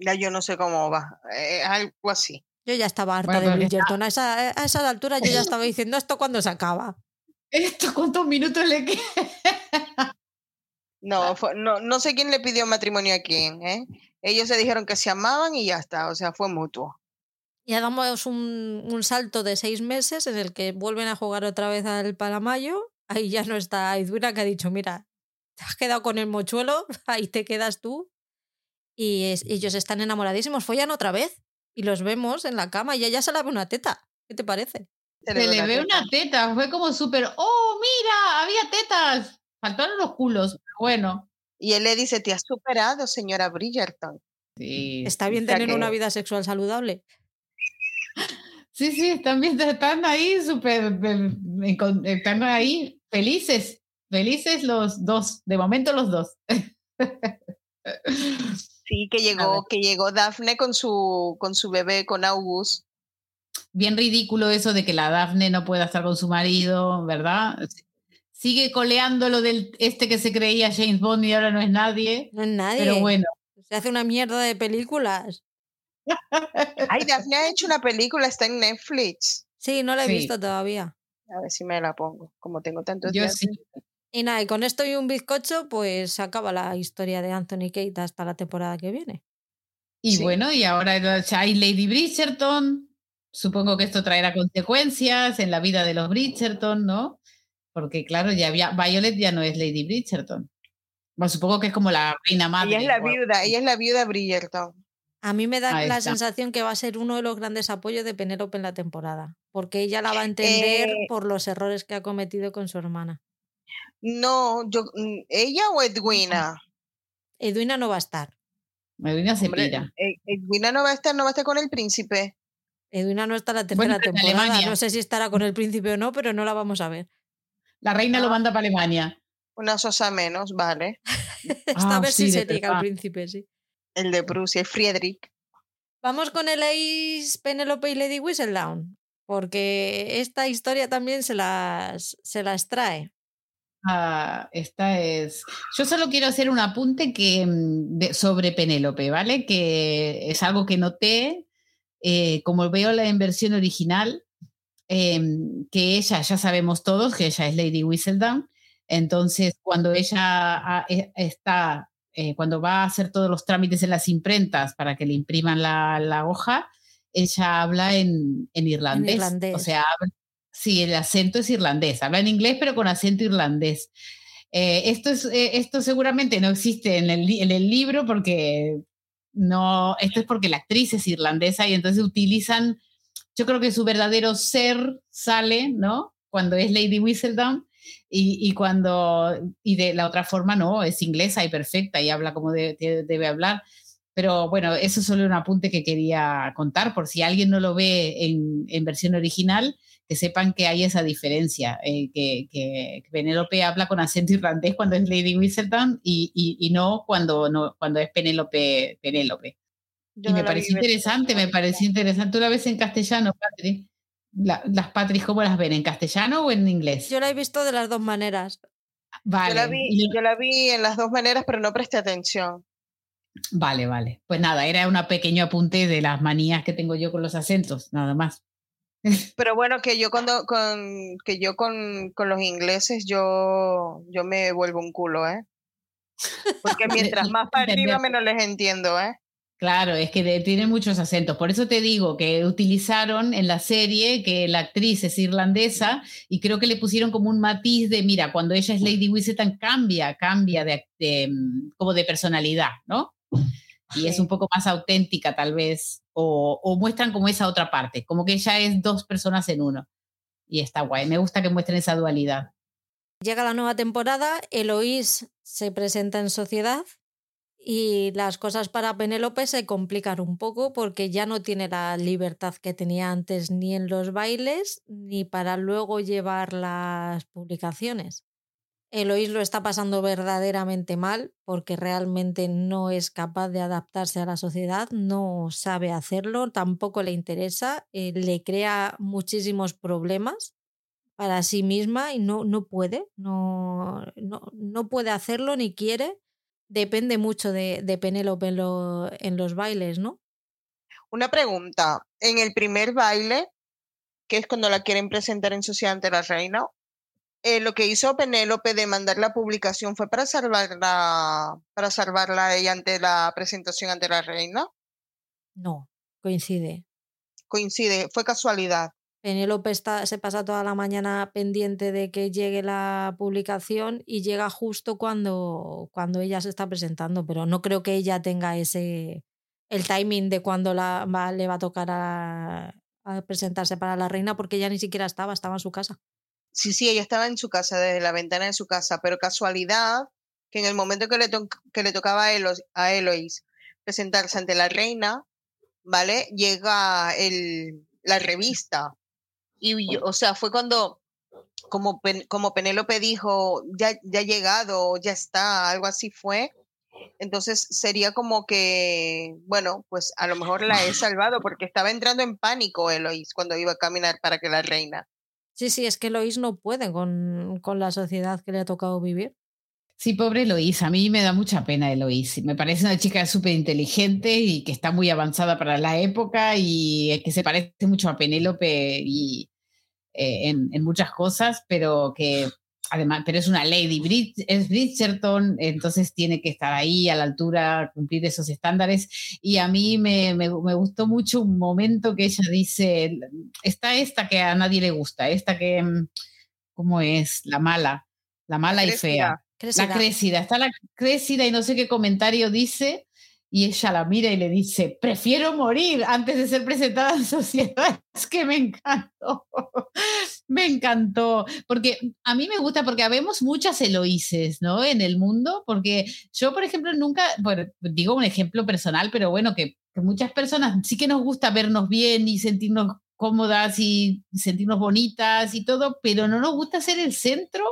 Ya yo no sé cómo va, eh, algo así. Yo ya estaba harta de Bridgerton. A esa, a esa altura yo ya estaba diciendo esto cuando se acaba. ¿Esto cuántos minutos le quedan? No, no, no sé quién le pidió matrimonio a quién. ¿eh? Ellos se dijeron que se amaban y ya está, o sea, fue mutuo. Y hagamos un, un salto de seis meses en el que vuelven a jugar otra vez al Palamayo. Ahí ya no está Iduna que ha dicho, mira, te has quedado con el mochuelo, *laughs* ahí te quedas tú y ellos están enamoradísimos, follan otra vez y los vemos en la cama y ella se la ve una teta. ¿Qué te parece? Se, le ve una teta, fue como súper, oh, mira, había tetas. Faltaron los culos, bueno. Y él le dice, te has superado, señora Bridgerton. Sí. Está bien tener una vida sexual saludable. Sí, sí, están, bien, están ahí súper, están ahí felices, felices los dos, de momento los dos. *laughs* Sí, que llegó, que llegó Daphne con su, con su bebé, con August. Bien ridículo eso de que la Daphne no pueda estar con su marido, ¿verdad? Sigue coleando lo del este que se creía James Bond y ahora no es nadie. No es nadie. Pero bueno. Se hace una mierda de películas. Ay, Daphne ha hecho una película, está en Netflix. Sí, no la he visto todavía. A ver si me la pongo, como tengo tantos Yo días. Sí. Y nada, y con esto y un bizcocho, pues se acaba la historia de Anthony Kate hasta la temporada que viene. Y bueno, y ahora hay Lady Bridgerton. Supongo que esto traerá consecuencias en la vida de los Bridgerton, ¿no? Porque claro, ya había, Violet ya no es Lady Bridgerton. Bueno, supongo que es como la reina madre. Ella es la viuda, ella es la viuda Bridgerton. A mí me da la sensación que va a ser uno de los grandes apoyos de Penélope en la temporada, porque ella la va a entender eh, por los errores que ha cometido con su hermana. No, yo, mm, ¿ella o Edwina? Edwina no va a estar. Edwina se pira. E, Edwina no va a estar, no va a estar con el príncipe. Edwina no está la tercera temporada. No sé si estará con el príncipe o no, pero no la vamos a ver. La reina lo ah. manda para Alemania. Una sosa menos, vale. *laughs* Esta ah, vez sí, se llega al príncipe, sí. el de Bruce y Friedrich. Vamos con el Ace, Penelope y Lady Whistledown, porque esta historia también se las, se las trae. Ah, esta es. Yo solo quiero hacer un apunte que, mm, sobre Penélope, ¿vale? Que es algo que noté, eh, como veo la versión original, em, que ella, ya sabemos todos que ella es Lady Whistledown. Entonces, cuando ella e, está eh, cuando va a hacer todos los trámites en las imprentas para que le impriman la, hoja, ella habla en, irlandés. O sea, sí, el acento es irlandés. Habla en inglés, pero con acento irlandés. Eh, esto, es, eh, esto seguramente no existe en el, libro porque no, esto es porque la actriz es irlandesa y entonces utilizan, yo creo que su verdadero ser sale, ¿no? Cuando es Lady Whistledown y, cuando, y de la otra forma no, es inglesa y perfecta y habla como debe hablar. Pero bueno, eso es solo un apunte que quería contar por si alguien no lo ve en versión original, que sepan que hay esa diferencia, eh, que, que, Penélope habla con acento irlandés cuando es Lady Whistledown y, y, no, cuando, no cuando es Penélope. Penélope. Y me pareció interesante, me pareció interesante. ¿Tú la ves en castellano, Patrick? las Patris, ¿cómo las ven? ¿En castellano o en inglés? Yo la he visto de las dos maneras. Vale. Yo la vi, yo la vi en las dos maneras, pero no presté atención. Vale, vale. Pues nada, era un pequeño apunte de las manías que tengo yo con los acentos, nada más. *laughs* Pero bueno, que yo cuando con que yo con, con los ingleses yo yo me vuelvo un culo, ¿eh? Porque *laughs* mientras más para arriba menos les entiendo, ¿eh? Claro, es que tiene muchos acentos. Por eso te digo que utilizaron en la serie que la actriz es irlandesa y creo que le pusieron como un matiz de, mira, cuando ella es Lady Whistledown cambia, cambia de, mm, como de personalidad, ¿no? Y es un poco más auténtica tal vez, o, o, muestran como esa otra parte, como que ella es dos personas en uno. Y está guay, me gusta que muestren esa dualidad. Llega la nueva temporada, Eloís se presenta en sociedad y las cosas para Penélope se complican un poco porque ya no tiene la libertad que tenía antes ni en los bailes ni para luego llevar las publicaciones. Eloís lo está pasando verdaderamente mal porque realmente no es capaz de adaptarse a la sociedad, no sabe hacerlo, tampoco le interesa, eh, le crea muchísimos problemas para sí misma y no, no puede, no, no, no puede hacerlo ni quiere depende mucho de, de Penélope en, los bailes, ¿no? Una pregunta. En el primer baile, que es cuando la quieren presentar en sociedad ante la reina, eh, lo que hizo Penélope de mandar la publicación fue para salvarla, para salvarla ella ante la presentación ante la reina. No, coincide. Coincide, fue casualidad. Penélope se pasa toda la mañana pendiente de que llegue la publicación y llega justo cuando, cuando ella se está presentando, pero no creo que ella tenga ese el timing de cuando la, le va a tocar a, presentarse para la reina porque ella ni siquiera estaba, estaba en su casa. Sí, sí, ella estaba en su casa, desde la ventana de su casa, pero casualidad que en el momento que le, que le tocaba a, Elois, a Eloís presentarse ante la reina, ¿vale? Llega el, la revista y, o sea, fue cuando, como, como Penélope dijo, ya, ya ha llegado, ya está, algo así fue. Entonces sería como que, bueno, pues a lo mejor la he salvado porque estaba entrando en pánico Eloís cuando iba a caminar para que la reina. Sí, sí, es que Eloís no puede con, con la sociedad que le ha tocado vivir. Sí, pobre Eloís, a mí me da mucha pena Eloís. Me parece una chica súper inteligente y que está muy avanzada para la época y que se parece mucho a Penélope y eh, en, en, muchas cosas, pero que además, pero es una lady, es Bridgerton, entonces tiene que estar ahí a la altura, cumplir esos estándares. Y a mí me, me, me, gustó mucho un momento que ella dice, está esta que a nadie le gusta, esta que, mm, ¿cómo es? La mala, la mala y fea. La crecida, está la crecida y no sé qué comentario dice, y ella la mira y le dice, prefiero morir antes de ser presentada en sociedad. *laughs* Es que me encantó, *laughs* me encantó, porque a mí me gusta, porque habemos muchas Eloíses, ¿no? En el mundo, porque yo, por ejemplo, nunca, bueno, digo un ejemplo personal, pero bueno, que, que muchas personas sí que nos gusta vernos bien y sentirnos cómodas y sentirnos bonitas y todo, pero no nos gusta ser el centro,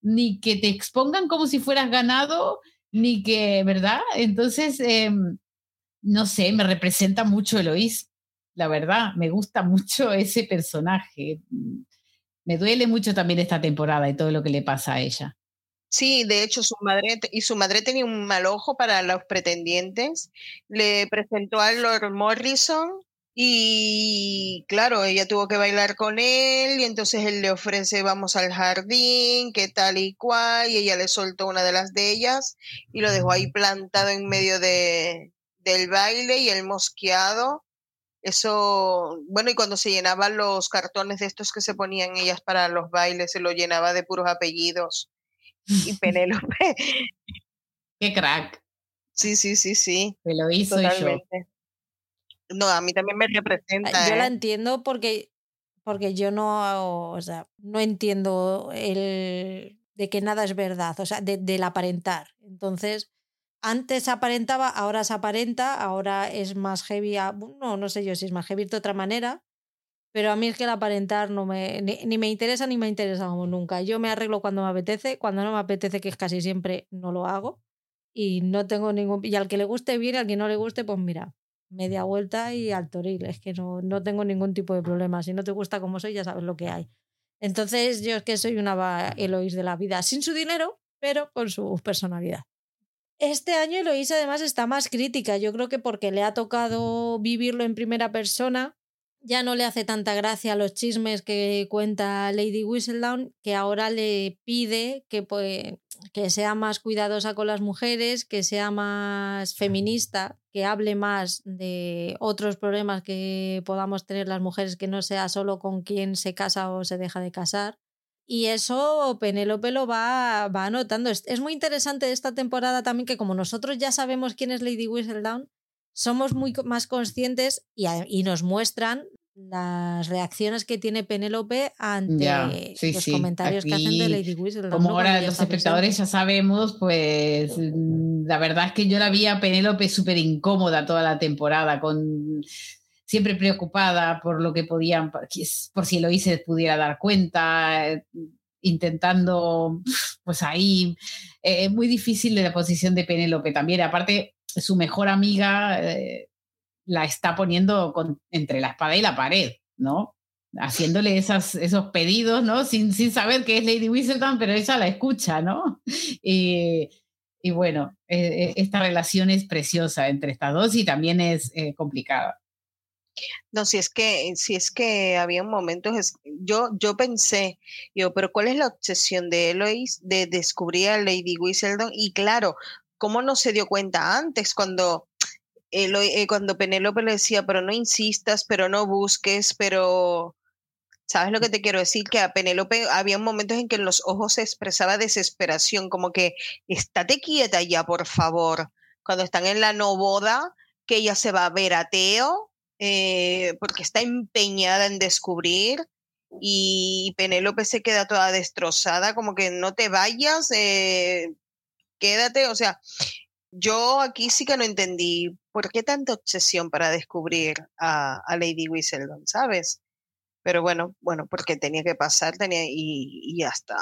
ni que te expongan como si fueras ganado, ni que, ¿verdad? Entonces, em, no sé, me representa mucho Eloís, la verdad, me gusta *laughs* mucho ese personaje. Me duele mucho también esta temporada y todo lo que le pasa a ella. Sí, de hecho su madre y su madre tenía un mal ojo para los pretendientes. Le presentó a Lord Morrison y claro, ella tuvo que bailar con él y entonces él le ofrece vamos al jardín, qué tal y cual, y ella le soltó una de las de ellas y lo dejó ahí plantado en medio de, del baile y el mosqueado. Eso, bueno, y cuando se llenaban los cartones de estos que se ponían ellas para los bailes, se lo llenaba de puros apellidos. Y *laughs* Penélope. Qué crack. Sí, sí, sí, sí. Me lo hizo yo. No, a mí también me representa. Yo la ¿eh? entiendo porque, porque yo no, o sea, no entiendo el de que nada es verdad, o sea, de, del aparentar. Entonces, antes aparentaba, ahora se aparenta, ahora es más heavy, no, no sé yo si es más heavy de otra manera, pero a mí es que el aparentar no me, ni, me interesa ni me interesa como nunca. Yo me arreglo cuando me apetece, cuando no me apetece, que es casi siempre, no lo hago. Y no tengo ningún... Y al que le guste bien, al que no le guste, pues mira, media vuelta y al toril. Es que no, no tengo ningún tipo de problema. Si no te gusta como soy, ya sabes lo que hay. Entonces yo es que soy una Eloís de la vida, sin su dinero, pero con su personalidad. Este año Eloís además está más crítica, yo creo que porque le ha tocado vivirlo en primera persona, ya no le hace tanta gracia los chismes que cuenta Lady Whistledown, que ahora le pide que, pues, que sea más cuidadosa con las mujeres, que sea más feminista, que hable más de otros problemas que podamos tener las mujeres, que no sea solo con quien se casa o se deja de casar. Y eso Penélope lo va, va anotando. Es, es, muy interesante esta temporada también que como nosotros ya sabemos quién es Lady Whistledown, somos muy más conscientes y, y nos muestran las reacciones que tiene Penélope ante los comentarios que hacen de Lady Whistledown. Como ahora los espectadores ya sabemos, pues mm, la verdad es que yo la vi a Penélope súper incómoda toda la temporada, con siempre preocupada por lo que podían, por si lo hice pudiera dar cuenta, eh, intentando, pues ahí, es eh, muy difícil de la posición de Penélope también. Aparte, su mejor amiga eh, la está poniendo entre la espada y la pared, ¿no? Haciéndole esas, esos pedidos, ¿no? Sin, sin saber que es Lady Whistledown, pero ella la escucha, ¿no? *laughs* Y, y bueno, esta relación es preciosa entre estas dos y también es complicada. No, si es que, si es que había momentos, yo, yo pensé, yo, pero ¿cuál es la obsesión de Eloise de descubrir a Lady Whistledown? Y claro, ¿cómo no se dio cuenta antes cuando, eh, cuando Penélope le decía, pero no insistas, pero no busques, pero... ¿Sabes lo que te quiero decir? Que a Penélope había momentos en que en los ojos se expresaba desesperación, como que, estate quieta ya, por favor. Cuando están en la no boda, que ella se va a ver a Teo, eh, porque está empeñada en descubrir y Penélope se queda toda destrozada, como que no te vayas, eh, quédate, o sea, yo aquí sí que no entendí por qué tanta obsesión para descubrir a, Lady Whistledown, ¿sabes? Pero bueno, bueno, porque tenía que pasar, tenía y, y ya está.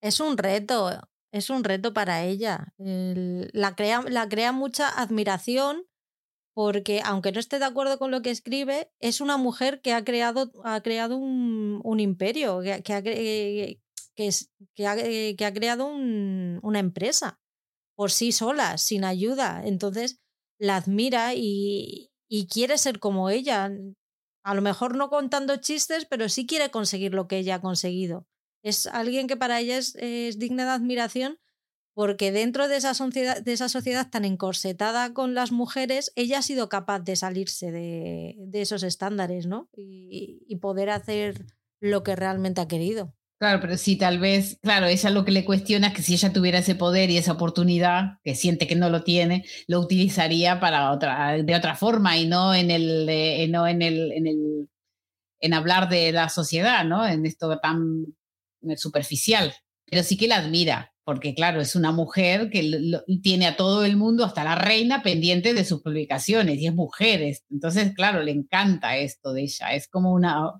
Es un reto, es un reto para ella. la, crea, la crea mucha admiración porque aunque no esté de acuerdo con lo que escribe, es una mujer que ha creado, ha creado un, un imperio, que, que, que, es, que, ha, que ha creado un, una empresa por sí sola, sin ayuda. Entonces la admira y, y quiere ser como ella. A lo mejor no contando chistes, pero sí quiere conseguir lo que ella ha conseguido. Es alguien que para ella es, es digna de admiración porque dentro de esa, sociedad, de esa sociedad tan encorsetada con las mujeres, ella ha sido capaz de salirse de, de esos estándares, ¿no? Y, y, poder hacer lo que realmente ha querido. Claro, pero sí, tal vez, claro, ella lo que le cuestiona es que si ella tuviera ese poder y esa oportunidad, que siente que no lo tiene, lo utilizaría para otra, de otra forma y no en el, eh, no en el, en el, en hablar de la sociedad, ¿no? En esto tan superficial. Pero sí que la admira, porque claro, es una mujer que lo, tiene a todo el mundo, hasta la reina, pendiente de sus publicaciones, y es mujer. Entonces, claro, le encanta esto de ella. Es como una,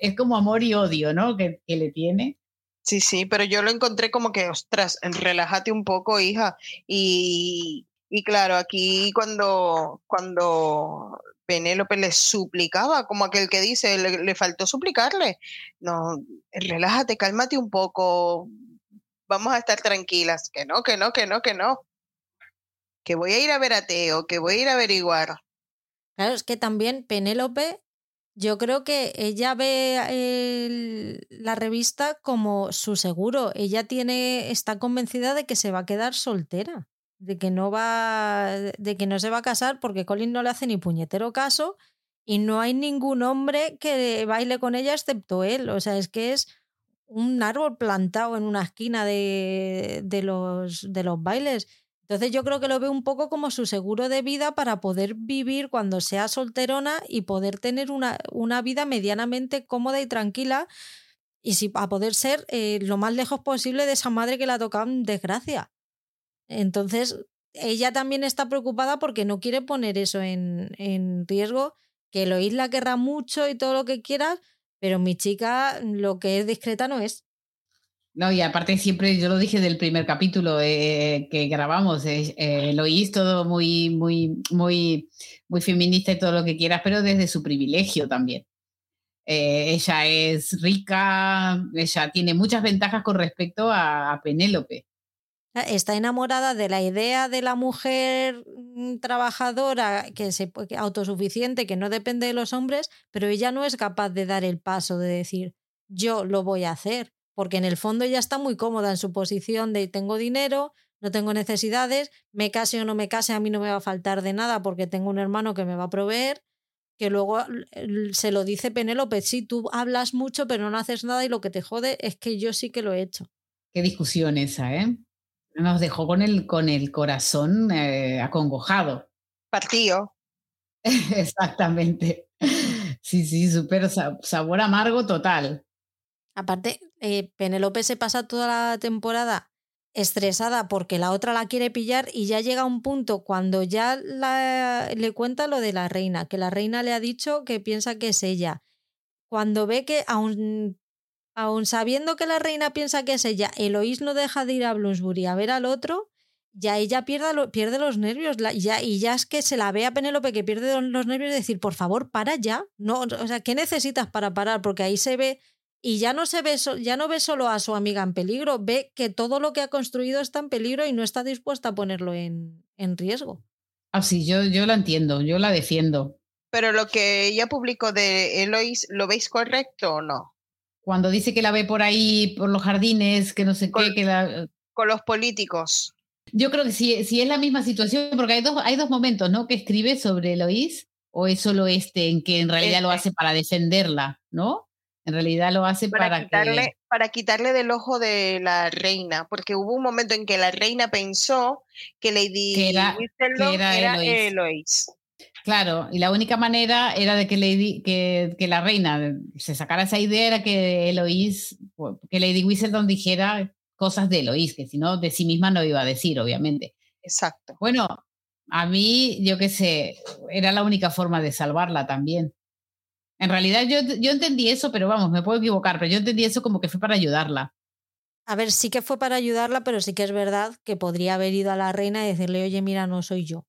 es como amor y odio, ¿no? Que, que le tiene. Sí, sí, pero yo lo encontré como que, ostras, relájate un poco, hija, y, Y claro, aquí cuando, cuando Penélope le suplicaba, como aquel que dice, le, le, faltó suplicarle. No, relájate, cálmate un poco, vamos a estar tranquilas. Que no, que no, que no, que no. Que voy a ir a ver a Teo, que voy a ir a averiguar. Claro, es que también Penélope, yo creo que ella ve el, la revista como su seguro. Ella tiene, está convencida de que se va a quedar soltera, de que no va, de que no se va a casar porque Colin no le hace ni puñetero caso y no hay ningún hombre que baile con ella excepto él. O sea, es que es un árbol plantado en una esquina de, de, los, de los bailes. Entonces yo creo que lo veo un poco como su seguro de vida para poder vivir cuando sea solterona y poder tener una, una vida medianamente cómoda y tranquila y si, a poder ser eh, lo más lejos posible de esa madre que la tocado en desgracia. Entonces ella también está preocupada porque no quiere poner eso en, en riesgo, que lo la querrá mucho y todo lo que quieras, pero mi chica lo que es discreta no es. No, y aparte siempre, yo lo dije del primer capítulo eh, que grabamos, eh, lo oís todo muy, muy, muy, muy feminista y todo lo que quieras, pero desde su privilegio también. Eh, ella es rica, ella tiene muchas ventajas con respecto a, a Penélope. Está enamorada de la idea de la mujer mm, trabajadora que se autosuficiente, que no depende de los hombres, pero ella no es capaz de dar el paso de decir yo lo voy a hacer porque en el fondo ella está muy cómoda en su posición de tengo dinero, no tengo necesidades, me case o no me case, a mí no me va a faltar de nada porque tengo un hermano que me va a proveer, que luego se lo dice Penélope, sí, tú hablas mucho pero no haces nada y lo que te jode es que yo sí que lo he hecho. Qué discusión esa, ¿eh? Nos dejó con el, con el corazón eh, acongojado. Partido. *laughs* Exactamente. Sí, sí, súper sabor amargo total. Aparte, eh, Penélope se pasa toda la temporada estresada porque la otra la quiere pillar y ya llega un punto cuando ya le cuenta lo de la reina, que la reina le ha dicho que piensa que es ella. Cuando ve que aún, aún sabiendo que la reina piensa que es ella, Eloís no deja de ir a Bloomsbury a ver al otro, ya ella pierde, pierde los nervios ya, y ya es que se la ve a Penélope que pierde los nervios de decir, por favor, para ya. No, o sea, ¿qué necesitas para parar? Porque ahí se ve y ya no se ve ya no ve solo a su amiga en peligro, ve que todo lo que ha construido está en peligro y no está dispuesta a ponerlo en, en riesgo. Ah, sí, yo, yo la entiendo, yo la defiendo. Pero lo que ella publicó de Eloís, ¿lo veis correcto o no? Cuando dice que la ve por ahí, por los jardines, que no sé qué, que la... Con los políticos. Yo creo que sí, sí es la misma situación, porque hay dos, hay dos momentos, ¿no? Que escribe sobre Eloís, o es solo este en que en realidad lo hace para defenderla, ¿no? En realidad lo hace para, quitarle, para quitarle del ojo de la reina, porque hubo un momento en que la reina pensó que Lady que era, era, Eloís. Claro, y la única manera era de que Lady, que, que, la reina se sacara esa idea era que Eloís, que Lady Whistledown dijera cosas de Eloís, que si no de sí misma no iba a decir, obviamente. Exacto. Bueno, a mí, yo qué sé, era la única forma de salvarla también. En realidad yo, yo entendí eso, pero vamos, me puedo equivocar, pero yo entendí eso como que fue para ayudarla. A ver, sí que fue para ayudarla, pero sí que es verdad que podría haber ido a la reina y decirle, oye, mira, no soy yo.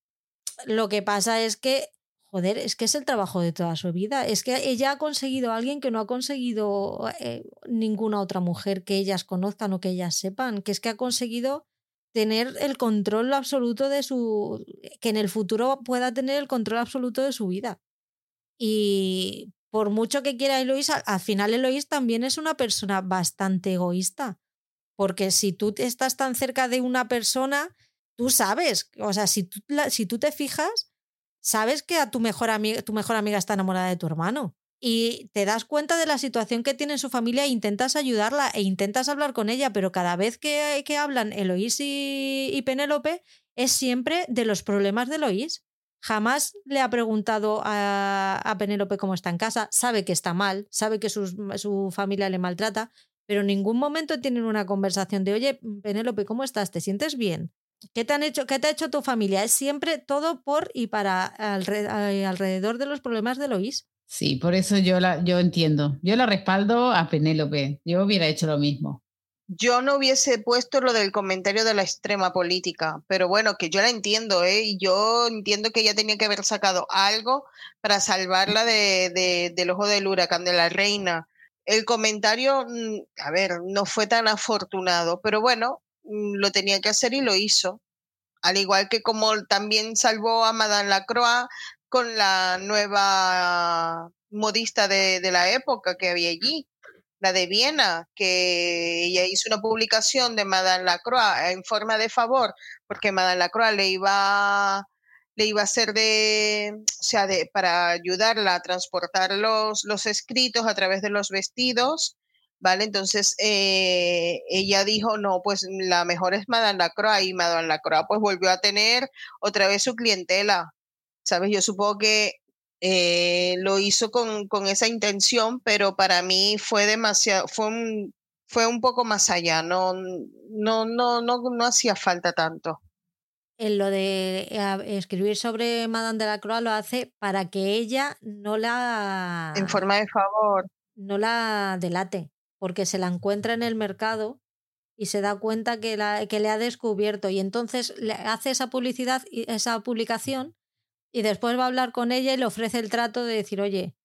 Lo que pasa es que, joder, es que es el trabajo de toda su vida. Es que ella ha conseguido a alguien que no ha conseguido eh, ninguna otra mujer que ellas conozcan o que ellas sepan, que es que ha conseguido tener el control absoluto de su, que en el futuro pueda tener el control absoluto de su vida. Y por mucho que quiera Eloís, al final Eloís también es una persona bastante egoísta. Porque si tú estás tan cerca de una persona, tú sabes, o sea, si tú, si tú te fijas, sabes que a tu mejor, amiga, tu mejor amiga está enamorada de tu hermano. Y te das cuenta de la situación que tiene su familia e intentas ayudarla e intentas hablar con ella, pero cada vez que, que hablan Eloís y, Penélope es siempre de los problemas de Eloís. Jamás le ha preguntado a, a Penélope cómo está en casa, sabe que está mal, sabe que su familia le maltrata, pero en ningún momento tienen una conversación de, oye, Penélope, ¿cómo estás? ¿Te sientes bien? ¿Qué te, han hecho, ¿Qué te ha hecho tu familia? Es siempre todo por y para alrededor de los problemas de Lois. Sí, por eso yo, la, yo entiendo. Yo la respaldo a Penélope. Yo hubiera hecho lo mismo. yo no hubiese puesto lo del comentario de la extrema política, pero bueno, que yo la entiendo, ¿eh? Y yo entiendo que ella tenía que haber sacado algo para salvarla de, del ojo del huracán de la reina. El comentario, mm, a ver, no fue tan afortunado, pero bueno, lo tenía que hacer y lo hizo. Al igual que como también salvó a Madame Lacroix con la nueva modista de, de la época que había allí la de Viena, que ella hizo una publicación de Madame Lacroix en forma de favor, porque Madame Lacroix le iba, le iba a hacer de, o sea, de, para ayudarla a transportar los, los escritos a través de los vestidos, ¿vale? Entonces eh, ella dijo, no, pues la mejor es Madame Lacroix y Madame Lacroix pues volvió a tener otra vez su clientela. ¿Sabes? Yo supongo que eh, lo hizo con, con, esa intención, pero para mí fue demasiado, fue un, fue un poco más allá, no, no, no, no, no hacía falta tanto. En lo de escribir sobre Madame de la Croix lo hace para que ella no la... En forma de favor. No la delate, porque se la encuentra en el mercado y se da cuenta que, la, que le ha descubierto y entonces le hace esa publicidad esa publicación y después va a hablar con ella y le ofrece el trato de decir, oye,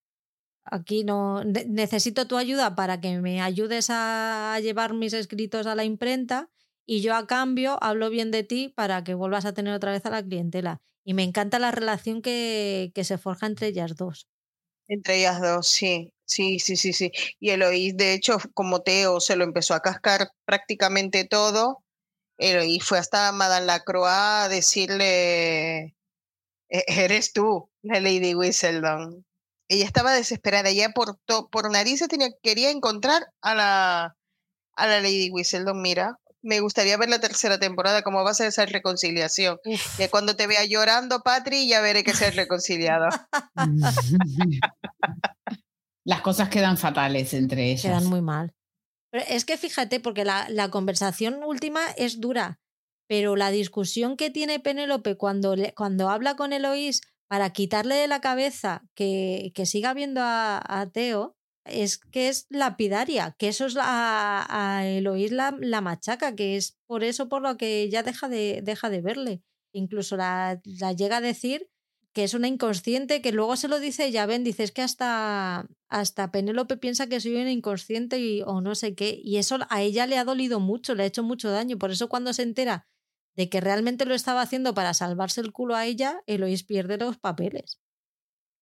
aquí no necesito tu ayuda para que me ayudes a llevar mis escritos a la imprenta y yo a cambio hablo bien de ti para que vuelvas a tener otra vez a la clientela. Y me encanta la relación que, que se forja entre ellas dos. Entre ellas dos, sí. Sí, sí, sí, sí. Y Eloís, de hecho, como Teo se lo empezó a cascar prácticamente todo, Eloís fue hasta Madame Lacroix a decirle, e-, eres tú, la Lady Whistledown. Ella estaba desesperada, ella por, por narices tenía, quería encontrar a la, a la Lady Whistledown. Mira, me gustaría ver la tercera temporada, cómo va a ser esa reconciliación. Y cuando te vea llorando, Patri, ya veré que se ha reconciliado. *laughs* *laughs* Las cosas quedan fatales entre ellas. Quedan muy mal. Pero es que fíjate, porque la, la conversación última es dura pero la discusión que tiene Penélope cuando, cuando habla con Eloís para quitarle de la cabeza que, que siga viendo a, a, Teo es que es lapidaria, que eso es a, a Eloís la, la, machaca, que es por eso por lo que ella deja de, deja de verle. Incluso la, la llega a decir que es una inconsciente, que luego se lo dice ella, ven, dices que hasta, hasta Penélope piensa que soy una inconsciente y, o no sé qué, y eso a ella le ha dolido mucho, le ha hecho mucho daño, por eso cuando se entera de que realmente lo estaba haciendo para salvarse el culo a ella, Eloís pierde los papeles.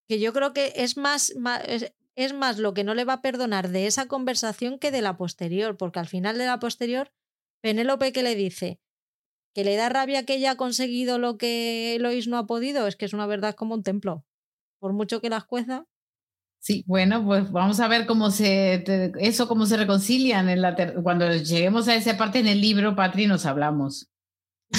Que yo creo que es más, es, más lo que no le va a perdonar de esa conversación que de la posterior, porque al final de la posterior, Penélope que le dice que le da rabia que ella ha conseguido lo que Eloís no ha podido, es que es una verdad como un templo. Por mucho que las cueza. Sí, bueno, pues vamos a ver cómo se eso cómo se reconcilian en la cuando lleguemos a esa parte en el libro, Patri, nos hablamos.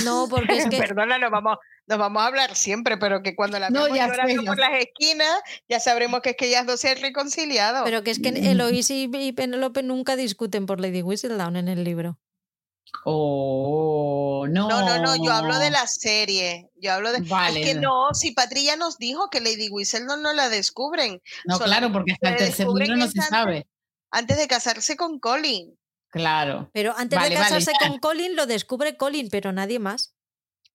No, *laughs* porque es que. Perdona, nos vamos, nos vamos a hablar siempre, pero que cuando la no, por las esquinas, ya sabremos que es que ellas dos se han reconciliado. Pero que es que *clears throat* Eloís y, Penélope nunca discuten por Lady Whistledown en el libro. Oh, no. No, no, no, yo hablo de la serie. Yo hablo de. Vale. Es que no, si Patrilla nos dijo que Lady Whistledown no la descubren. No, claro, porque hasta el tercer libro no se sabe. Antes de casarse con Colin. Claro. Pero antes de casarse con Colin lo descubre Colin, pero nadie más.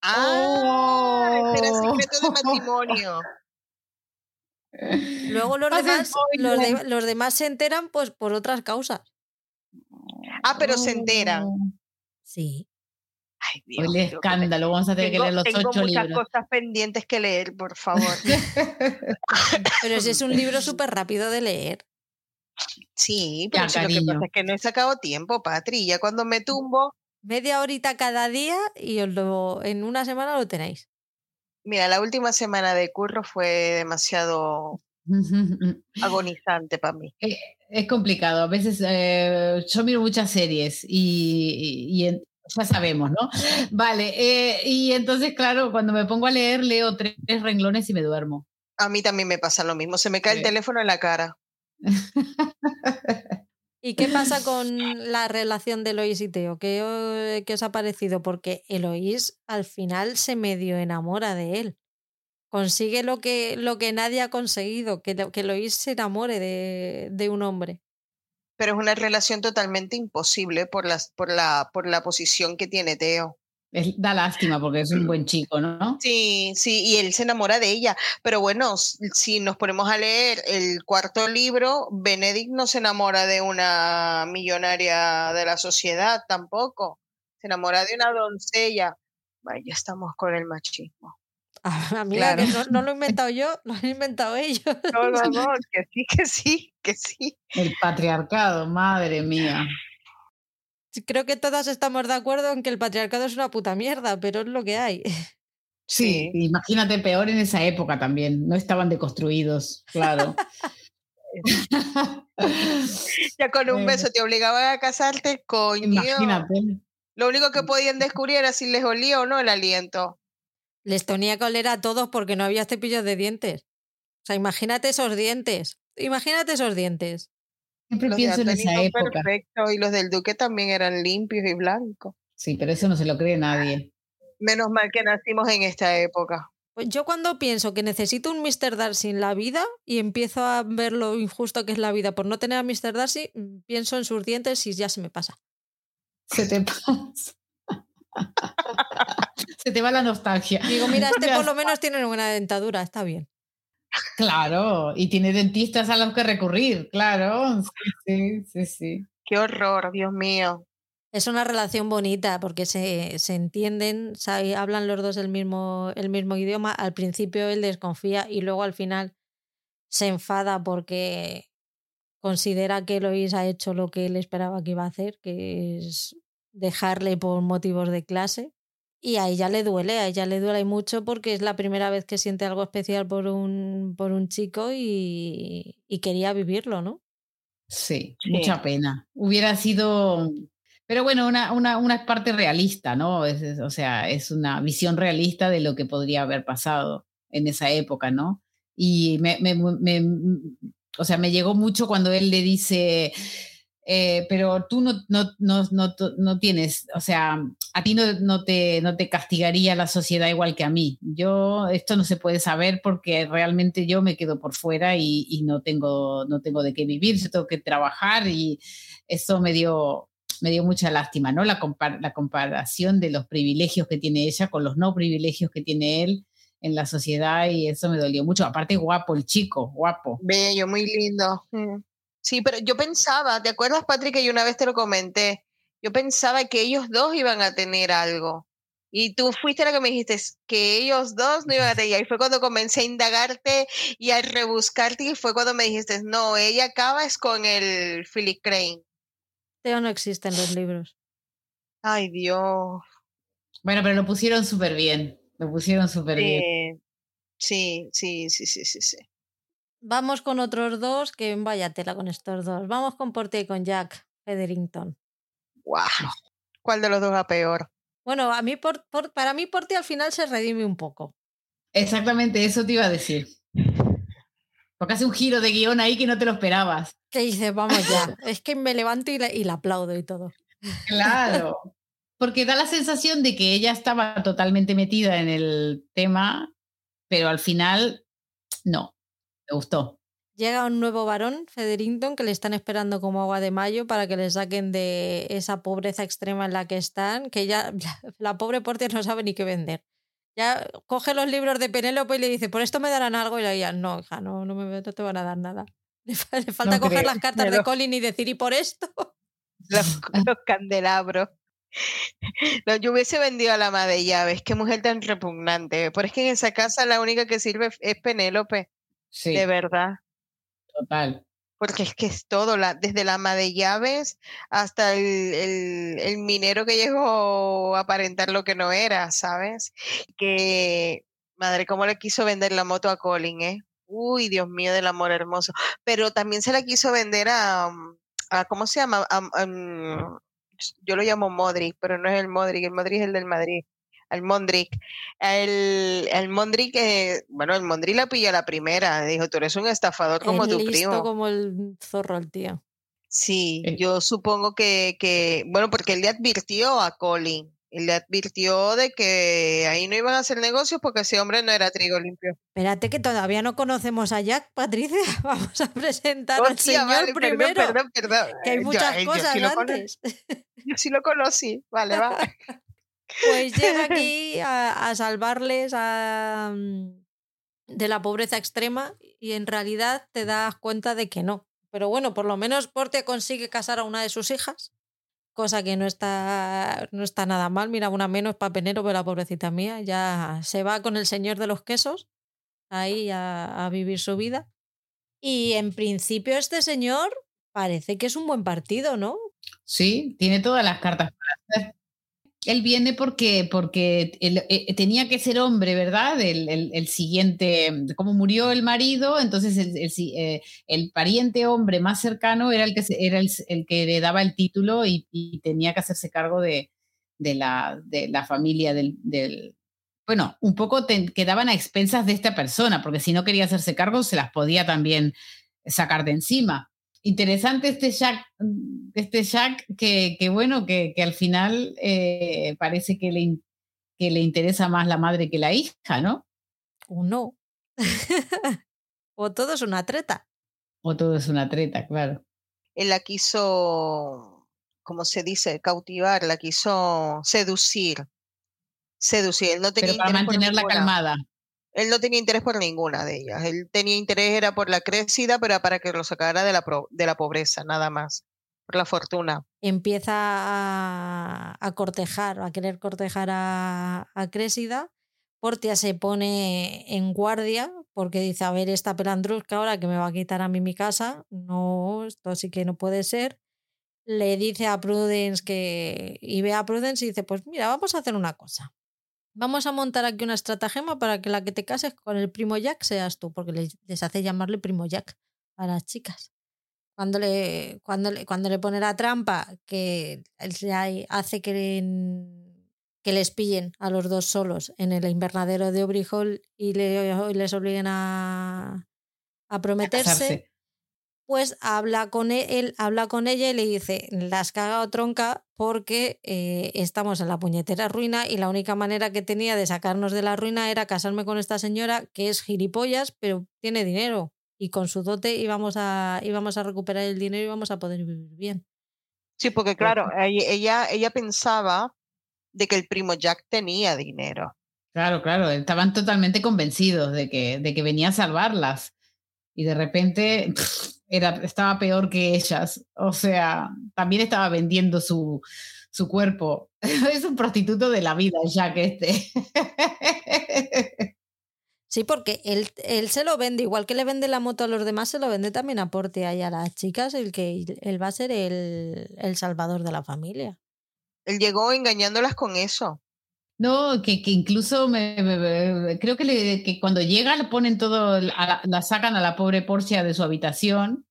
Ah, era el secreto de matrimonio. *laughs* Luego los demás, los, demás se enteran pues por otras causas. Ah, pero se enteran. Sí. Ay, Dios, el escándalo, vamos a tener que leer los tengo ocho muchas cosas pendientes que leer, por favor. *laughs* pero ese es un *laughs* libro súper rápido de leer. Sí, pero lo que pasa es que no he sacado tiempo, Patri. Ya cuando me tumbo. Media horita cada día y lo, en una semana lo tenéis. Mira, la última semana de curro fue demasiado *laughs* agonizante para mí. Eh, es, complicado. A veces eh, yo miro muchas series y, ya sabemos, ¿no? Vale, eh, y entonces, claro, cuando me pongo a leer, leo tres, renglones y me duermo. A mí también me pasa lo mismo, se me cae el teléfono en la cara. *laughs* ¿Y qué pasa con la relación de Eloís y Teo? ¿Qué, ¿Qué, os ha parecido? Porque Eloís al final se medio enamora de él. Consigue lo que, lo que nadie ha conseguido, que, que Eloís se enamore de, de un hombre. Pero es una relación totalmente imposible por, las, por, la, por la posición que tiene Teo. da lástima porque es un buen chico, ¿no? Sí, sí, y él se enamora de ella. Pero bueno, si nos ponemos a leer el cuarto libro, Benedict no se enamora de una millonaria de la sociedad tampoco. Se enamora de una doncella. Vaya, ya estamos con el machismo. Ah, que no, lo he *laughs* inventado yo, lo han inventado ellos. No, no, no, *laughs* que sí, que sí, que sí. El patriarcado, madre mía. Creo que todas estamos de acuerdo en que el patriarcado es una puta mierda, pero es lo que hay. Sí, imagínate peor en esa época también, no estaban deconstruidos, claro. *laughs* ya con un beso te obligaban a casarte, coño. Imagínate. Lo único que podían descubrir era si les olía o no el aliento. Les tenía que oler a todos porque no había cepillos de dientes. O sea, imagínate esos dientes. Imagínate esos dientes. Siempre pienso en esa época. Perfecto, y los del Duque también eran limpios y blancos. Sí, pero eso no se lo cree nadie. Menos mal que nacimos en esta época. Pues yo cuando pienso que necesito un Mr. Darcy en la vida y empiezo a ver lo injusto que es la vida por no tener a Mr. Darcy, mm, pienso en sus dientes y ya se me pasa. Se te *laughs* pasa. *laughs* Se te va la nostalgia. Digo, mira, este por lo menos tiene una buena dentadura, está bien. Claro, y tiene dentistas a los que recurrir, claro. Sí, sí, sí. Qué horror, Dios mío. Es una relación bonita porque se, se entienden, hablan los dos el mismo, el mismo idioma. Al principio él desconfía y luego al final se enfada porque considera que Lois ha hecho lo que él esperaba que iba a hacer, que es dejarle por motivos de clase. Y a ella le duele, a ella le duele mucho porque es la primera vez que siente algo especial por un, por un chico y, quería vivirlo, ¿no? Sí, mucha pena. Hubiera sido, pero bueno, una, una, una parte realista, ¿no? o sea, es una visión realista de lo que podría haber pasado en esa época, ¿no? Y me, me, me o sea, me llegó mucho cuando él le dice, eh, pero tú no, no, no, no, tienes, o sea, a ti no, te, no te castigaría la sociedad igual que a mí. Yo, esto no se puede saber porque realmente yo me quedo por fuera y, no, tengo, no tengo de qué vivir, yo tengo que trabajar y eso me dio, me dio mucha lástima, ¿no? La, la comparación de los privilegios que tiene ella con los no privilegios que tiene él en la sociedad y eso me dolió mucho. Aparte, guapo el chico, guapo. Bello, muy lindo. Mm. Sí, pero yo pensaba, ¿te acuerdas, Patrick, que yo una vez te lo comenté? Yo pensaba que ellos dos iban a tener algo. Y tú fuiste la que me dijiste que ellos dos no iban a tener. Y ahí fue cuando comencé a indagarte y a rebuscarte. Y fue cuando me dijiste, no, ella acaba es con el Philip Crane. Teo no existe en los libros. Ay, Dios. Bueno, pero lo pusieron súper bien. Lo pusieron súper bien. Sí, sí, sí, sí, sí, sí. Vamos con otros dos, que vaya tela con estos dos. Vamos con Porte y con Jack Federington. ¡Wow! ¿Cuál de los dos va peor? Bueno, a mí por, para mí Porte al final se redime un poco. Exactamente, eso te iba a decir. Porque hace un giro de guion ahí que no te lo esperabas. Que dices, vamos ya. *laughs* es que me levanto y la, aplaudo y todo. Claro. *laughs* Porque da la sensación de que ella estaba totalmente metida en el tema, pero al final no. Me gustó. Llega un nuevo varón, Federington, que le están esperando como agua de mayo para que le saquen de esa pobreza extrema en la que están, que ya la pobre Porter no sabe ni qué vender. Ya coge los libros de Penélope y le dice, por esto me darán algo, y le dice, no, hija, no, no, me, te van a dar nada. *laughs* Le, falta coger las cartas de Colin y decir, ¿y por esto? *laughs* Los, candelabros. *laughs* yo hubiese vendido a la madre de llaves, qué mujer tan repugnante. Pero es que en esa casa la única que sirve es Penélope. De verdad. Total. Porque es que es todo, la, desde la ama de llaves hasta el, el, minero que llegó a aparentar lo que no era, ¿sabes? Que, madre, cómo le quiso vender la moto a Colin, ¿eh? Uy, Dios mío, del amor hermoso. Pero también se la quiso vender a, a ¿cómo se llama? yo lo llamo Modric, pero no es el Modric, el Modric es el del Madrid al Mondrick. El, el Mondrick, eh, bueno, el Mondrick la pilló la primera. Dijo, tú eres un estafador como tu listo primo. como el zorro el tío. Sí, eh. yo supongo que, que, bueno, porque él le advirtió a Colin y le advirtió de que ahí no iban a hacer negocios porque ese hombre no era trigo limpio. Espérate que todavía no conocemos a Jack, Patricia. *laughs* Vamos a presentar al señor primero. Perdón, perdón, Que hay Yo- muchas eh, yo cosas sí lo antes. Yo sí lo conocí. Vale, va. *laughs* Pues llega *laughs* aquí a, a salvarles a, mm, de la pobreza extrema y en realidad te das cuenta de que no. Pero bueno, por lo menos Portia consigue casar a una de sus hijas, cosa que no está, no está nada mal. Mira, una menos para Penélope, la pobrecita mía, ya se va con el señor de los quesos ahí a, a vivir su vida. Y en principio este señor parece que es un buen partido, ¿no? Sí, tiene todas las cartas para hacer. Él viene porque, porque él, eh, tenía que ser hombre, ¿verdad? El, el- siguiente, como murió el marido, entonces el, eh, el pariente hombre más cercano era el que, era el, que le daba el título y, y tenía que hacerse cargo de, de la, de la familia del, del- Bueno, un poco te- quedaban a expensas de esta persona, porque si no quería hacerse cargo, se las podía también sacar de encima interesante este Jack, este Jack que, que bueno, que, que al final eh, parece que le, que le interesa más la madre que la hija, ¿no? O no. *laughs* o todo es una treta. O todo es una treta, claro. Él la quiso, como se dice, cautivar, la quiso seducir. Seducir. Él no tenía Pero para mantenerla calmada. Él no tenía interés por ninguna de ellas. Él tenía interés era por la crecida, pero para que lo sacara de la, de la pobreza, nada más. Por la fortuna. Empieza a, cortejar, a querer cortejar a, a. Portia se pone en guardia porque dice, a ver, esta pelandrusca ahora que me va a quitar a mí mi casa, no, esto sí que no puede ser. Le dice a Prudence que... Y ve a Prudence y dice, pues mira, vamos a hacer una cosa. Vamos a montar aquí una estratagema para que la que te cases con el primo Jack seas tú, porque les, les hace llamarle primo Jack a las chicas. Cuando le, cuando le, cuando le pone la trampa que hace que, que les pillen a los dos solos en el invernadero de Obrijol y, le- y les obliguen a, a prometerse. Pues habla con él, habla con ella y le dice, la has cagado tronca porque eh, estamos en la puñetera ruina y la única manera que tenía de sacarnos de la ruina era casarme con esta señora que es gilipollas, pero tiene dinero. Y con su dote íbamos a, íbamos a recuperar el dinero y íbamos a poder vivir bien. Sí, porque claro, ella, ella, ella pensaba de que el primo Jack tenía dinero. Claro, claro, estaban totalmente convencidos de que, de que venía a salvarlas. Y de repente pff, *laughs* era, estaba peor que ellas. O sea, también estaba vendiendo su, su cuerpo. *laughs* Es un prostituto de la vida, Jack este. *laughs* Sí, porque él, él se lo vende, igual que le vende la moto a los demás, se lo vende también a Portia y a las chicas, el que él va a ser el, el salvador de la familia. Él llegó engañándolas con eso. No, que, que incluso me, me- me- creo que, le- que cuando llega le ponen todo, la, la sacan a la pobre Porcia de su habitación,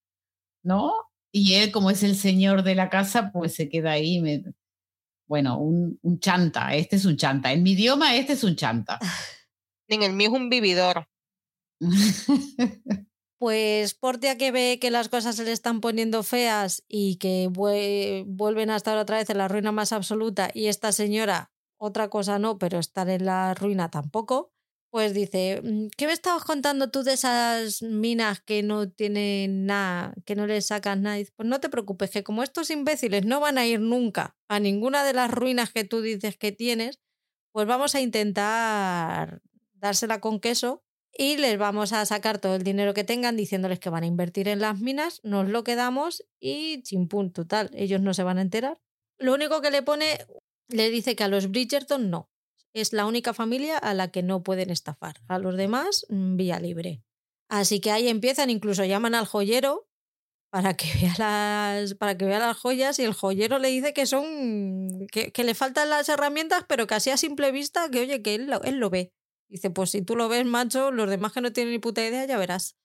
¿no? Y él, como es el señor de la casa, pues se queda ahí. me- bueno, un, un chanta, este es un chanta. En mi idioma, este es un chanta. *laughs* En el mío es un vividor. *laughs* Pues Portia que ve que las cosas se le están poniendo feas y que vue- vuelven a estar otra vez en la ruina más absoluta y esta señora, otra cosa no, pero estar en la ruina tampoco, pues dice, "Mm, ¿qué me estabas contando tú de esas minas que no tienen nada, que no les sacas nada? Pues no te preocupes, que como estos imbéciles no van a ir nunca a ninguna de las ruinas que tú dices que tienes, pues vamos a intentar dársela con queso y les vamos a sacar todo el dinero que tengan diciéndoles que van a invertir en las minas, nos lo quedamos y chimpún, total, ellos no se van a enterar. Lo único que le pone, le dice que a los Bridgerton no, es la única familia a la que no pueden estafar, a los demás mm, vía libre. Así que ahí empiezan, incluso llaman al joyero para que *laughs* vea las, para que vea las joyas y el joyero le dice que son, que, que le faltan las herramientas, pero que así a simple vista, que oye, que él lo, él lo ve. Dice, pues si tú lo ves, macho, los demás que no tienen ni puta idea, ya verás.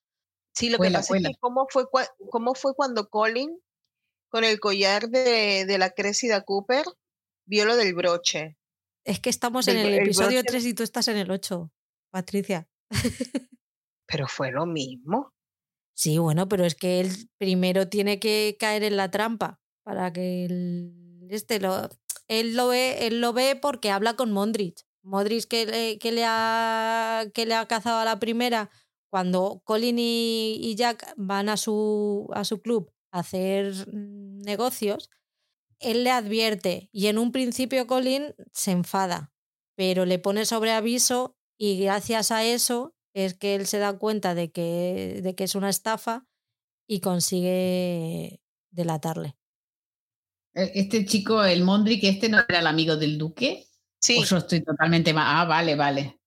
Sí, lo que pasa es que cómo fue, cómo fue cuando Colin, con el collar de, de la Cressida Cooper, vio lo del broche. Es que estamos Del en el episodio broche- 3 y tú estás en el 8, Patricia. *laughs* Pero fue lo mismo. Sí, bueno, pero es que él primero tiene que caer en la trampa para que el, este lo... él lo ve, él lo ve porque habla con Mondrich. Modric que le, que le, ha, que le ha cazado a la primera cuando Colin y, Jack van a su, a su club a hacer negocios, él le advierte y en un principio Colin se enfada, pero le pone sobre aviso y gracias a eso es que él se da cuenta de que, de que es una estafa y consigue delatarle. E, este chico, el Mondrick, este no era el amigo del duque. Sí. yo estoy totalmente mal. Ah, vale, vale.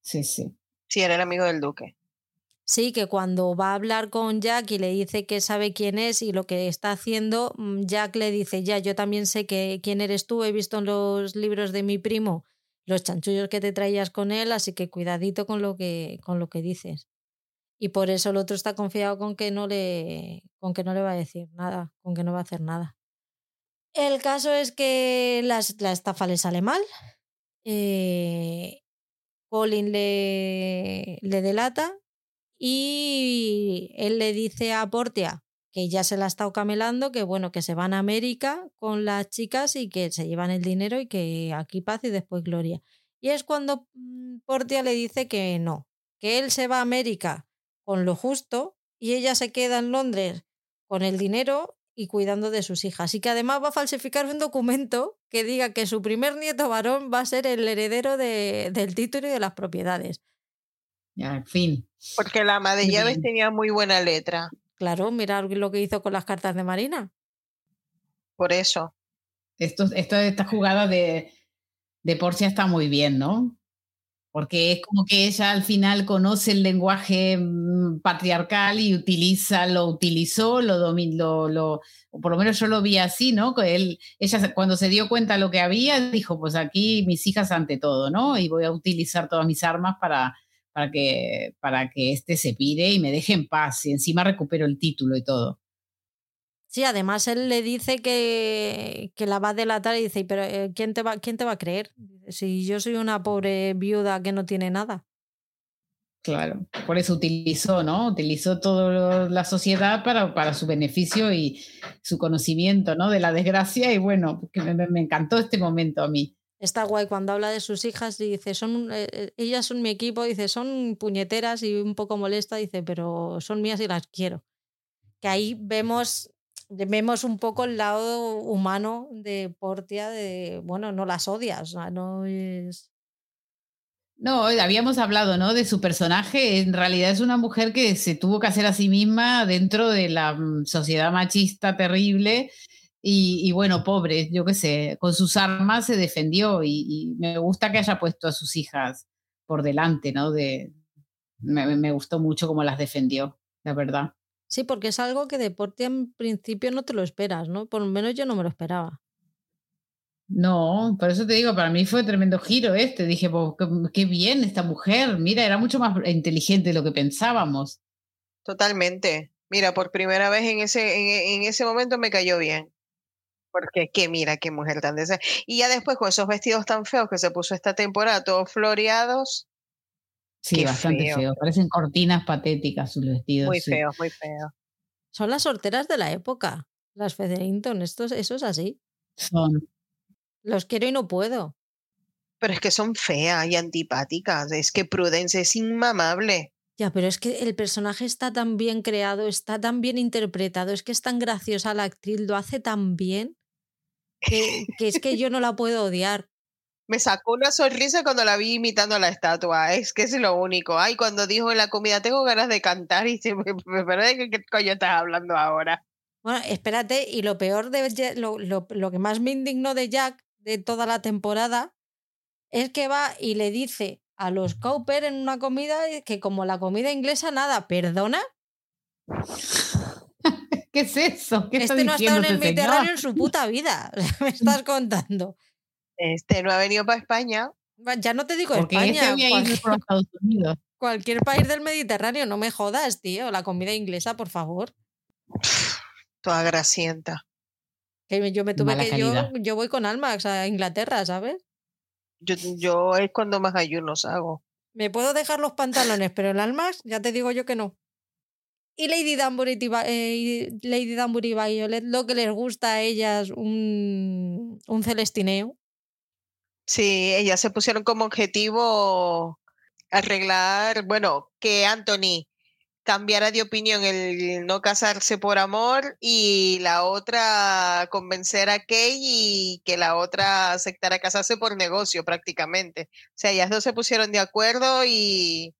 Sí, sí. Sí, era el amigo del duque. Sí, que cuando va a hablar con Jack y le dice que sabe quién es y lo que está haciendo, mm, Jack le dice, ya, yo también sé que quién eres tú, he visto en los libros de mi primo los chanchullos que te traías con él, así que cuidadito con lo que, con lo que dices. Y por eso el otro está confiado con que no le, con que no le va a decir nada, con que no va a hacer nada. El caso es que la, estafa le sale mal. Eh, Colin le, le delata y él le dice a Portia que ya se la ha estado camelando, que bueno, que se van a América con las chicas y que se llevan el dinero y que aquí paz y después gloria. Y es cuando mm, Portia le dice que no, que él se va a América con lo justo y ella se queda en Londres con el dinero y cuidando de sus hijas. Y que además va a falsificar un documento que diga que su primer nieto varón va a ser el heredero de, del título y de las propiedades. Ya, en fin. Porque la ama de llaves tenía muy buena letra. Claro, mirar lo que hizo con las cartas de Marina. Por eso. Esto, esto esta jugada de, de Porcia está muy bien, ¿no? porque es como que ella al final conoce el lenguaje mm, patriarcal y utiliza, lo utilizó, lo dominó, lo, por lo menos yo lo vi así, ¿no? Que él, ella cuando se dio cuenta de lo que había, dijo, pues aquí mis hijas ante todo, ¿no? Y voy a utilizar todas mis armas para, para, que, para que este se pire y me deje en paz y encima recupero el título y todo. Sí, además él le dice que, que la va a delatar y dice, pero eh, ¿quién te, va, ¿quién te va a creer? Si yo soy una pobre viuda que no tiene nada. Claro, por eso utilizó, ¿no? Utilizó toda la sociedad para, para su beneficio y su conocimiento, ¿no? De la desgracia y bueno, me, me encantó este momento a mí. Está guay cuando habla de sus hijas y dice, son, eh, eh, ellas son mi equipo, dice, son puñeteras y un poco molesta, dice, pero son mías y las quiero. Que ahí vemos vemos un poco el lado humano de Portia, de, bueno, no las odias, no. No, habíamos hablado, ¿no? De su personaje. En realidad es una mujer que se tuvo que hacer a sí misma dentro de la mm, sociedad machista terrible. Y, bueno, pobre, yo qué sé, con sus armas se defendió y, y, me gusta que haya puesto a sus hijas por delante, ¿no? De, me, me gustó mucho cómo las defendió, la verdad. Sí, porque es algo que deporte en principio no te lo esperas, ¿no? Por lo menos yo no me lo esperaba. No, por eso te digo, para mí fue tremendo giro este. Dije, pues, qué, bien esta mujer. Mira, era mucho más inteligente de lo que pensábamos. Totalmente. Mira, por primera vez en ese, en, ese momento me cayó bien. Porque qué mira, qué mujer tan deseada. Y ya después con esos vestidos tan feos que se puso esta temporada, todos floreados, Sí, bastante feo. Parecen cortinas patéticas sus vestidos. Muy feos, muy feos. Son las sorteras de la época, las Featherington. Esto, eso es así. Son. Los quiero y no puedo. Pero es que son feas y antipáticas. Es que Prudence es inmamable. Ya, pero es que el personaje está tan bien creado, está tan bien interpretado, es que es tan graciosa la actriz, lo hace tan bien, que, que es que yo no la puedo odiar me sacó una sonrisa cuando la vi imitando a la estatua. Es que es lo único. Ay, cuando dijo en la comida, tengo ganas de cantar y se me, *laughs* me qué coño estás hablando ahora. Bueno, espérate, y lo peor de lo, lo, lo que más me indignó de Jack de toda la temporada es que va y le dice a los Cooper en una comida que como la comida inglesa nada, ¿perdona? ¿Qué es eso? ¿Qué este no ha estado en el este Mediterráneo en su puta *laughs* vida, *laughs* me estás contando. Este no ha venido para España. Ya no te digo España. Este cualquier, Unidos. *laughs* cualquier país del Mediterráneo, no me jodas, tío. La comida inglesa, por favor. Toda grasienta. Que yo me tuve que. Yo, yo, voy con Almax a Inglaterra, ¿sabes? Yo, yo es cuando más ayunos hago. Me puedo dejar los pantalones, pero el Almax, ya te digo yo que no. Y Lady Danbury, eh, Lady Danbury y Violet, lo que les gusta a ellas, un, un celestineo. Sí, ellas se pusieron como objetivo arreglar, bueno, que Anthony cambiara de opinión el no casarse por amor y la otra convencer a Kay y que la otra aceptara casarse por negocio prácticamente. O sea, ellas dos se pusieron de acuerdo y...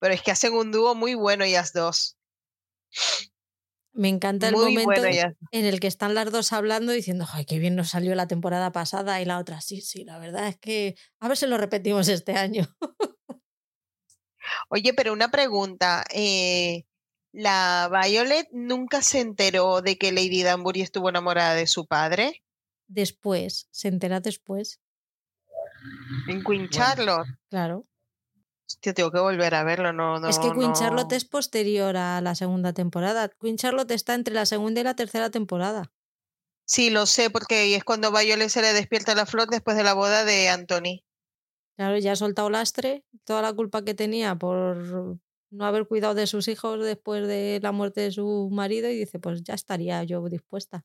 Pero es que hacen un dúo muy bueno ellas dos. Me encanta el momento en el que están las dos hablando diciendo, ay, qué bien nos salió la temporada pasada y la otra, sí, sí, la verdad es que a ver si lo repetimos este año. Oye, pero una pregunta. Eh, ¿La Violet nunca se enteró de que Lady Danbury estuvo enamorada de su padre? Después, se entera después. En Queen Charlotte. Claro. Tengo que volver a verlo, no, no Es que Queen Charlotte es posterior a la segunda temporada. Queen Charlotte está entre la segunda y la tercera temporada. Sí, lo sé, porque es cuando Violet se le despierta la flor después de la boda de Anthony. Claro, ya ha soltado lastre, toda la culpa que tenía por no haber cuidado de sus hijos después de la muerte de su marido y dice, pues ya estaría yo dispuesta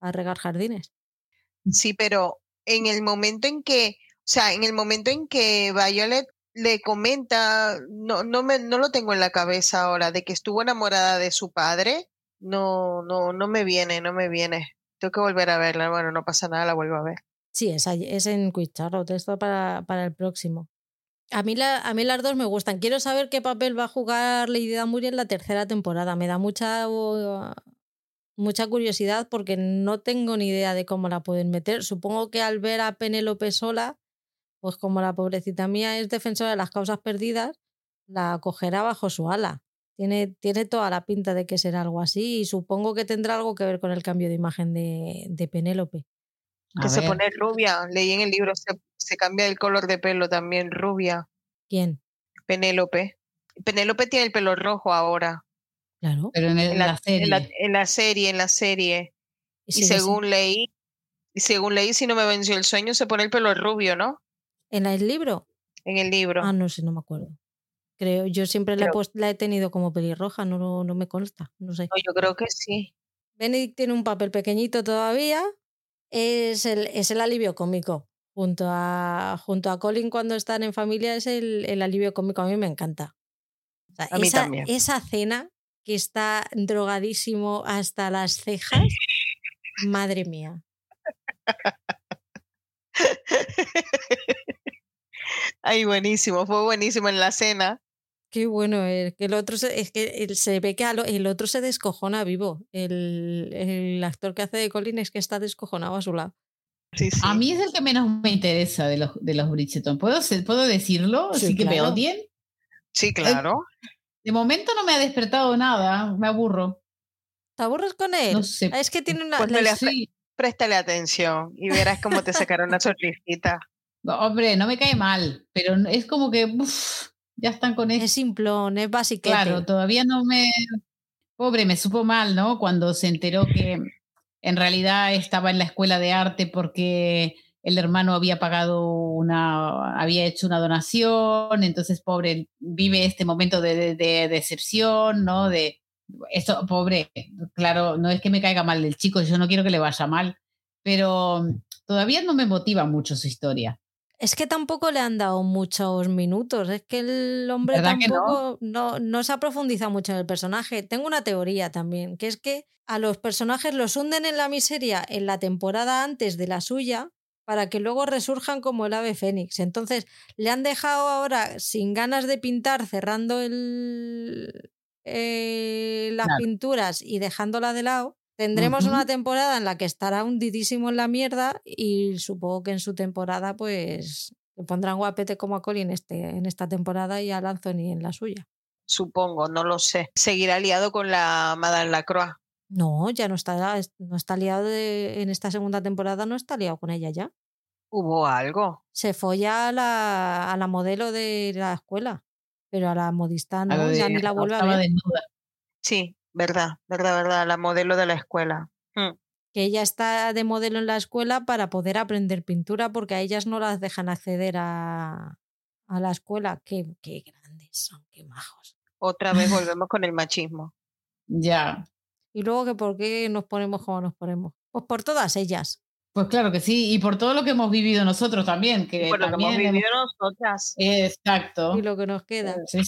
a regar jardines. Sí, pero en el momento en que, o sea, en el momento en que Violet le comenta, no, no, me, no lo tengo en la cabeza ahora, de que estuvo enamorada de su padre, no, no, no me viene, no me viene. Tengo que volver a verla. Bueno, no pasa nada, la vuelvo a ver. Sí, es, es en Quick Charlotte, esto para, para el próximo. A mí, la, a mí las dos me gustan. Quiero saber qué papel va a jugar Lady Danbury en la tercera temporada. Me da mucha, mucha curiosidad porque no tengo ni idea de cómo la pueden meter. Supongo que al ver a Penélope sola, pues como la pobrecita mía es defensora de las causas perdidas, la cogerá bajo su ala. Tiene, tiene toda la pinta de que será algo así y supongo que tendrá algo que ver con el cambio de imagen de, de Penélope que se pone rubia. Leí en el libro, se, se, cambia el color de pelo también, rubia. ¿Quién? Penélope. Penélope tiene el pelo rojo ahora. Claro. Pero en, la, serie. En la, serie, en la serie. Y, según leí, y según leí, si no me venció el sueño, se pone el pelo rubio, ¿no? ¿En el libro? En el libro. Ah, no sé, no me acuerdo. Creo, yo siempre la, he la, he tenido como pelirroja, no, no me consta, no sé. No, yo creo que sí. Benedict tiene un papel pequeñito todavía, es el, es el alivio cómico. Junto a, junto a Colin cuando están en familia es el, el alivio cómico. A mí me encanta. a mí esa, también. esa cena que está drogadísimo hasta las cejas, madre mía. *laughs* Ay, buenísimo, fue buenísimo en la cena. Qué bueno, es que el otro se, es que se ve que el otro se descojona vivo. El, el, actor que hace de Colin es que está descojonado a su lado. Sí, sí. A mí es el que menos me interesa de los, de los Bridgerton. ¿Puedo, ¿puedo decirlo? Sí, Así que claro. me odien. Sí, claro. De momento no me ha despertado nada, me aburro. ¿Te aburres con él? No sé. Ah, Es que tiene una. Pues la- le- Sí. Préstale atención y verás cómo te sacaron una sonrisita. Hombre, no me cae mal, pero es como que uf, ya están con eso. es simplón, es básico. Claro, todavía no me. Pobre, me supo mal, ¿no? Cuando se enteró que en realidad estaba en la escuela de arte porque el hermano había pagado una, había hecho una donación, entonces pobre, vive este momento de, de- de decepción, ¿no? De esto, pobre, claro, no es que me caiga mal el chico, yo no quiero que le vaya mal, pero todavía no me motiva mucho su historia. Es que tampoco le han dado muchos minutos. Es que el hombre tampoco no? No, se ha profundizado mucho en el personaje. Tengo una teoría también, que es que a los personajes los hunden en la miseria en la temporada antes de la suya para que luego resurjan como el ave fénix. Entonces, le han dejado ahora sin ganas de pintar, cerrando el, eh, las Claro. pinturas y dejándola de lado. Tendremos una temporada en la que estará hundidísimo en la mierda y supongo que en su temporada pues le pondrán guapete como a Colin este, en esta temporada y al Anthony en la suya. Supongo, no lo sé. Seguirá liado con la Madame Lacroix. No, ya no está, no está liado de- en esta segunda temporada, no está liado con ella ya. Hubo algo. Se folla a la, a la modelo de la escuela, pero a la modista A no, ya de- ni la vuelve a ver. desnuda. Sí, verdad, verdad, verdad. La modelo de la escuela. Mm. Que ella está de modelo en la escuela para poder aprender pintura porque a ellas no las dejan acceder a, a la escuela. Qué, qué grandes son, qué majos. Otra vez *laughs* volvemos con el machismo. Ya. Y luego que por qué nos ponemos como nos ponemos. Pues por todas ellas. Pues claro que sí, y por todo lo que hemos vivido nosotros también. Que por lo que hemos vivido nosotras. Exacto. Y lo que nos queda. Sí,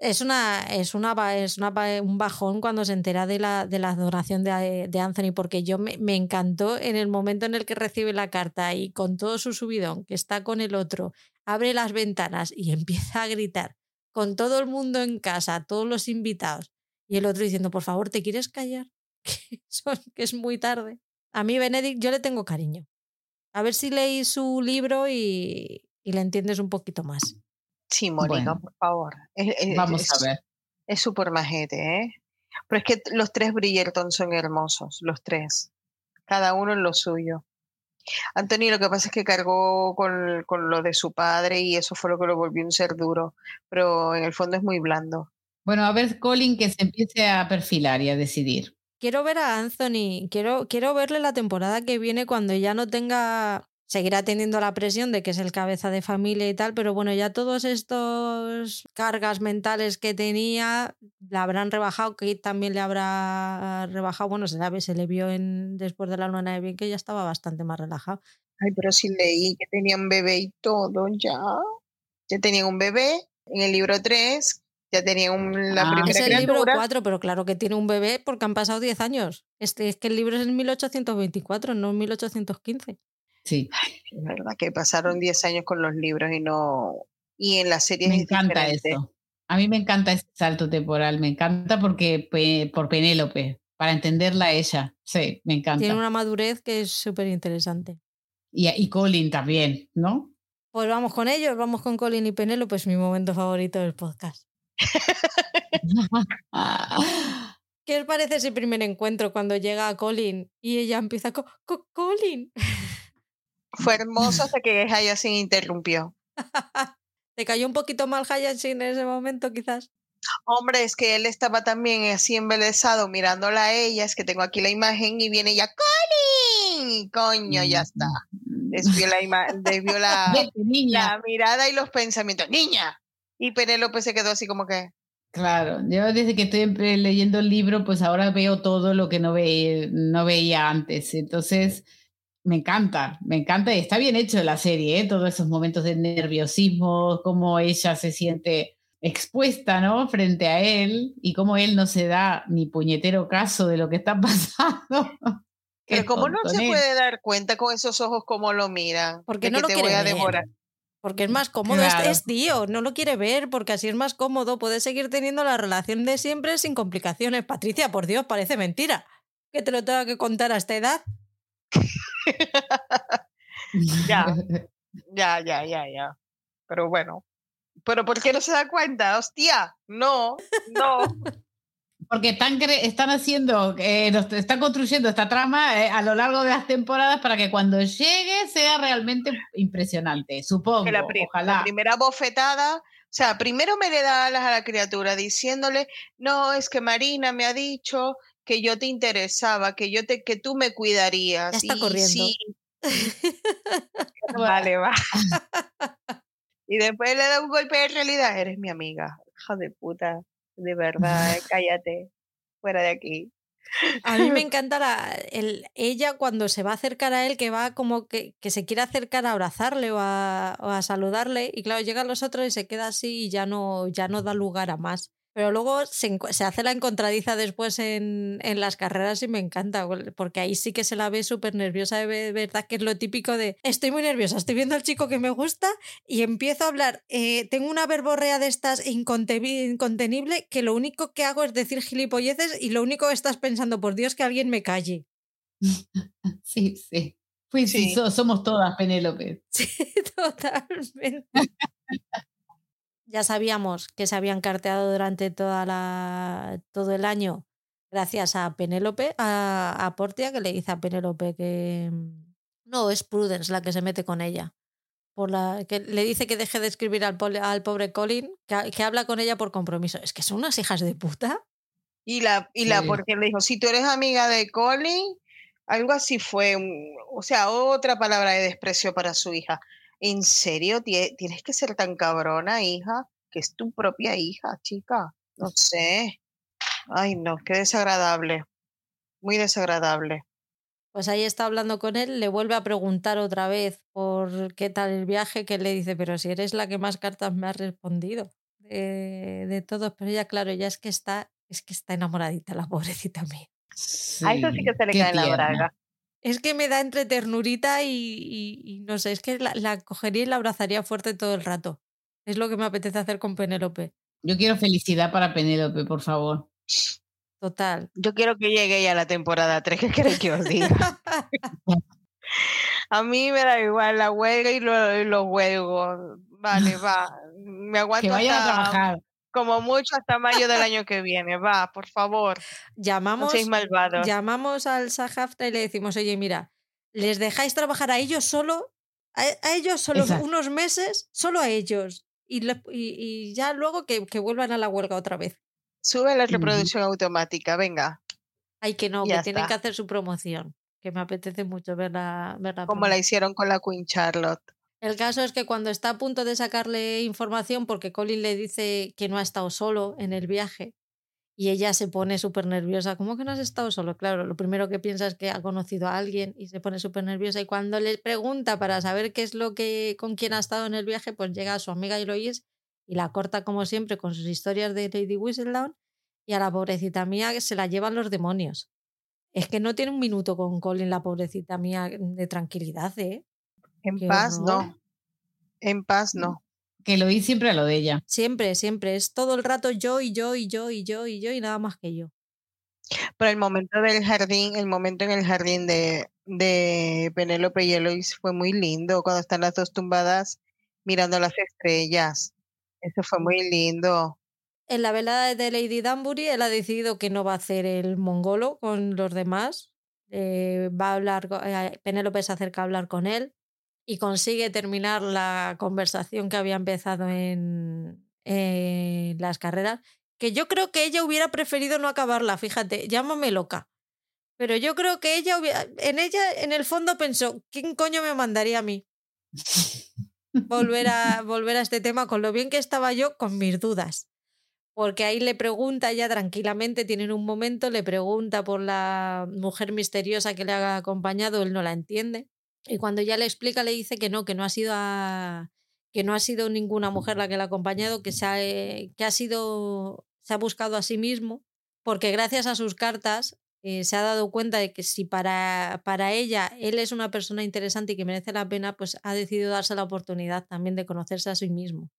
Es una, es una, es una un bajón cuando se entera de la, de la donación de, de Anthony, porque yo me, me encantó en el momento en el que recibe la carta y con todo su subidón, que está con el otro, abre las ventanas y *laughs* empieza a gritar con todo el mundo en casa, todos los invitados, y el otro diciendo, por favor, ¿te quieres callar? *laughs* Que, que es muy tarde. A mí, Benedict, yo le tengo cariño. A ver si leí su libro y, y le entiendes un poquito más. Sí, Mónica, Bueno. por favor. Es- es- Vamos es- a ver. Es súper majete, ¿eh? Pero es que los tres Bridgerton son hermosos, los tres. Cada uno en lo suyo. Anthony lo que pasa es que cargó con, con lo de su padre y eso fue lo que lo volvió un ser duro, pero en el fondo es muy blando. Bueno, a ver, Colin, que se empiece a perfilar y a decidir. Quiero ver a Anthony, quiero, quiero verle la temporada que viene cuando ya no tenga, seguirá teniendo la presión de que es el cabeza de familia y tal, pero bueno, ya todos estos cargas mentales que tenía la habrán rebajado, Kate también le habrá rebajado, bueno, se, la- se le vio en, después de la luna de bien que ya estaba bastante más relajado. Ay, pero sí leí que tenía un bebé y todo ya. Ya tenían un bebé en el libro 3, ya tenían un- la Ah. primera Es el libro criatura. 4, pero claro que tiene un bebé porque han pasado 10 años. Este, es que el libro es en 1824, no en 1815. Sí, Es verdad que pasaron 10 años con los libros y no. Y en la serie me es encanta diferente. eso. A mí me encanta ese salto temporal, me encanta porque por Penélope, para entenderla ella. Sí, me encanta. Tiene una madurez que es súper interesante. Y, y Colin también, ¿no? Pues vamos con ellos, vamos con Colin y Penélope, es mi momento favorito del podcast. *laughs* ¿Qué os parece ese primer encuentro cuando llega Colin y ella empieza con Colin? Fue hermoso hasta que Hyacinth interrumpió. *laughs* ¿Te cayó un poquito mal Hyacinth en ese momento quizás? Hombre, es que él estaba también así embelesado mirándola a ella. Es que tengo aquí la imagen y viene ya ¡Colin! Coño, ya está. Desvió la, desvió la, *laughs* la mirada y los pensamientos. ¡Niña! Y Penélope se quedó así como que. Claro, yo desde que estoy leyendo el libro, pues ahora veo todo lo que no, ve- no veía antes. Entonces, me encanta, me encanta y está bien hecho la serie, ¿eh? todos esos momentos de nerviosismo, cómo ella se siente expuesta, ¿no? Frente a él y cómo él no se da ni puñetero caso de lo que está *laughs* pasando. Pero como no se puede dar cuenta con esos ojos como lo miran. Porque no que lo te quiere voy a ver. devorar. Porque es más cómodo, es- Claro. es, tío, no lo quiere ver porque así es más cómodo, puede seguir teniendo la relación de siempre sin complicaciones. Patricia, por Dios, parece mentira que te lo tenga que contar a esta edad. *laughs* Ya. *laughs* Ya, ya, ya, ya. Pero bueno. Pero ¿por qué no se da cuenta? Hostia, no, no. Porque están, están haciendo, eh, están construyendo esta trama eh, a lo largo de las temporadas para que cuando llegue sea realmente impresionante, supongo. que la, pri- la ojalá. primera bofetada, o sea, primero me le da alas a la criatura diciéndole, no, es que Marina me ha dicho que yo te interesaba, que yo te, que tú me cuidarías. Ya está y corriendo. sí. *laughs* vale, va. *laughs* y después le da un golpe de realidad, eres mi amiga, hija de puta, de verdad, eh, *laughs* cállate, fuera de aquí. A mí me encanta la, el, ella cuando se va a acercar a él, que va como que, que se quiere acercar a abrazarle o a, o a saludarle, y claro, llegan los otros y se queda así y ya no, ya no da lugar a más. Pero luego se, se hace la encontradiza después en, en las carreras y me encanta, porque ahí sí que se la ve súper nerviosa, de ve- verdad que es lo típico de estoy muy nerviosa, estoy viendo al chico que me gusta y empiezo a hablar, eh, tengo una verborrea de estas incontenible que lo único que hago es decir gilipolleces y lo único que estás pensando, por Dios, que alguien me calle. *laughs* Sí, sí. Pues sí, Sí. so- somos todas Penélope. *laughs* Sí, totalmente. *laughs* ya sabíamos que se habían carteado durante toda la, todo el año gracias a Penélope, a, a Portia, que le dice a Penélope que... mm, No, es Prudence la que se mete con ella. Por la, que le dice que deje de escribir al, pole- al pobre Colin, que, que habla con ella por compromiso. Es que son unas hijas de puta. Y la, y la, Sí. porque le dijo, si tú eres amiga de Colin, algo así fue, un- o sea, otra palabra de desprecio para su hija. ¿En serio? Tie- ¿Tienes que ser tan cabrona, hija? Que es tu propia hija, chica. No sé. Ay, no, qué desagradable. Muy desagradable. Pues ahí está hablando con él, le vuelve a preguntar otra vez por qué tal el viaje, que él le dice, pero si eres la que más cartas me has respondido de, de todos, pero ella, claro, ya es que está, es que está enamoradita, la pobrecita mía. a eso sí que se le cae la braga. Es que me da entre ternurita y, y- y no sé, es que la, la cogería y la abrazaría fuerte todo el rato. Es lo que me apetece hacer con Penélope. Yo quiero felicidad para Penélope, por favor. Total. Yo quiero que llegue ya la temporada 3, ¿qué queréis que os diga? *laughs* A mí me da igual la huelga y, lo- y los huelgos. Vale, va. Me *laughs* aguanto Que vayan a hasta- trabajar. Como mucho hasta mayo del año que viene. Va, por favor. No Llamamos, seáis malvados. llamamos al Sahafta y le decimos, oye, mira, ¿les dejáis trabajar a ellos solo? A, a ellos solo Exacto. unos meses, solo a ellos. Y, le- y- y ya luego que, que vuelvan a la huelga otra vez. Sube la reproducción automática, venga. Ay, que no, Ya que tienen que hacer su promoción. Que me apetece mucho verla. verla Como la hicieron con la Queen Charlotte. El caso es que cuando está a punto de sacarle información, porque Colin le dice que no ha estado solo en el viaje, y ella se pone súper nerviosa, ¿cómo que no has estado solo? Claro, lo primero que piensa es que ha conocido a alguien y se pone súper nerviosa. Y cuando le pregunta para saber qué es lo que, con quién ha estado en el viaje, pues llega su amiga Eloise y la corta como siempre con sus historias de Lady Whistledown. Y a la pobrecita mía se la llevan los demonios. Es que no tiene un minuto con Colin, la pobrecita mía, de tranquilidad, ¿eh? En Qué paz, horror. no. En paz, no. Que lo oí siempre a lo de ella. Siempre, siempre. Es todo el rato yo y yo y yo y yo y yo y nada más que yo. Pero el momento del jardín, el momento en el jardín de, de Penélope y Eloise fue muy lindo, cuando están las dos tumbadas mirando las estrellas. Eso fue muy lindo. En la velada de Lady Danbury, él ha decidido que no va a hacer el mongolo con los demás. Eh, va a hablar, eh, Penélope se acerca a hablar con él y consigue terminar la conversación que había empezado en, en las carreras. Que yo creo que ella hubiera preferido no acabarla, fíjate, llámame loca. Pero yo creo que ella hubiera, en ella, en el fondo pensó, ¿quién coño me mandaría a mí? volver a, volver a este tema con lo bien que estaba yo, con mis dudas. Porque ahí le pregunta ya tranquilamente, tienen un momento, le pregunta por la mujer misteriosa que le ha acompañado, él no la entiende. Y cuando ya le explica, le dice que no, que no ha sido que no ha sido ninguna mujer la que le ha acompañado, que, se ha, eh, que ha sido, se ha buscado a sí mismo, porque gracias a sus cartas eh, se ha dado cuenta de que si para, para ella él es una persona interesante y que merece la pena, pues ha decidido darse la oportunidad también de conocerse a sí mismo.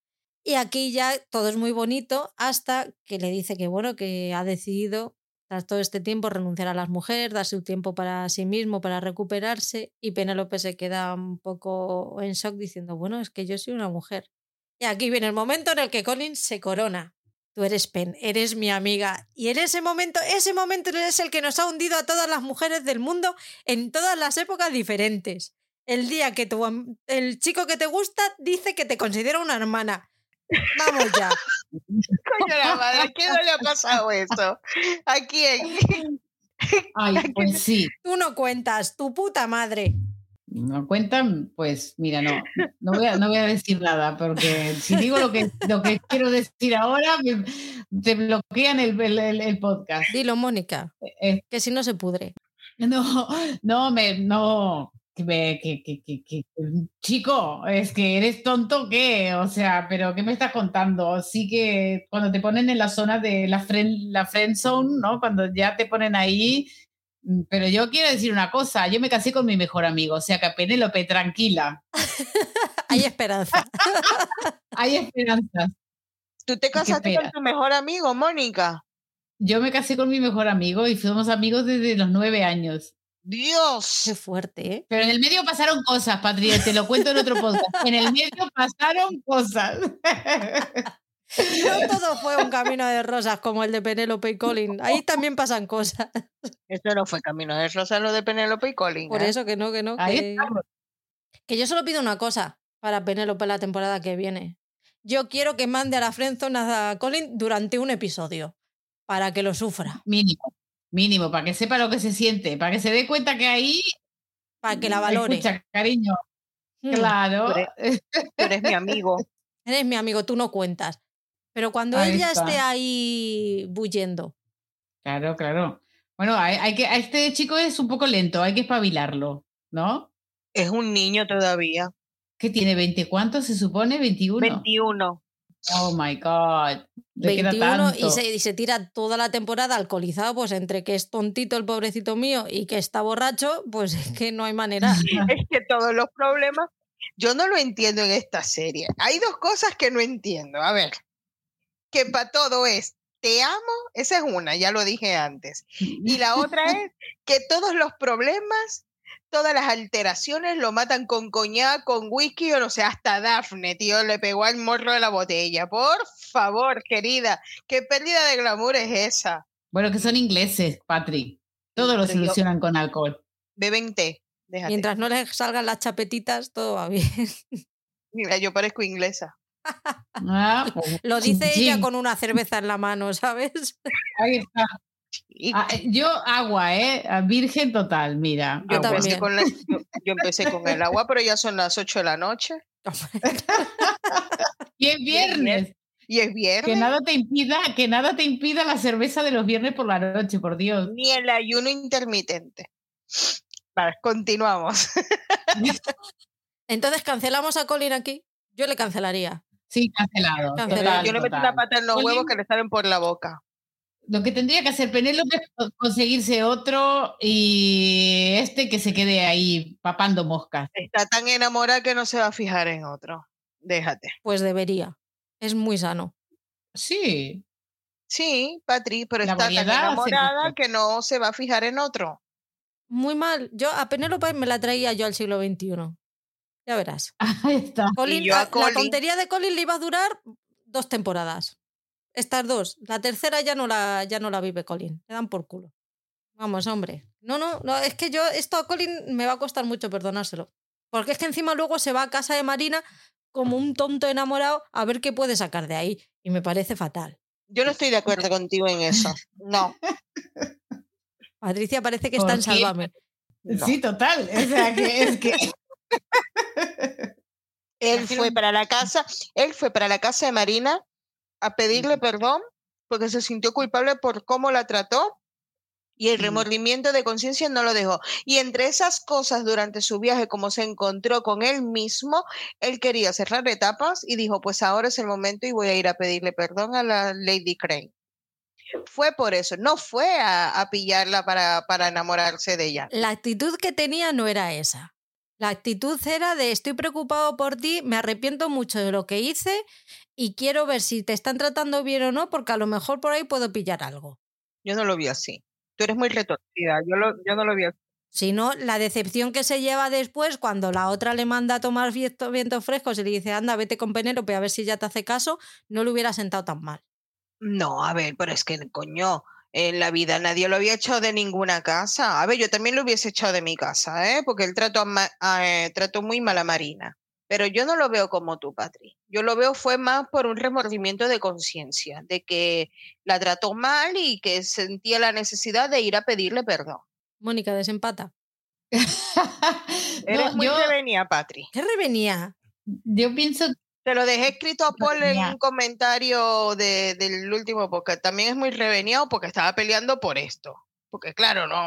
Y aquí ya todo es muy bonito hasta que le dice que bueno, que ha decidido tras todo este tiempo renunciar a las mujeres, darse un tiempo para sí mismo, para recuperarse y Penélope se queda un poco en shock diciendo, bueno, es que yo soy una mujer. Y aquí viene el momento en el que Colin se corona. Tú eres Pen, eres mi amiga. Y en ese momento, ese momento es el que nos ha hundido a todas las mujeres del mundo en todas las épocas diferentes. El día que tu, el chico que te gusta dice que te considera una hermana. Vamos ya. Coño, la madre, ¿a quién no le ha pasado eso? ¿A quién? Ay, pues sí. Tú no cuentas, tu puta madre. No cuentan, pues mira, no, no voy a, no voy a decir nada, porque si digo lo que, lo que quiero decir ahora, me- te bloquean el, el- el- el podcast. Dilo, Mónica, Eh, que si no se pudre. no, no, me, no, que, me- que- que- que- que- chico, es que eres tonto, ¿qué? O sea, pero ¿qué me estás contando? Sí que cuando te ponen en la zona de la friend, la friend zone, ¿no? Cuando ya te ponen ahí, mm, pero yo quiero decir una cosa, yo me casé con mi mejor amigo, o sea que Penélope, tranquila, *laughs* Hay esperanza. *laughs* hay esperanzas. ¿Tú te casaste con tu mejor amigo, Mónica? Yo me casé con mi mejor amigo y fuimos amigos desde los nueve años. Dios. Qué fuerte, ¿eh? Pero en el medio pasaron cosas, Patria, te lo cuento en otro podcast. En el medio pasaron cosas. *laughs* No todo fue un camino de rosas como el de Penélope y Colin. Ahí también pasan cosas. Esto no fue Camino de Rosa, lo de Penélope y Colin. Por ¿eh? eso que no, que no. Ahí Que, estamos. que yo solo pido una cosa para Penélope la temporada que viene. Yo quiero que mande a la friendzone a Colin durante un episodio para que lo sufra, Mínimo, mínimo, para que sepa lo que se siente, para que se dé cuenta que ahí. para que la valore. Escucha, cariño, Mm, claro. Tú eres mi amigo. *laughs* Eres mi amigo, tú no cuentas. Pero cuando Ahí ella está. esté ahí bullendo Claro, claro. Bueno, hay, que, a este chico es un poco lento, hay que espabilarlo, ¿no? Es un niño todavía. ¿Qué tiene? ¿20 cuántos se supone? ¿21? 21. Oh my God. 21 y se, y se, tira toda la temporada alcoholizado, pues entre que es tontito el pobrecito mío y que está borracho, pues es que no hay manera. es que todos los problemas, yo no lo entiendo en esta serie. Hay dos cosas que no entiendo. A ver, que para todo es te amo, esa es una, ya lo dije antes. Y la otra es que todos los problemas, todas las alteraciones lo matan con coñac, con whisky o no sé, hasta Daphne, tío, le pegó al morro de la botella. Por favor, querida, qué pérdida de glamour es esa. Bueno, que son ingleses, Patrick. Todo lo solucionan con alcohol. Beben té. Mientras no les salgan las chapetitas, todo va bien. Mira, yo parezco inglesa. Ah, pues, *laughs* Lo dice ella con una cerveza en la mano, ¿sabes? Ahí está. Ah, eh, yo agua, ¿eh? Virgen total, mira. Yo, empecé con, yo, empecé con el agua, pero ya son las 8 de la noche. *laughs* y es viernes. Y es viernes. Que nada te impida, que nada te impida la cerveza de los viernes por la noche, por Dios. Ni el ayuno intermitente. Vale, continuamos. *laughs* Entonces, ¿cancelamos a Colin aquí? Yo le cancelaría. Sí, cancelado. Yo le meto una pata en los huevos que le salen por la boca. Lo que tendría que hacer Penélope es conseguirse otro y este que se quede ahí papando moscas. Está tan enamorada que no se va a fijar en otro. Déjate. Pues debería. Es muy sano. Sí. Sí, Patri, pero está tan enamorada que no se va a fijar en otro. Muy mal. Yo a Penélope me la traía yo al siglo XXI. Ya verás. *laughs* Ahí está. La tontería de Colin le iba a durar dos temporadas. Estas dos. La tercera ya no la, ya no la vive Colin. Le dan por culo. Vamos, hombre. No, no, no, es que yo, esto a Colin me va a costar mucho perdonárselo. Porque es que encima luego se va a casa de Marina como un tonto enamorado a ver qué puede sacar de ahí. Y me parece fatal. Yo no estoy de acuerdo contigo en eso. No. *laughs* Patricia parece que está en Sálvame. Sí, total. O sea, que es que *laughs* él fue para la casa, él fue para la casa de Marina a pedirle perdón porque se sintió culpable por cómo la trató y el remordimiento de conciencia no lo dejó. Y entre esas cosas, durante su viaje, como se encontró con él mismo, él quería cerrar etapas y dijo, pues ahora es el momento y voy a ir a pedirle perdón a la Lady Crane. Fue por eso, no fue a, a pillarla para, para enamorarse de ella. La actitud que tenía no era esa. La actitud era de estoy preocupado por ti, me arrepiento mucho de lo que hice y quiero ver si te están tratando bien o no, porque a lo mejor por ahí puedo pillar algo. Yo no lo vi así. Tú eres muy retorcida, yo, yo no lo vi así. Si no, la decepción que se lleva después cuando la otra le manda a tomar vientos frescos y le dice, anda, vete con Penélope a ver si ya te hace caso, no le hubiera sentado tan mal. No, a ver, pero es que, coño, en la vida. Nadie lo había echado de ninguna casa. A ver, yo también lo hubiese echado de mi casa, ¿eh? porque él trató, eh, trató muy mal a Marina. Pero yo no lo veo como tú, Patri. Yo lo veo fue más por un remordimiento de conciencia, de que la trató mal y que sentía la necesidad de ir a pedirle perdón. Mónica, desempata. *laughs* Eres muy revenía, Patri. ¿Qué revenía? Yo pienso te lo dejé escrito a Paul en un comentario del último porque también es muy revenido porque estaba peleando por esto. Porque claro, no.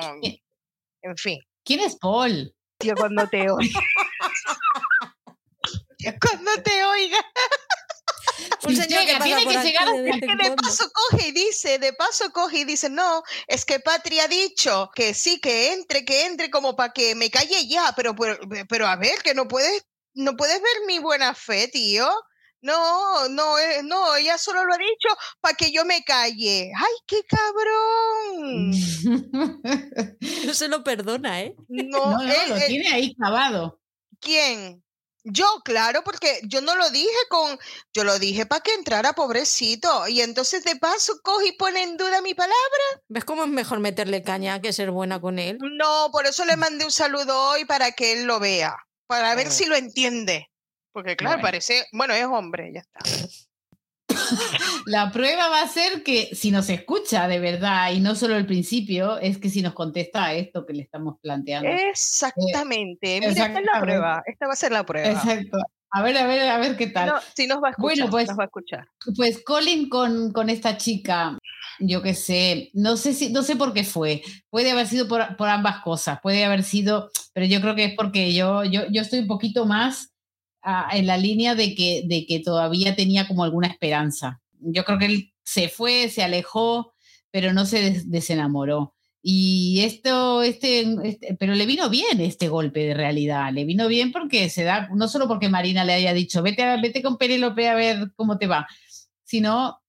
En fin. ¿Quién es Paul? Yo cuando te oiga. *laughs* cuando te oiga. *laughs* Un señor que tiene que llegar es que de paso coge y dice, de paso coge y dice, no, es que Patria ha dicho que sí, que entre, que entre como para que me calle ya, pero, pero, pero a ver, que no puedes no puedes ver mi buena fe, tío. No, no, eh, no, ella solo lo ha dicho para que yo me calle. ¡Ay, qué cabrón! *laughs* no se lo perdona, ¿eh? No, *laughs* no, lo tiene ahí clavado. ¿Quién? Yo, claro, porque yo no lo dije con, yo lo dije para que entrara pobrecito. Y entonces de paso coge y pone en duda mi palabra. ¿Ves cómo es mejor meterle caña que ser buena con él? No, por eso le mandé un saludo hoy para que él lo vea para ver si lo entiende. Porque claro, parece, bueno, es hombre, ya está. *laughs* La prueba va a ser que si nos escucha de verdad y no solo el principio, es que si nos contesta a esto que le estamos planteando. Exactamente. Mira, esta es la prueba. Esta va a ser la prueba. Exacto. A ver, a ver, a ver qué tal. si nos va a escuchar. Bueno, pues, nos va a escuchar. Pues Colin con, con esta chica yo qué sé, no sé si, no sé por qué fue. Puede haber sido por, ambas cosas, puede haber sido, pero yo creo que es porque yo, yo, yo estoy un poquito más ah, en la línea de que, de que todavía tenía como alguna esperanza. Yo creo que él se fue, se alejó, pero no se desenamoró. Y esto, este, este, pero le vino bien este golpe de realidad, le vino bien porque se da, no solo porque Marina le haya dicho, vete, vete con Penélope a ver cómo te va, sino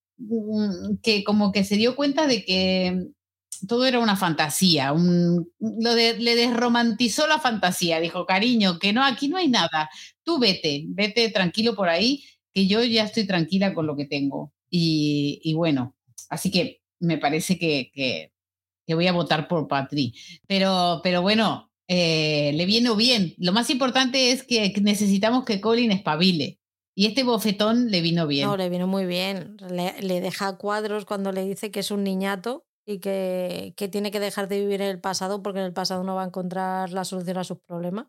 que como que se dio cuenta de que todo era una fantasía, lo le desromantizó la fantasía, dijo, cariño, que no, aquí no hay nada, tú vete, vete tranquilo por ahí, que yo ya estoy tranquila con lo que tengo. Y, bueno, así que me parece que, que que voy a votar por Patri. Pero, pero bueno, eh, le viene bien. Lo más importante es que necesitamos que Colin espabile. Y este bofetón le vino bien. No, le vino muy bien. Le, deja cuadros cuando le dice que es un niñato y que, que, tiene que dejar de vivir en el pasado porque en el pasado no va a encontrar la solución a sus problemas.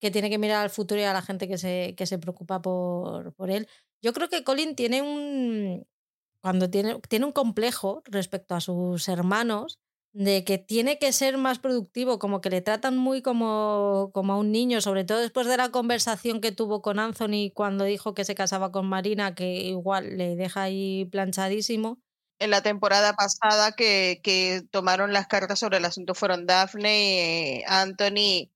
Que tiene que mirar al futuro y a la gente que se, que se preocupa por, por él. Yo creo que Colin tiene un. Cuando tiene, tiene un complejo respecto a sus hermanos, de que tiene que ser más productivo, como que le tratan muy como, como a un niño, sobre todo después de la conversación que tuvo con Anthony cuando dijo que se casaba con Marina, que igual le deja ahí planchadísimo. En la temporada pasada que, que tomaron las cartas sobre el asunto fueron Daphne, Anthony,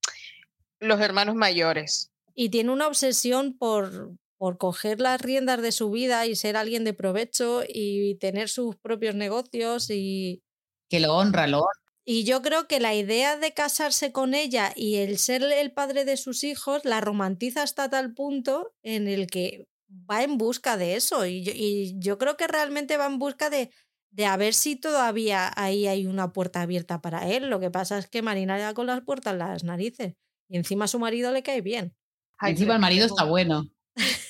los hermanos mayores. Y tiene una obsesión por, por coger las riendas de su vida y ser alguien de provecho y tener sus propios negocios y, que lo honra, lo honra. Y yo creo que la idea de casarse con ella y el ser el padre de sus hijos la romantiza hasta tal punto en el que va en busca de eso. Y yo, y yo creo que realmente va en busca de, de a ver si todavía ahí hay una puerta abierta para él. Lo que pasa es que Marina ya con las puertas en las narices. Y encima a su marido le cae bien. encima el marido está bueno.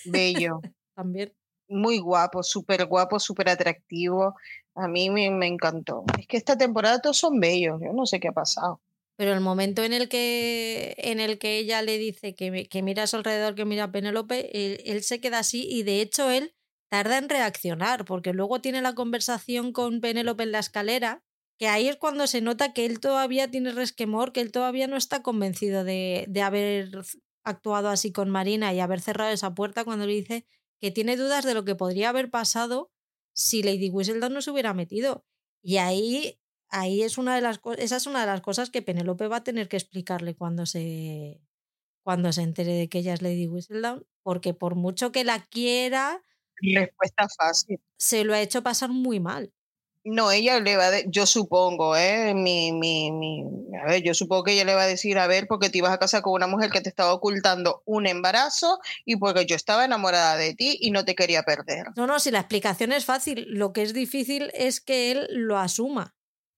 Bello. *laughs* También. Muy guapo, súper guapo, súper atractivo. A mí me, encantó. Es que esta temporada todos son bellos, yo no sé qué ha pasado. Pero el momento en el que, en el que ella le dice que, que mira alrededor, que mira a Penélope, él, se queda así y de hecho él tarda en reaccionar, porque luego tiene la conversación con Penélope en la escalera, que ahí es cuando se nota que él todavía tiene resquemor, que él todavía no está convencido de, de haber actuado así con Marina y haber cerrado esa puerta cuando le dice que tiene dudas de lo que podría haber pasado si Lady Whistledown no se hubiera metido. Y ahí, ahí es una de las esa es una de las cosas que Penélope va a tener que explicarle cuando se, cuando se entere de que ella es Lady Whistledown, porque por mucho que la quiera... Respuesta fácil. Se lo ha hecho pasar muy mal. No, ella le va a, yo supongo, ¿eh? Mi, mi, mi, a ver, yo supongo que ella le va a decir, a ver, porque te ibas a casar con una mujer que te estaba ocultando un embarazo y porque yo estaba enamorada de ti y no te quería perder. No, no, si la explicación es fácil, lo que es difícil es que él lo asuma.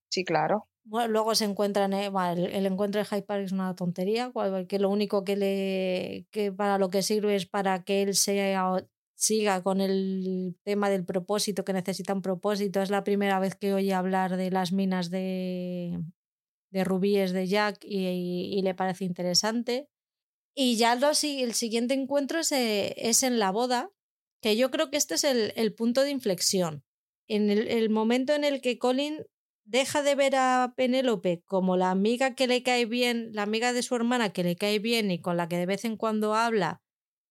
Sí, claro. Bueno, luego se encuentran, eh, el, encuentro de Hyde Park es una tontería, que lo único que le que para lo que sirve es para que él sea siga con el tema del propósito, que necesita un propósito. Es la primera vez que oye hablar de las minas de, de rubíes de Jack y, le parece interesante. Y ya lo, el siguiente encuentro es, eh, es, en la boda, que yo creo que este es el, el punto de inflexión. En el, el, momento en el que Colin deja de ver a Penélope como la amiga que le cae bien, la amiga de su hermana que le cae bien y con la que de vez en cuando habla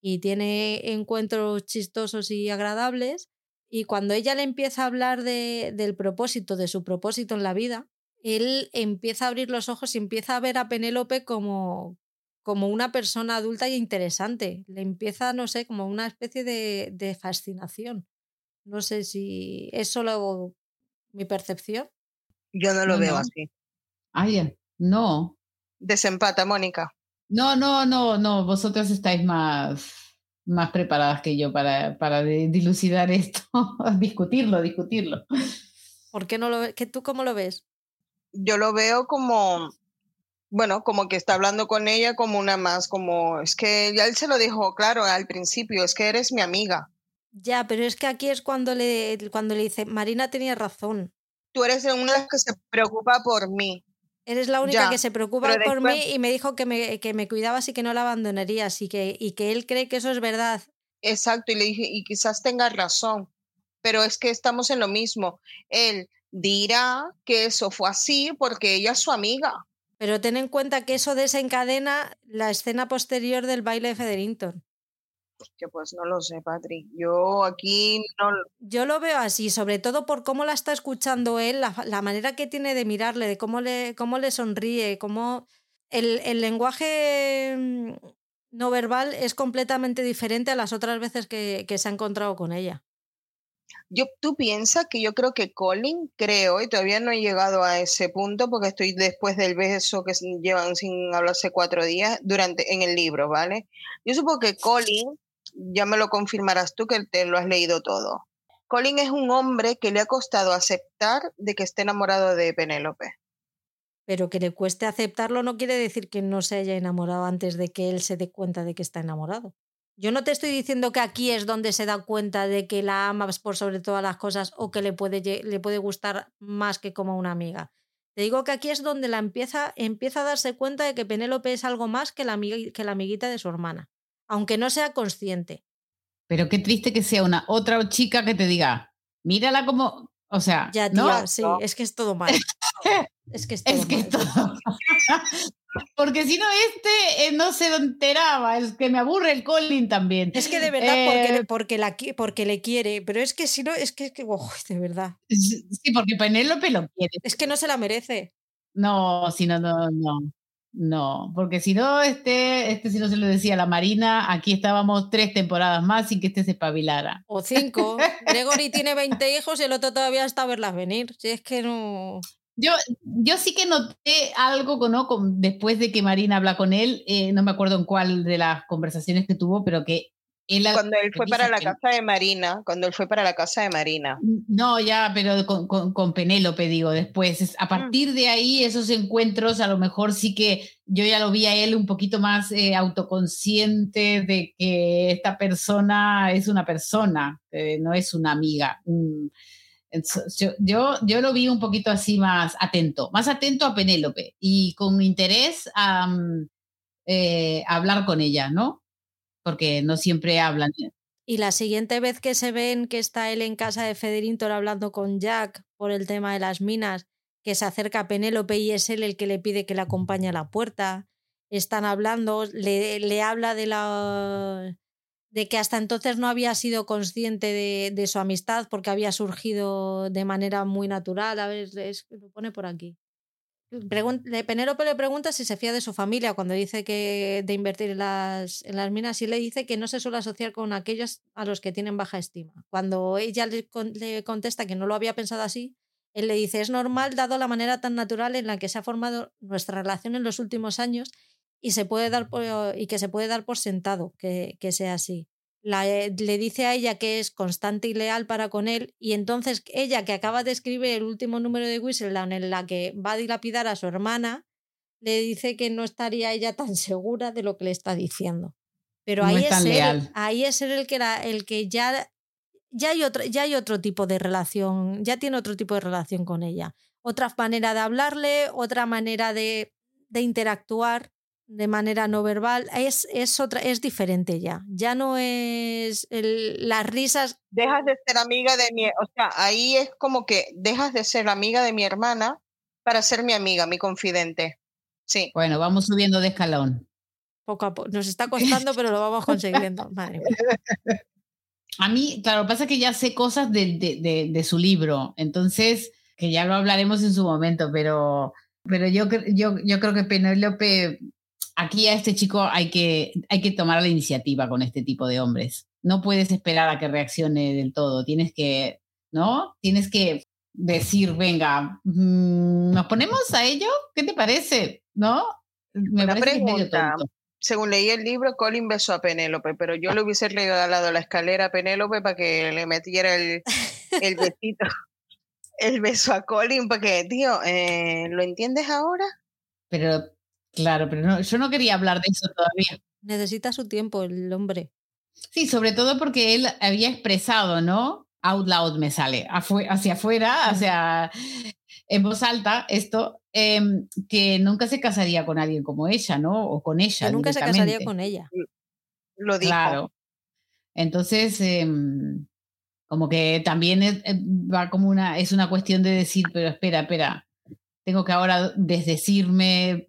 y tiene encuentros chistosos y agradables. Y cuando ella le empieza a hablar de, del propósito, de su propósito en la vida, él empieza a abrir los ojos y empieza a ver a Penélope como, como una persona adulta e interesante. Le empieza, no sé, como una especie de, de fascinación. No sé si es solo mi percepción. Yo no lo veo así. Ay, no. Desempata, Mónica. No, no, no, no, vosotras estáis más, más preparadas que yo para, para dilucidar esto, *laughs* discutirlo, discutirlo. ¿Por qué no lo ves? ¿Tú cómo lo ves? Yo lo veo como, bueno, como que está hablando con ella como una más, como, es que ya él se lo dijo claro al principio, es que eres mi amiga. Ya, pero es que aquí es cuando le, cuando le dice, Marina tenía razón. Tú eres una de las que se preocupa por mí. Eres la única que se preocupa por mí y me dijo que me, que me cuidabas y que no la abandonarías y que, y que él cree que eso es verdad. Exacto, y le dije, y quizás tenga razón, pero es que estamos en lo mismo. Él dirá que eso fue así porque ella es su amiga. Pero ten en cuenta que eso desencadena la escena posterior del baile de Federington. Que pues no lo sé, Patri. Yo aquí no. Yo lo veo así, sobre todo por cómo la está escuchando él, la, manera que tiene de mirarle, de cómo le, cómo le sonríe, cómo. El, el lenguaje mm, no verbal es completamente diferente a las otras veces que, que se ha encontrado con ella. Yo, tú piensas que yo creo que Colin, creo, y todavía no he llegado a ese punto porque estoy después del beso que llevan sin hablarse cuatro días durante en el libro, ¿vale? Yo supongo que Colin, ya me lo confirmarás tú que te lo has leído todo. Colin es un hombre que le ha costado aceptar de que esté enamorado de Penélope. Pero que le cueste aceptarlo no quiere decir que no se haya enamorado antes de que él se dé cuenta de que está enamorado. Yo no te estoy diciendo que aquí es donde se da cuenta de que la amas por sobre todas las cosas o que le puede, le puede gustar más que como una amiga. Te digo que aquí es donde la empieza, empieza a darse cuenta de que Penélope es algo más que la, que la amiguita de su hermana, aunque no sea consciente. Pero qué triste que sea una otra chica que te diga, mírala como, o sea, ya, ¿no? sí, es que es todo mal. *laughs* es que es todo, es todo... *laughs* Porque si no, este eh, no se enteraba, es que me aburre el Colin también. Es que de verdad, porque, porque, la, porque le quiere, pero es que si no, es que, de verdad. Sí, porque Penélope lo quiere. Es que no se la merece. No, si no, no, no. No, porque si no, este, este si no se lo decía a la Marina, aquí estábamos tres temporadas más sin que este se espabilara. O cinco. *laughs* Gregory tiene 20 hijos y el otro todavía está a verlas venir. Si es que no. Yo, yo sí que noté algo, ¿no? después de que Marina habla con él, eh, no me acuerdo en cuál de las conversaciones que tuvo, pero que Cuando él fue para la casa de Marina, cuando él fue para la casa de Marina. No, ya, pero con, con, Penélope, digo, después. A mm. partir de ahí, esos encuentros, a lo mejor sí que yo ya lo vi a él un poquito más eh, autoconsciente de que esta persona es una persona, eh, no es una amiga. Yo, yo, lo vi un poquito así más atento, más atento a Penélope y con interés a, mm, eh, hablar con ella, ¿no? Porque no siempre hablan. Y la siguiente vez que se ven que está él en casa de Federinton hablando con Jack por el tema de las minas, que se acerca a Penélope y es él el que le pide que le acompañe a la puerta, están hablando, le, le habla de la de que hasta entonces no había sido consciente de, su amistad porque había surgido de manera muy natural. A ver, lo pone por aquí. Penélope le pregunta si se fía de su familia cuando dice que de invertir en las, en las minas y le dice que no se suele asociar con aquellos a los que tienen baja estima. Cuando ella le, le contesta que no lo había pensado así, él le dice es normal dado la manera tan natural en la que se ha formado nuestra relación en los últimos años y, se puede dar y que se puede dar por sentado que, sea así. Eh, le dice a ella que es constante y leal para con él y entonces ella que acaba de escribir el último número de Whistledown en la que va a dilapidar a su hermana, le dice que no estaría ella tan *laughs* segura de lo que le está diciendo. Pero ahí, es, él, ahí es el que, el que ya, ya, hay otro, ya hay otro tipo de relación, ya tiene otro tipo de relación con ella. Otra manera de hablarle, otra manera de, de interactuar de manera no verbal es, es otra es diferente ya. Ya no es las risas dejas de ser amiga de mi o sea ahí es como que dejas de ser amiga de mi hermana para ser mi amiga mi confidente. Sí. Bueno vamos subiendo de escalón. Poco a poco nos está *laughs* costando pero lo vamos consiguiendo madre a mí claro pasa que ya sé cosas de, de, de su libro entonces que ya lo hablaremos en su momento pero pero yo, yo, yo creo que Penélope aquí a este chico hay que, hay que tomar la iniciativa con este tipo de hombres. No puedes esperar a que reaccione del todo. Tienes que, ¿no? Tienes que decir, venga, mm, ¿nos ponemos a ello? ¿Qué te parece? ¿No? Me parece pregunta. Según leí el libro, Colin besó a Penélope, pero yo le hubiese regalado la escalera a Penélope para que le metiera el, el *laughs* besito, el beso a Colin, porque, tío, eh, ¿lo entiendes ahora? Pero Claro, pero no, yo no quería hablar de eso todavía. Necesita su tiempo el hombre. Sí, sobre todo porque él había expresado, ¿no? Out loud me sale, hacia afuera, hacia en voz alta, esto, em, que nunca se casaría con alguien como ella, ¿no? O con ella. Que nunca se casaría con ella. Lo dijo. Claro. Entonces, em, Como que también es, eh, va como una, es una cuestión de decir, pero espera, espera, tengo que ahora desdecirme,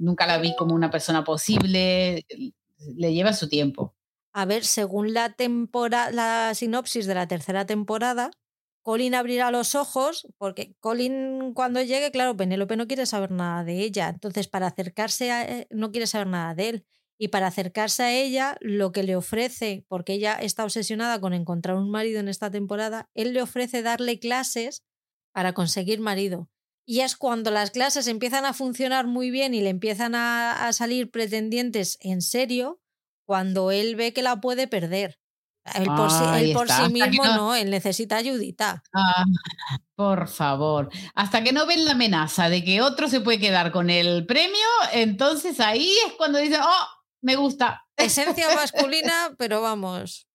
nunca la vi como una persona posible, le lleva su tiempo. A ver, según la temporada, la sinopsis de la tercera temporada, Colin abrirá los ojos, porque Colin cuando llegue, claro, Penélope no quiere saber nada de ella, entonces para acercarse a eh, no quiere saber nada de él. Y para acercarse a ella, lo que le ofrece, porque ella está obsesionada con encontrar un marido en esta temporada, él le ofrece darle clases para conseguir marido. Y es cuando las clases empiezan a funcionar muy bien y le empiezan a, a salir pretendientes en serio, cuando él ve que la puede perder. Él por, sí, él por sí, mismo no... no... él necesita ayudita. Ah, por favor. Hasta que no ven la amenaza de que otro se puede quedar con el premio, entonces ahí es cuando dicen, oh, me gusta. Esencia masculina, *laughs* pero vamos.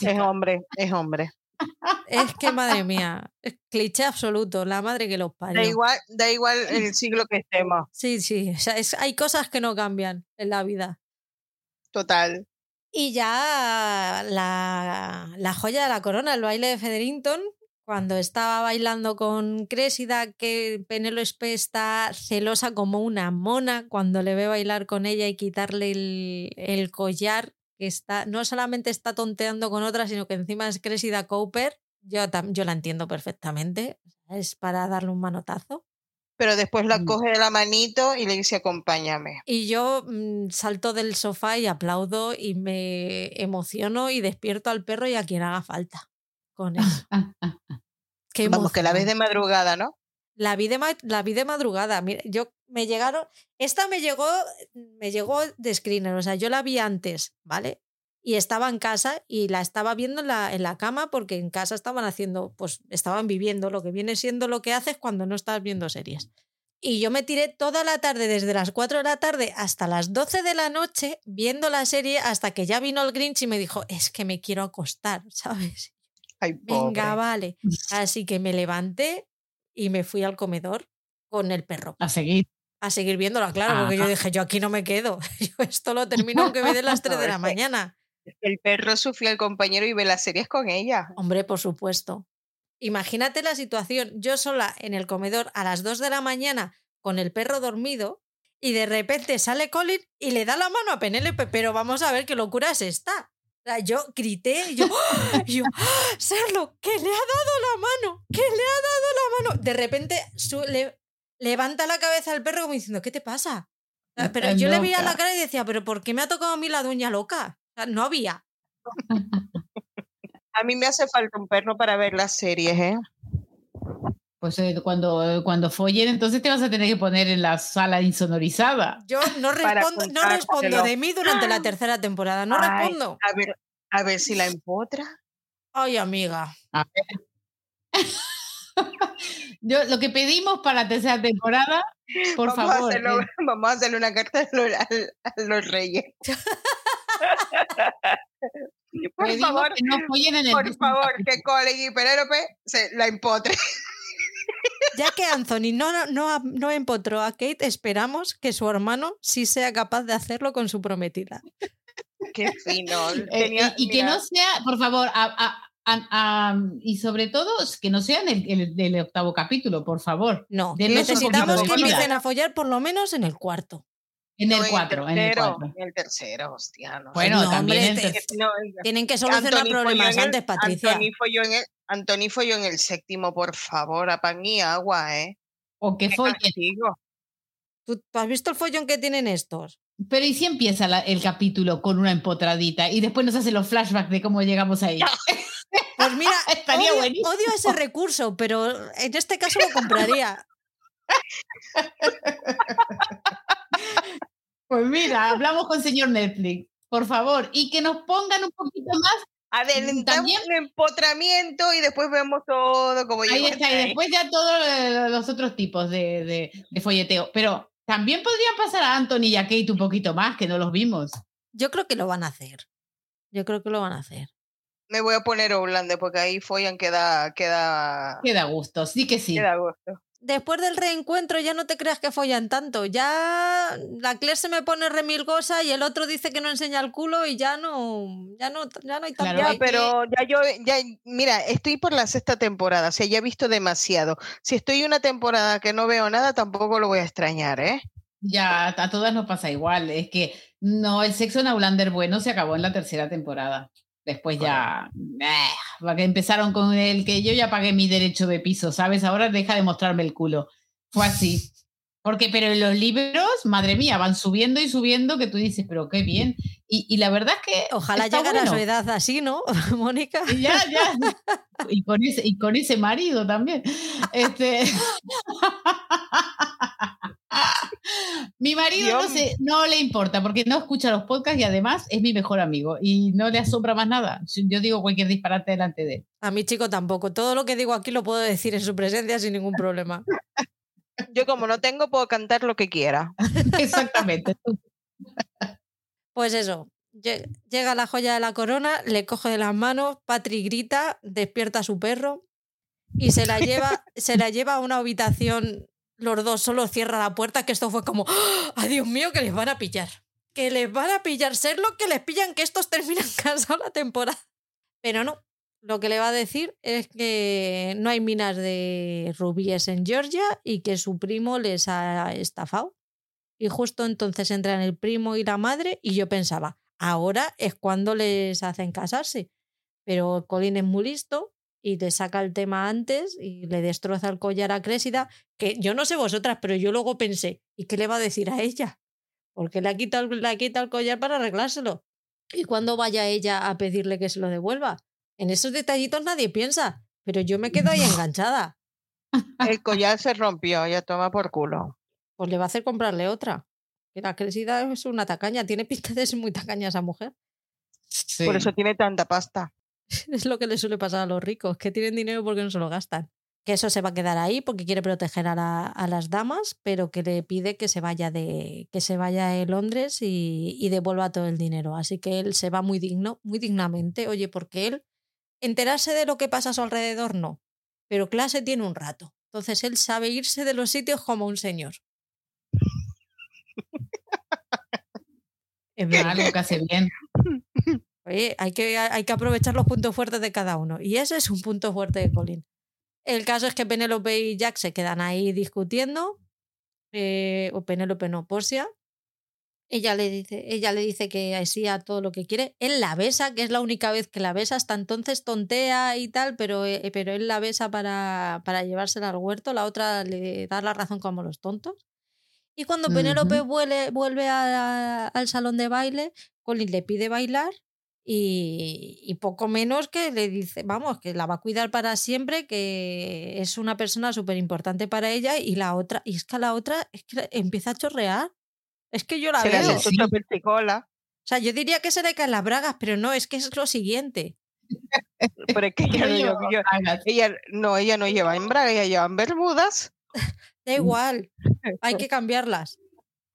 Es hombre, es hombre. Es que madre mía, es cliché absoluto, la madre que los parió. Da igual, da igual *laughs* el siglo que estemos. Sí, sí, o sea, es, hay cosas que no cambian en la vida. Total. Y ya la, la, joya de la corona, el baile de Federington, cuando estaba bailando con Crésida, que Penélope está celosa como una mona cuando le ve bailar con ella y quitarle el, el collar, que está, no solamente está tonteando con otra, sino que encima es Crésida Cooper. Yo, yo la entiendo perfectamente. Es para darle un manotazo pero después la mm. coge de la manito y le dice acompáñame. Y yo mmm, salto del sofá y aplaudo y me emociono y despierto al perro y a quien haga falta con eso. *laughs* Qué Vamos, que la ves de madrugada, ¿no? La vi de, la vi de madrugada. Mira, yo me llegaron. Esta me llegó, me llegó de screener, o sea, yo la vi antes, ¿vale? Y estaba en casa y la estaba viendo en la, en la cama porque en casa estaban haciendo, pues estaban viviendo lo que viene siendo lo que haces cuando no estás viendo series. Y yo me tiré toda la tarde, desde las 4 de la tarde hasta las 12 de la noche, viendo la serie hasta que ya vino el Grinch y me dijo, es que me quiero acostar, *laughs* ¿sabes? Ay, Venga, vale. *laughs* Así que me levanté y me fui al comedor con el perro. A seguir. A seguir viéndola, claro, porque yo dije, yo aquí no me quedo. *laughs* Yo esto lo termino aunque me den las 3 de la *laughs* mañana. El perro es su fiel compañero y ve las series con ella. Hombre, por supuesto. Imagínate la situación, yo sola en el comedor a las 2 de la mañana con el perro dormido y de repente sale Colin y le da la mano a Penélope, pero vamos a ver qué locura es esta. Yo grité y yo, yo Serlo, que le ha dado la mano, que le ha dado la mano. De repente le, levanta la cabeza al perro como diciendo, ¿qué te pasa? Pero yo le veía la cara y decía, ¿pero por qué me ha tocado a mí la dueña loca? no había. *laughs* A mí me hace falta un perro para ver las series, ¿eh? Pues eh, cuando, cuando follen, entonces te vas a tener que poner en la sala insonorizada. Yo no *laughs* respondo, no respondo de mí durante la tercera temporada, no respondo. A ver, a ver si la *laughs* empotra. Ay, amiga. A ver. *laughs* Yo, lo que pedimos para la tercera temporada, por vamos favor. A *laughs* vamos a hacerle una carta a los, a los reyes. *laughs* por favor, que no en el por favor, que Colin y Penélope se la empotre. Ya que Anthony no, no, no empotró a Kate, esperamos que su hermano sí sea capaz de hacerlo con su prometida. Qué fino. Eh, y, que no sea, por favor, y sobre todo que no sea en el, del octavo capítulo, por favor. No, necesitamos que empiecen a follar por lo menos en el cuarto. En el 4, en el 4. En el tercero, hostia. No. Bueno, también. tienen que solucionar problemas antes, Patricia. Anthony folló, en el, Anthony folló en el séptimo, por favor, a pan y agua, ¿eh? O que folle. ¿Tú, ¿Tú, has visto el follón que tienen estos? Pero ¿y si empieza la, el capítulo con una empotradita y después nos hace los flashbacks de cómo llegamos ahí? *laughs* Pues mira, *laughs* Estaría odio, odio ese recurso, pero en este caso lo compraría. Pues mira, hablamos con señor Netflix, por favor, y que nos pongan un poquito más. Adelantamos el empotramiento y después vemos todo como Ahí está, y después ya todos los otros tipos de, de, folleteo. Pero también podrían pasar a Anthony y a Kate un poquito más, que no los vimos. Yo creo que lo van a hacer. Yo creo que lo van a hacer. Me voy a poner Holanda porque ahí follan queda, queda. Queda gusto, sí que sí. Queda gusto. después del reencuentro ya no te creas que follan tanto. Ya la Claire se me pone remilgosa y el otro dice que no enseña el culo y ya no, ya no, ya no hay tanto. Ya, pero ya yo, ya, mira, estoy por la sexta temporada, o sea, ya he visto demasiado. Si estoy una temporada que no veo nada, tampoco lo voy a extrañar, ¿eh? Ya, a todas nos pasa igual. Es que no, el sexo en Aulander bueno se acabó en la tercera temporada. Después ya eh, empezaron con el que yo ya pagué mi derecho de piso, ¿sabes? Ahora deja de mostrarme el culo. Fue así. Porque, pero en los libros, madre mía, van subiendo y subiendo que tú dices, pero qué bien. Y, la verdad es que. Ojalá llegara a su edad así, ¿no, *laughs* Mónica? ya, ya. Y con ese, y con ese marido también. Este. *laughs* mi marido no, no le importa porque no escucha los podcasts y además es mi mejor amigo y no le asombra más nada. Yo digo cualquier disparate delante de él. A mi chico tampoco. Todo lo que digo aquí lo puedo decir en su presencia sin ningún problema. Yo como no tengo puedo cantar lo que quiera. *laughs* Exactamente. Pues eso, llega la joya de la corona, le coge de las manos, Patri grita, despierta a su perro y se la lleva, se la lleva a una habitación los dos solo cierra la puerta, que esto fue como, ¡ay Dios mío, que les van a pillar! Que les van a pillar, ser lo que les pillan, que estos terminan *laughs* cansados la temporada. Pero no, lo que le va a decir es que no hay minas de rubíes en Georgia y que su primo les ha estafado. Y justo entonces entran el primo y la madre y yo pensaba, ahora es cuando les hacen casarse. Pero Colin es muy listo y le saca el tema antes y le destroza el collar a Crésida, que yo no sé vosotras, pero yo luego pensé, ¿y qué le va a decir a ella? Porque le ha quitado, le quita el collar para arreglárselo. ¿Y cuando vaya ella a pedirle que se lo devuelva? En esos detallitos nadie piensa, pero yo me quedo ahí enganchada. El collar se rompió, ya toma por culo. Pues le va a hacer comprarle otra. La Crésida es una tacaña, tiene pinta de ser muy tacaña esa mujer. Por eso tiene tanta pasta. *laughs* es lo que le suele pasar a los ricos, que tienen dinero porque no se lo gastan. Que eso se va a quedar ahí porque quiere proteger a, las damas, pero que le pide que se vaya de que se vaya a Londres y, y, devuelva todo el dinero. Así que él se va muy digno, muy dignamente. Oye, porque él enterarse de lo que pasa a su alrededor no, pero clase tiene un rato. Entonces él sabe irse de los sitios como un señor. es verdad, lo que hace bien. Oye, hay que, hay que aprovechar los puntos fuertes de cada uno. Y ese es un punto fuerte de Colin. El caso es que Penélope y Jack se quedan ahí discutiendo. Eh, o Penélope no, Porcia. Ella le, dice, ella le dice que sí a todo lo que quiere. Él la besa, que es la única vez que la besa. Hasta entonces tontea y tal, pero, eh, pero él la besa para, para llevársela al huerto. La otra le da la razón como los tontos. Y cuando Penélope vuelve, vuelve al salón de baile, Colin le pide bailar y, poco menos que le dice, vamos, que la va a cuidar para siempre, que es una persona súper importante para ella y la otra, y es que la otra es que empieza a chorrear. Es que yo la veo. O sea, yo diría que se le caen las bragas, pero no, es que es lo siguiente. *laughs* pero es que *laughs* ella no, lleva, ella, no, ella no lleva en bragas, ella lleva en bermudas. *laughs* Da igual, hay que cambiarlas.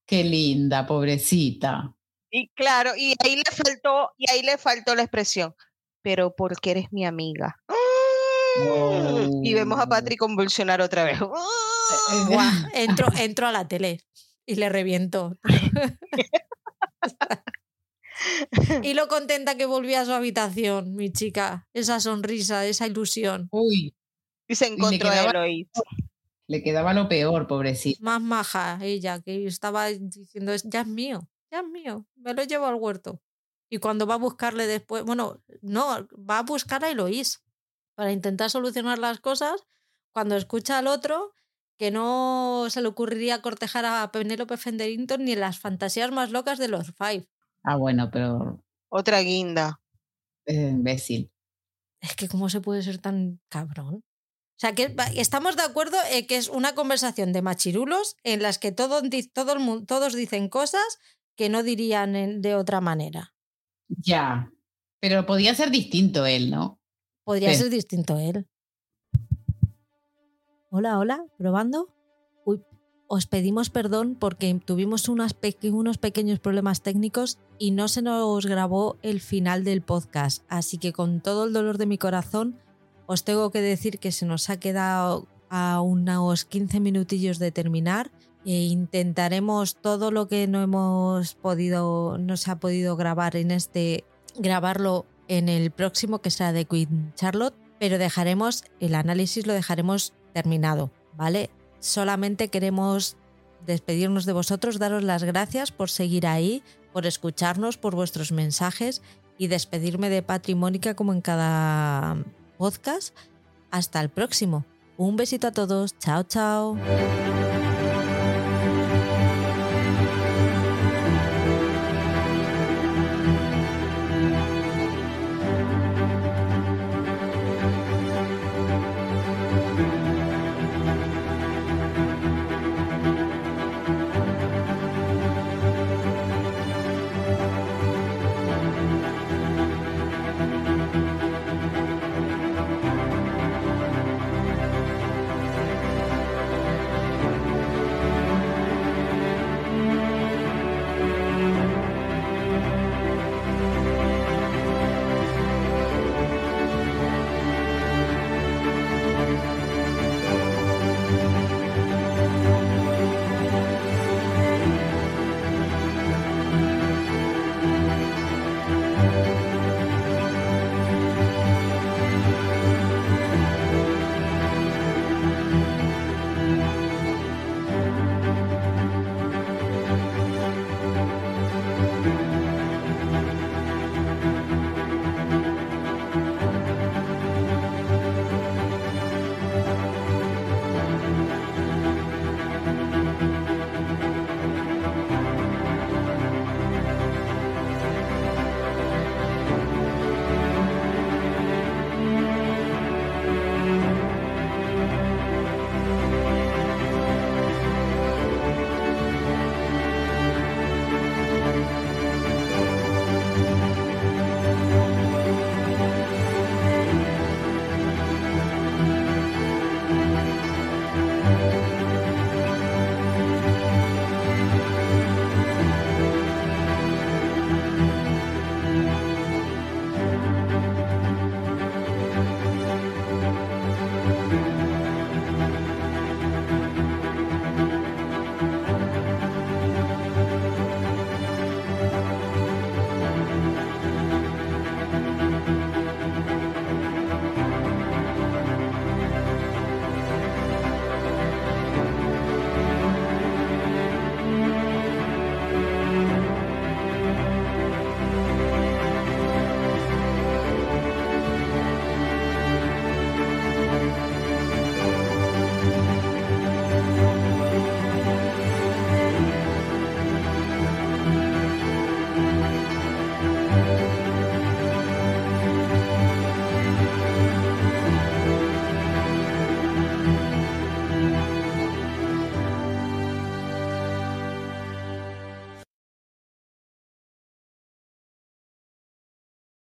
Qué linda, pobrecita. Y claro, y ahí le faltó, y ahí le faltó la expresión, pero porque eres mi amiga. Y vemos a oh. Patrick convulsionar otra vez. entro, entro a la tele y le reviento. *laughs* *laughs* y lo contenta que volvía a su habitación, mi chica. Esa sonrisa, esa ilusión. Uy. Y se encontró a Eloís. Le quedaba lo peor, pobrecito. Más maja ella, que estaba diciendo, ya es mío ya es mío, me lo llevo al huerto. Y cuando va a buscarle después, bueno, no, va a buscar a Eloís para intentar solucionar las cosas, cuando escucha al otro que no se le ocurriría cortejar a Penélope Fenderington ni en las fantasías más locas de los Five. Ah, bueno, pero... Otra guinda. Es imbécil. Es que cómo se puede ser tan cabrón. O sea, que estamos de acuerdo en que es una conversación de machirulos en las que todo, todo el mundo, todos dicen cosas que no dirían de otra manera. Ya, pero podía ser distinto él, ¿no? Podría ser distinto él. Hola, hola, probando. Uy, os pedimos perdón porque tuvimos unos pequeños problemas técnicos y no se nos grabó el final del podcast. Así que con todo el dolor de mi corazón, os tengo que decir que se nos ha quedado a unos 15 minutillos de terminar e intentaremos todo lo que no hemos podido, no se ha podido grabar en este, grabarlo en el próximo que será de Queen Charlotte, pero dejaremos el análisis, lo dejaremos terminado, ¿vale? Solamente queremos despedirnos de vosotros, daros las gracias por seguir ahí, por escucharnos, por vuestros mensajes y despedirme de Patrimónica como en cada podcast. Hasta el próximo. Un besito a todos. Chao, chao.